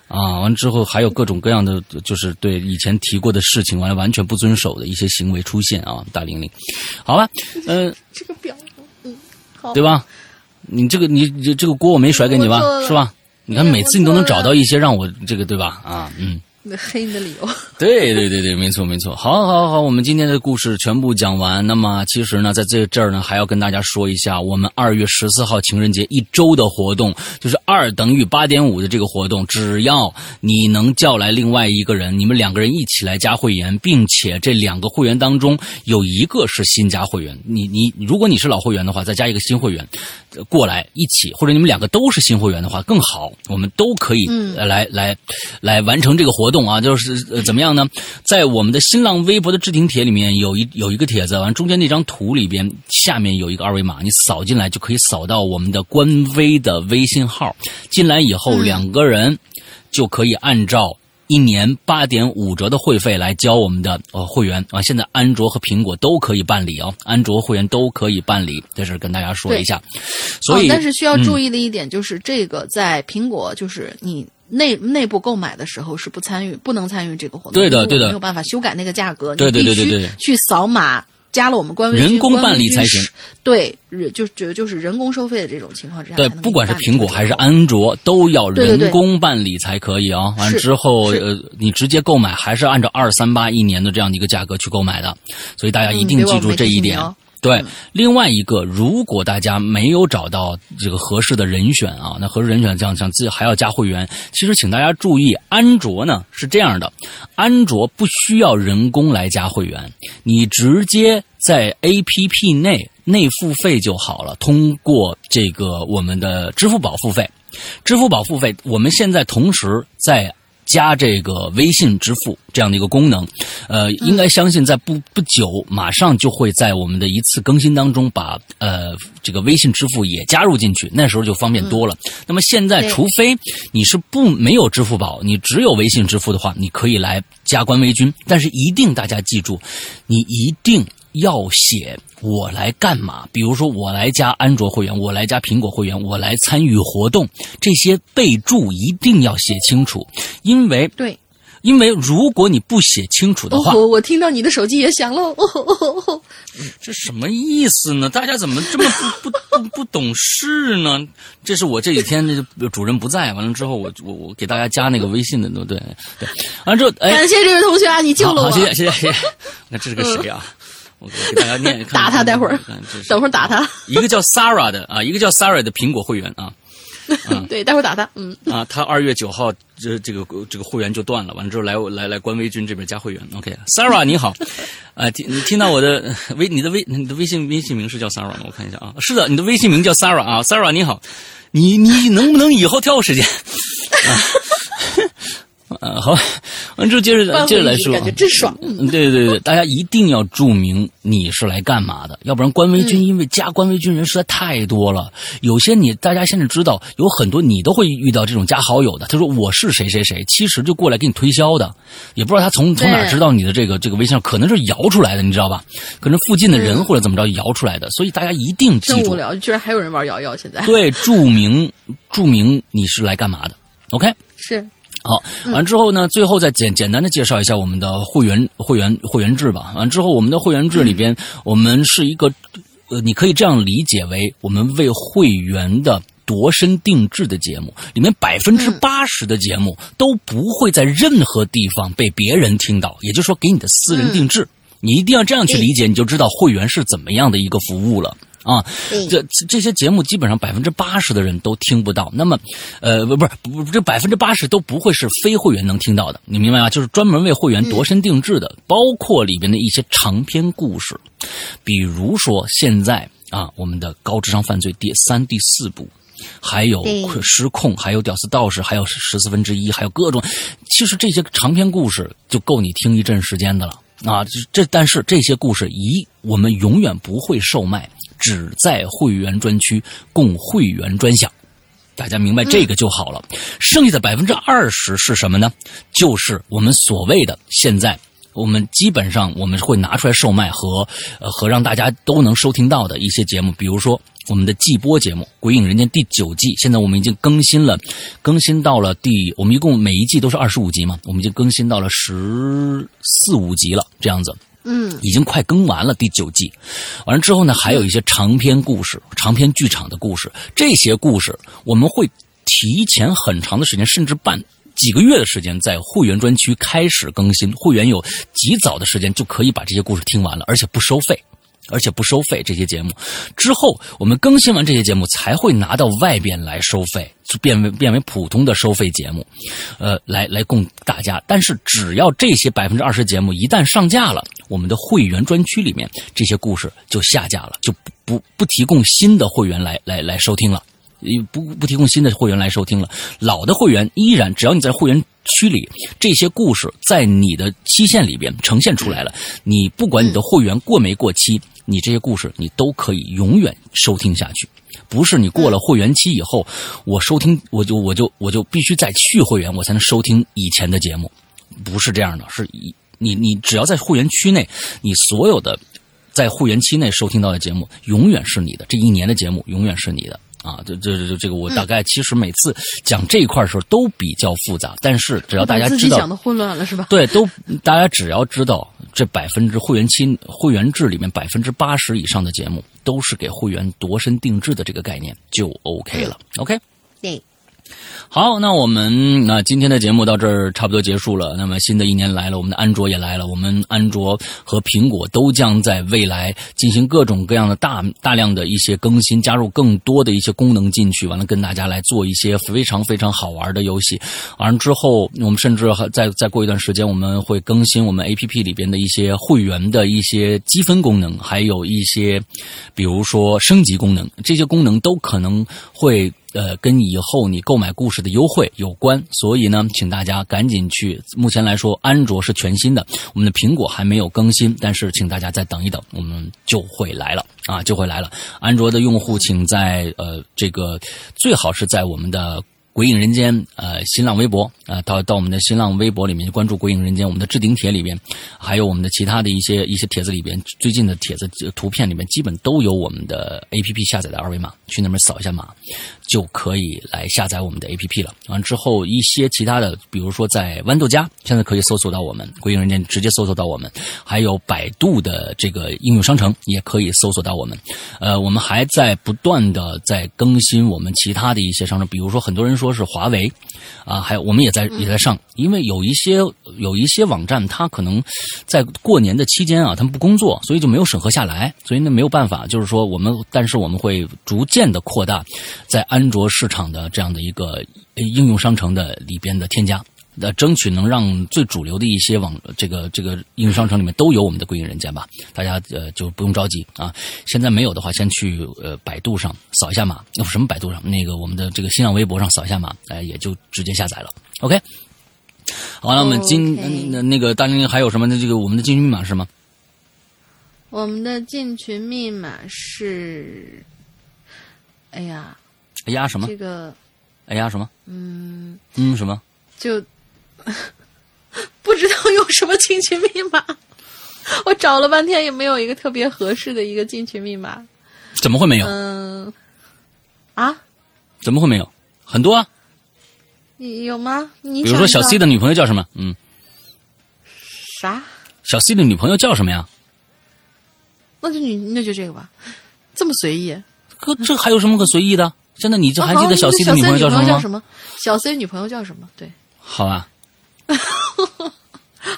啊，完了之后还有各种各样的，就是对以前提过的事情，完了完全不遵守的一些行为出现啊，大玲玲，好吧，呃，这个表，嗯，好，对吧？你这个你这这个锅我没甩给你吧是吧？你看每次你都能找到一些让我这个对吧？啊，嗯。那黑你的理由。对对对对，没错没错。好，好，好，我们今天的故事全部讲完。那么，其实呢，在这这儿呢，还要跟大家说一下，我们二月十四号情人节一周的活动，就是二等于八点五的这个活动，只要你能叫来另外一个人，你们两个人一起来加会员，并且这两个会员当中有一个是新加会员，你你如果你是老会员的话，再加一个新会员过来一起，或者你们两个都是新会员的话更好，我们都可以、来来来完成这个活动啊，就是呃怎么样呢？在我们的新浪微博的置顶帖里面有一有一个帖子，完中间那张图里边下面有一个二维码，你扫进来就可以扫到我们的官微的微信号，进来以后嗯两个人就可以按照。一年八点五折的会费来交我们的呃会员啊，现在安卓和苹果都可以办理哦，安卓会员都可以办理，在这儿跟大家说一下。所以，哦，但是需要嗯注意的一点就是，这个在苹果就是你内内部购买的时候是不参与、不能参与这个活动，对的对的没有办法修改那个价格，对对对对对去扫码。加了我们官微人工办理才行。对，人就就就是人工收费的这种情况之下对不管是苹果还是安卓，都要人工办理才可以啊。完之后，呃，你直接购买还是按照二三八一年的这样的一个价格去购买的，所以大家一定记住这一点。对，另外一个，如果大家没有找到这个合适的人选啊，那合适人选这样想自己还要加会员，其实请大家注意，安卓呢是这样的，安卓不需要人工来加会员，你直接在 APP 内内付费就好了，通过这个我们的支付宝付费，支付宝付费，我们现在同时在。加这个微信支付这样的一个功能，呃，应该相信在不不久，马上就会在我们的一次更新当中把呃这个微信支付也加入进去，那时候就方便多了。那么现在，除非你是不没有支付宝，你只有微信支付的话，你可以来加官微君，但是一定大家记住，你一定要写我来干嘛？比如说我来加安卓会员，我来加苹果会员，我来参与活动，这些备注一定要写清楚，因为对。因为如果你不写清楚的话，哦吼，我听到你的手机也响了，哦吼哦吼哦吼，这什么意思呢？大家怎么这么不不不不懂事呢？这是我这几天这个主任不在，完了之后我我我给大家加那个微信的，对对对，完了之后哎，感谢这位同学啊，你救了我。谢谢谢谢谢谢。那这是个谁啊？我给大家念，看 打他待会儿等会儿打他。一个叫 Sarah 的啊，一个叫 Sarah 的苹果会员 啊，对，待会儿打他。嗯，啊，他二月九号这这个这个会员就断了，完了之后来来来官微君这边加会员。OK，Sarah 你好，啊，听你听到我的微你的微你的微信微信名是叫 Sarah 吗？我看一下啊，是的，你的微信名叫 Sarah 啊，Sarah 你好，你你能不能以后挑个时间？啊呃，好，完之后接着接着来说，感觉真爽。嗯，对对对，大家一定要注明你是来干嘛的，要不然官微君因为加官微军人实在太多了，有些你大家现在知道有很多你都会遇到这种加好友的，他说我是谁谁谁，其实就过来给你推销的，也不知道他从从哪知道你的这个这个微信，可能是摇出来的，你知道吧？可能附近的人或者怎么着摇出来的，所以大家一定记住，真无聊，居然还有人玩瑶瑶，现在对，注明注明你是来干嘛的，OK。是好，完之后呢，最后再简简单的介绍一下我们的会员会员会员制吧。完之后，我们的会员制里边，我们是一个，呃，你可以这样理解为，我们为会员的度身定制的节目，里面百分之八十的节目都不会在任何地方被别人听到，也就是说，给你的私人定制。你一定要这样去理解，你就知道会员是怎么样的一个服务了。啊，这这些节目基本上百分之八十的人都听不到。那么，呃，不不是不这百分之八十都不会是非会员能听到的，你明白吗？就是专门为会员度身定制的，包括里边的一些长篇故事，比如说现在啊，我们的《高智商犯罪》第三、第四部，还有《失控》，还有《屌丝道士》，还有十四分之一，还有各种，其实这些长篇故事就够你听一阵时间的了啊！这但是这些故事一我们永远不会售卖。只在会员专区供会员专享，大家明白这个就好了。剩下的百分之二十是什么呢？就是我们所谓的现在我们基本上我们会拿出来售卖和呃和让大家都能收听到的一些节目，比如说我们的季播节目《鬼影人间》第九季，现在我们已经更新了，更新到了第我们一共每一季都是二十五集嘛，我们已经更新到了十四五集了，这样子。嗯，已经快更完了第九季，完了之后呢，还有一些长篇故事、长篇剧场的故事。这些故事我们会提前很长的时间，甚至半几个月的时间，在会员专区开始更新。会员有极早的时间就可以把这些故事听完了，而且不收费。而且不收费，这些节目之后，我们更新完这些节目才会拿到外边来收费，变为变为普通的收费节目，呃，来来供大家。但是只要这些百分之二十节目一旦上架了，我们的会员专区里面这些故事就下架了，就不不不提供新的会员来来来收听了，不不提供新的会员来收听了。老的会员依然，只要你在会员。区里这些故事在你的期限里边呈现出来了，你不管你的会员过没过期。你这些故事，你都可以永远收听下去，不是你过了会员期以后，我收听我就我就我就必须再续会员，我才能收听以前的节目，不是这样的，是你你只要在会员区内，你所有的在会员期内收听到的节目，永远是你的，这一年的节目永远是你的。啊，这这这这个我大概其实每次讲这一块的时候都比较复杂，但是只要大家知道，讲的混乱了是吧？对，都大家只要知道这百分之会员期会员制里面百分之八十以上的节目都是给会员度身定制的这个概念就 OK 了。OK，对。好，那我们那今天的节目到这儿差不多结束了。那么新的一年来了，我们的安卓也来了。我们安卓和苹果都将在未来进行各种各样的大大量的一些更新，加入更多的一些功能进去，完了跟大家来做一些非常非常好玩的游戏。完了之后，我们甚至再再过一段时间，我们会更新我们 A P P 里边的一些会员的一些积分功能，还有一些比如说升级功能，这些功能都可能会。呃，跟以后你购买故事的优惠有关，所以呢，请大家赶紧去。目前来说，安卓是全新的，我们的苹果还没有更新，但是请大家再等一等，我们就会来了啊，就会来了。安卓的用户，请在呃这个最好是在我们的。鬼影人间，呃，新浪微博，啊，到到我们的新浪微博里面去关注鬼影人间，我们的置顶帖里边，还有我们的其他的一些一些帖子里边，最近的帖子图片里面基本都有我们的 A P P 下载的二维码，去那边扫一下码，就可以来下载我们的 A P P 了。完之后，一些其他的，比如说在豌豆荚，现在可以搜索到我们鬼影人间，直接搜索到我们，还有百度的这个应用商城也可以搜索到我们。呃，我们还在不断的在更新我们其他的一些商城，比如说很多人说。说是华为，啊，还有我们也在也在上，因为有一些有一些网站，它可能在过年的期间啊，他们不工作，所以就没有审核下来，所以那没有办法，就是说我们，但是我们会逐渐的扩大在安卓市场的这样的一个应用商城的里边的添加。呃，争取能让最主流的一些网这个这个应用商城里面都有我们的归隐人间吧，大家呃就不用着急啊。现在没有的话，先去呃百度上扫一下码，那什么百度上那个我们的这个新浪微博上扫一下码，哎、也就直接下载了。OK，好，那我们今那那个大玲还有什么？那这个我们的进群密码是吗？我们的进群密码是，哎呀，哎呀什么？这个哎呀什么？嗯，嗯什么？就 不知道用什么进群密码。我找了半天也没有一个特别合适的一个进群密码。怎么会没有？嗯，啊，怎么会没有？很多啊，你有吗？你比如说小 C 的的女朋友叫什么？嗯，啥？小 C 的女朋友叫什么呀？那就你那就这个吧，这么随意。可这还有什么可随意的？现在你就还记得小 C 的女朋友叫什么吗？叫什么？小 C 女朋友叫什么？对，好吧，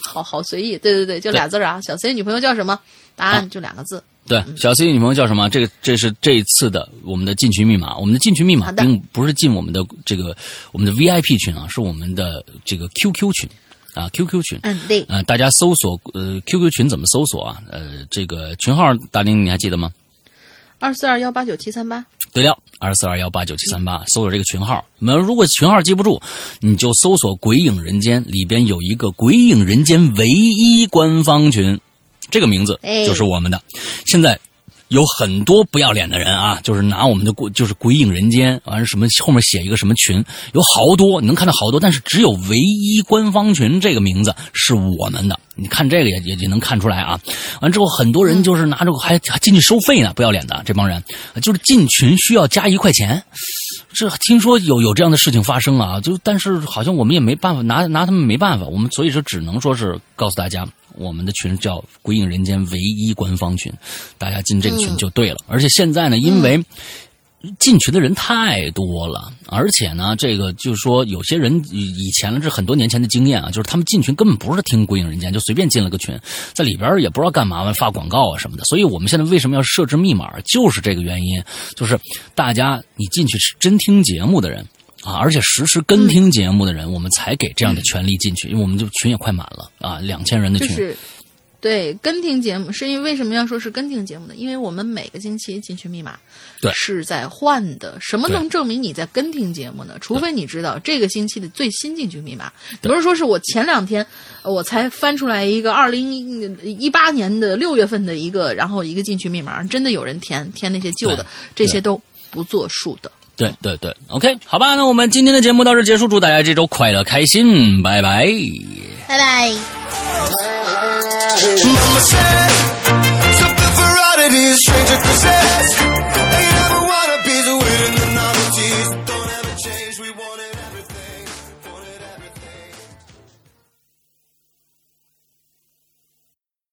好好随意。对对对，就俩字儿啊。小 C 女朋友叫什么？答案就两个字。对，小 C 女朋友叫什么？这个这是这一次的我们的进群密码。我们的进群密码并不是进我们的这个我们的 VIP 群啊，是我们的这个 QQ 群啊，QQ 群。嗯，对，呃，大家搜索呃 QQ 群怎么搜索啊？呃，这个群号大林你还记得吗？二四二幺八九七三八。对了，二四二幺八九七三八，搜索这个群号。那么如果群号记不住，你就搜索“鬼影人间”，里边有一个“鬼影人间”唯一官方群，这个名字哎就是我们的。现在有很多不要脸的人啊，就是拿我们的鬼，就是“鬼影人间”，完了什么后面写一个什么群，有好多，你能看到好多，但是只有唯一官方群这个名字是我们的。你看这个也也也能看出来啊。完之后，很多人就是拿着还还进去收费呢，不要脸的这帮人，就是进群需要加一块钱。这听说有有这样的事情发生啊，就但是好像我们也没办法拿拿他们没办法，我们所以说只能说是告诉大家，我们的群叫“鬼影人间”唯一官方群，大家进这个群就对了。而且现在呢，因为进群的人太多了，而且呢，这个就是说，有些人以以前了，这很多年前的经验啊，就是他们进群根本不是听《鬼影人间》，就随便进了个群，在里边也不知道干嘛完发广告啊什么的。所以我们现在为什么要设置密码，就是这个原因，就是大家你进去是真听节目的人。啊，而且实时跟听节目的人，我们才给这样的权利进去，因为我们就群也快满了啊，两千人的群。就是对跟听节目，是因为为什么要说是跟听节目呢？因为我们每个星期进群密码对是在换的。什么能证明你在跟听节目呢？除非你知道这个星期的最新进群密码。不是说是我前两天呃我才翻出来一个二零一八年的六月份的一个，然后一个进群密码，真的有人填填那些旧的，这些都不作数的。对对对。Ok 好吧那我们今天的节目到这结束祝大家这周快乐开心。拜拜。拜拜。Mama said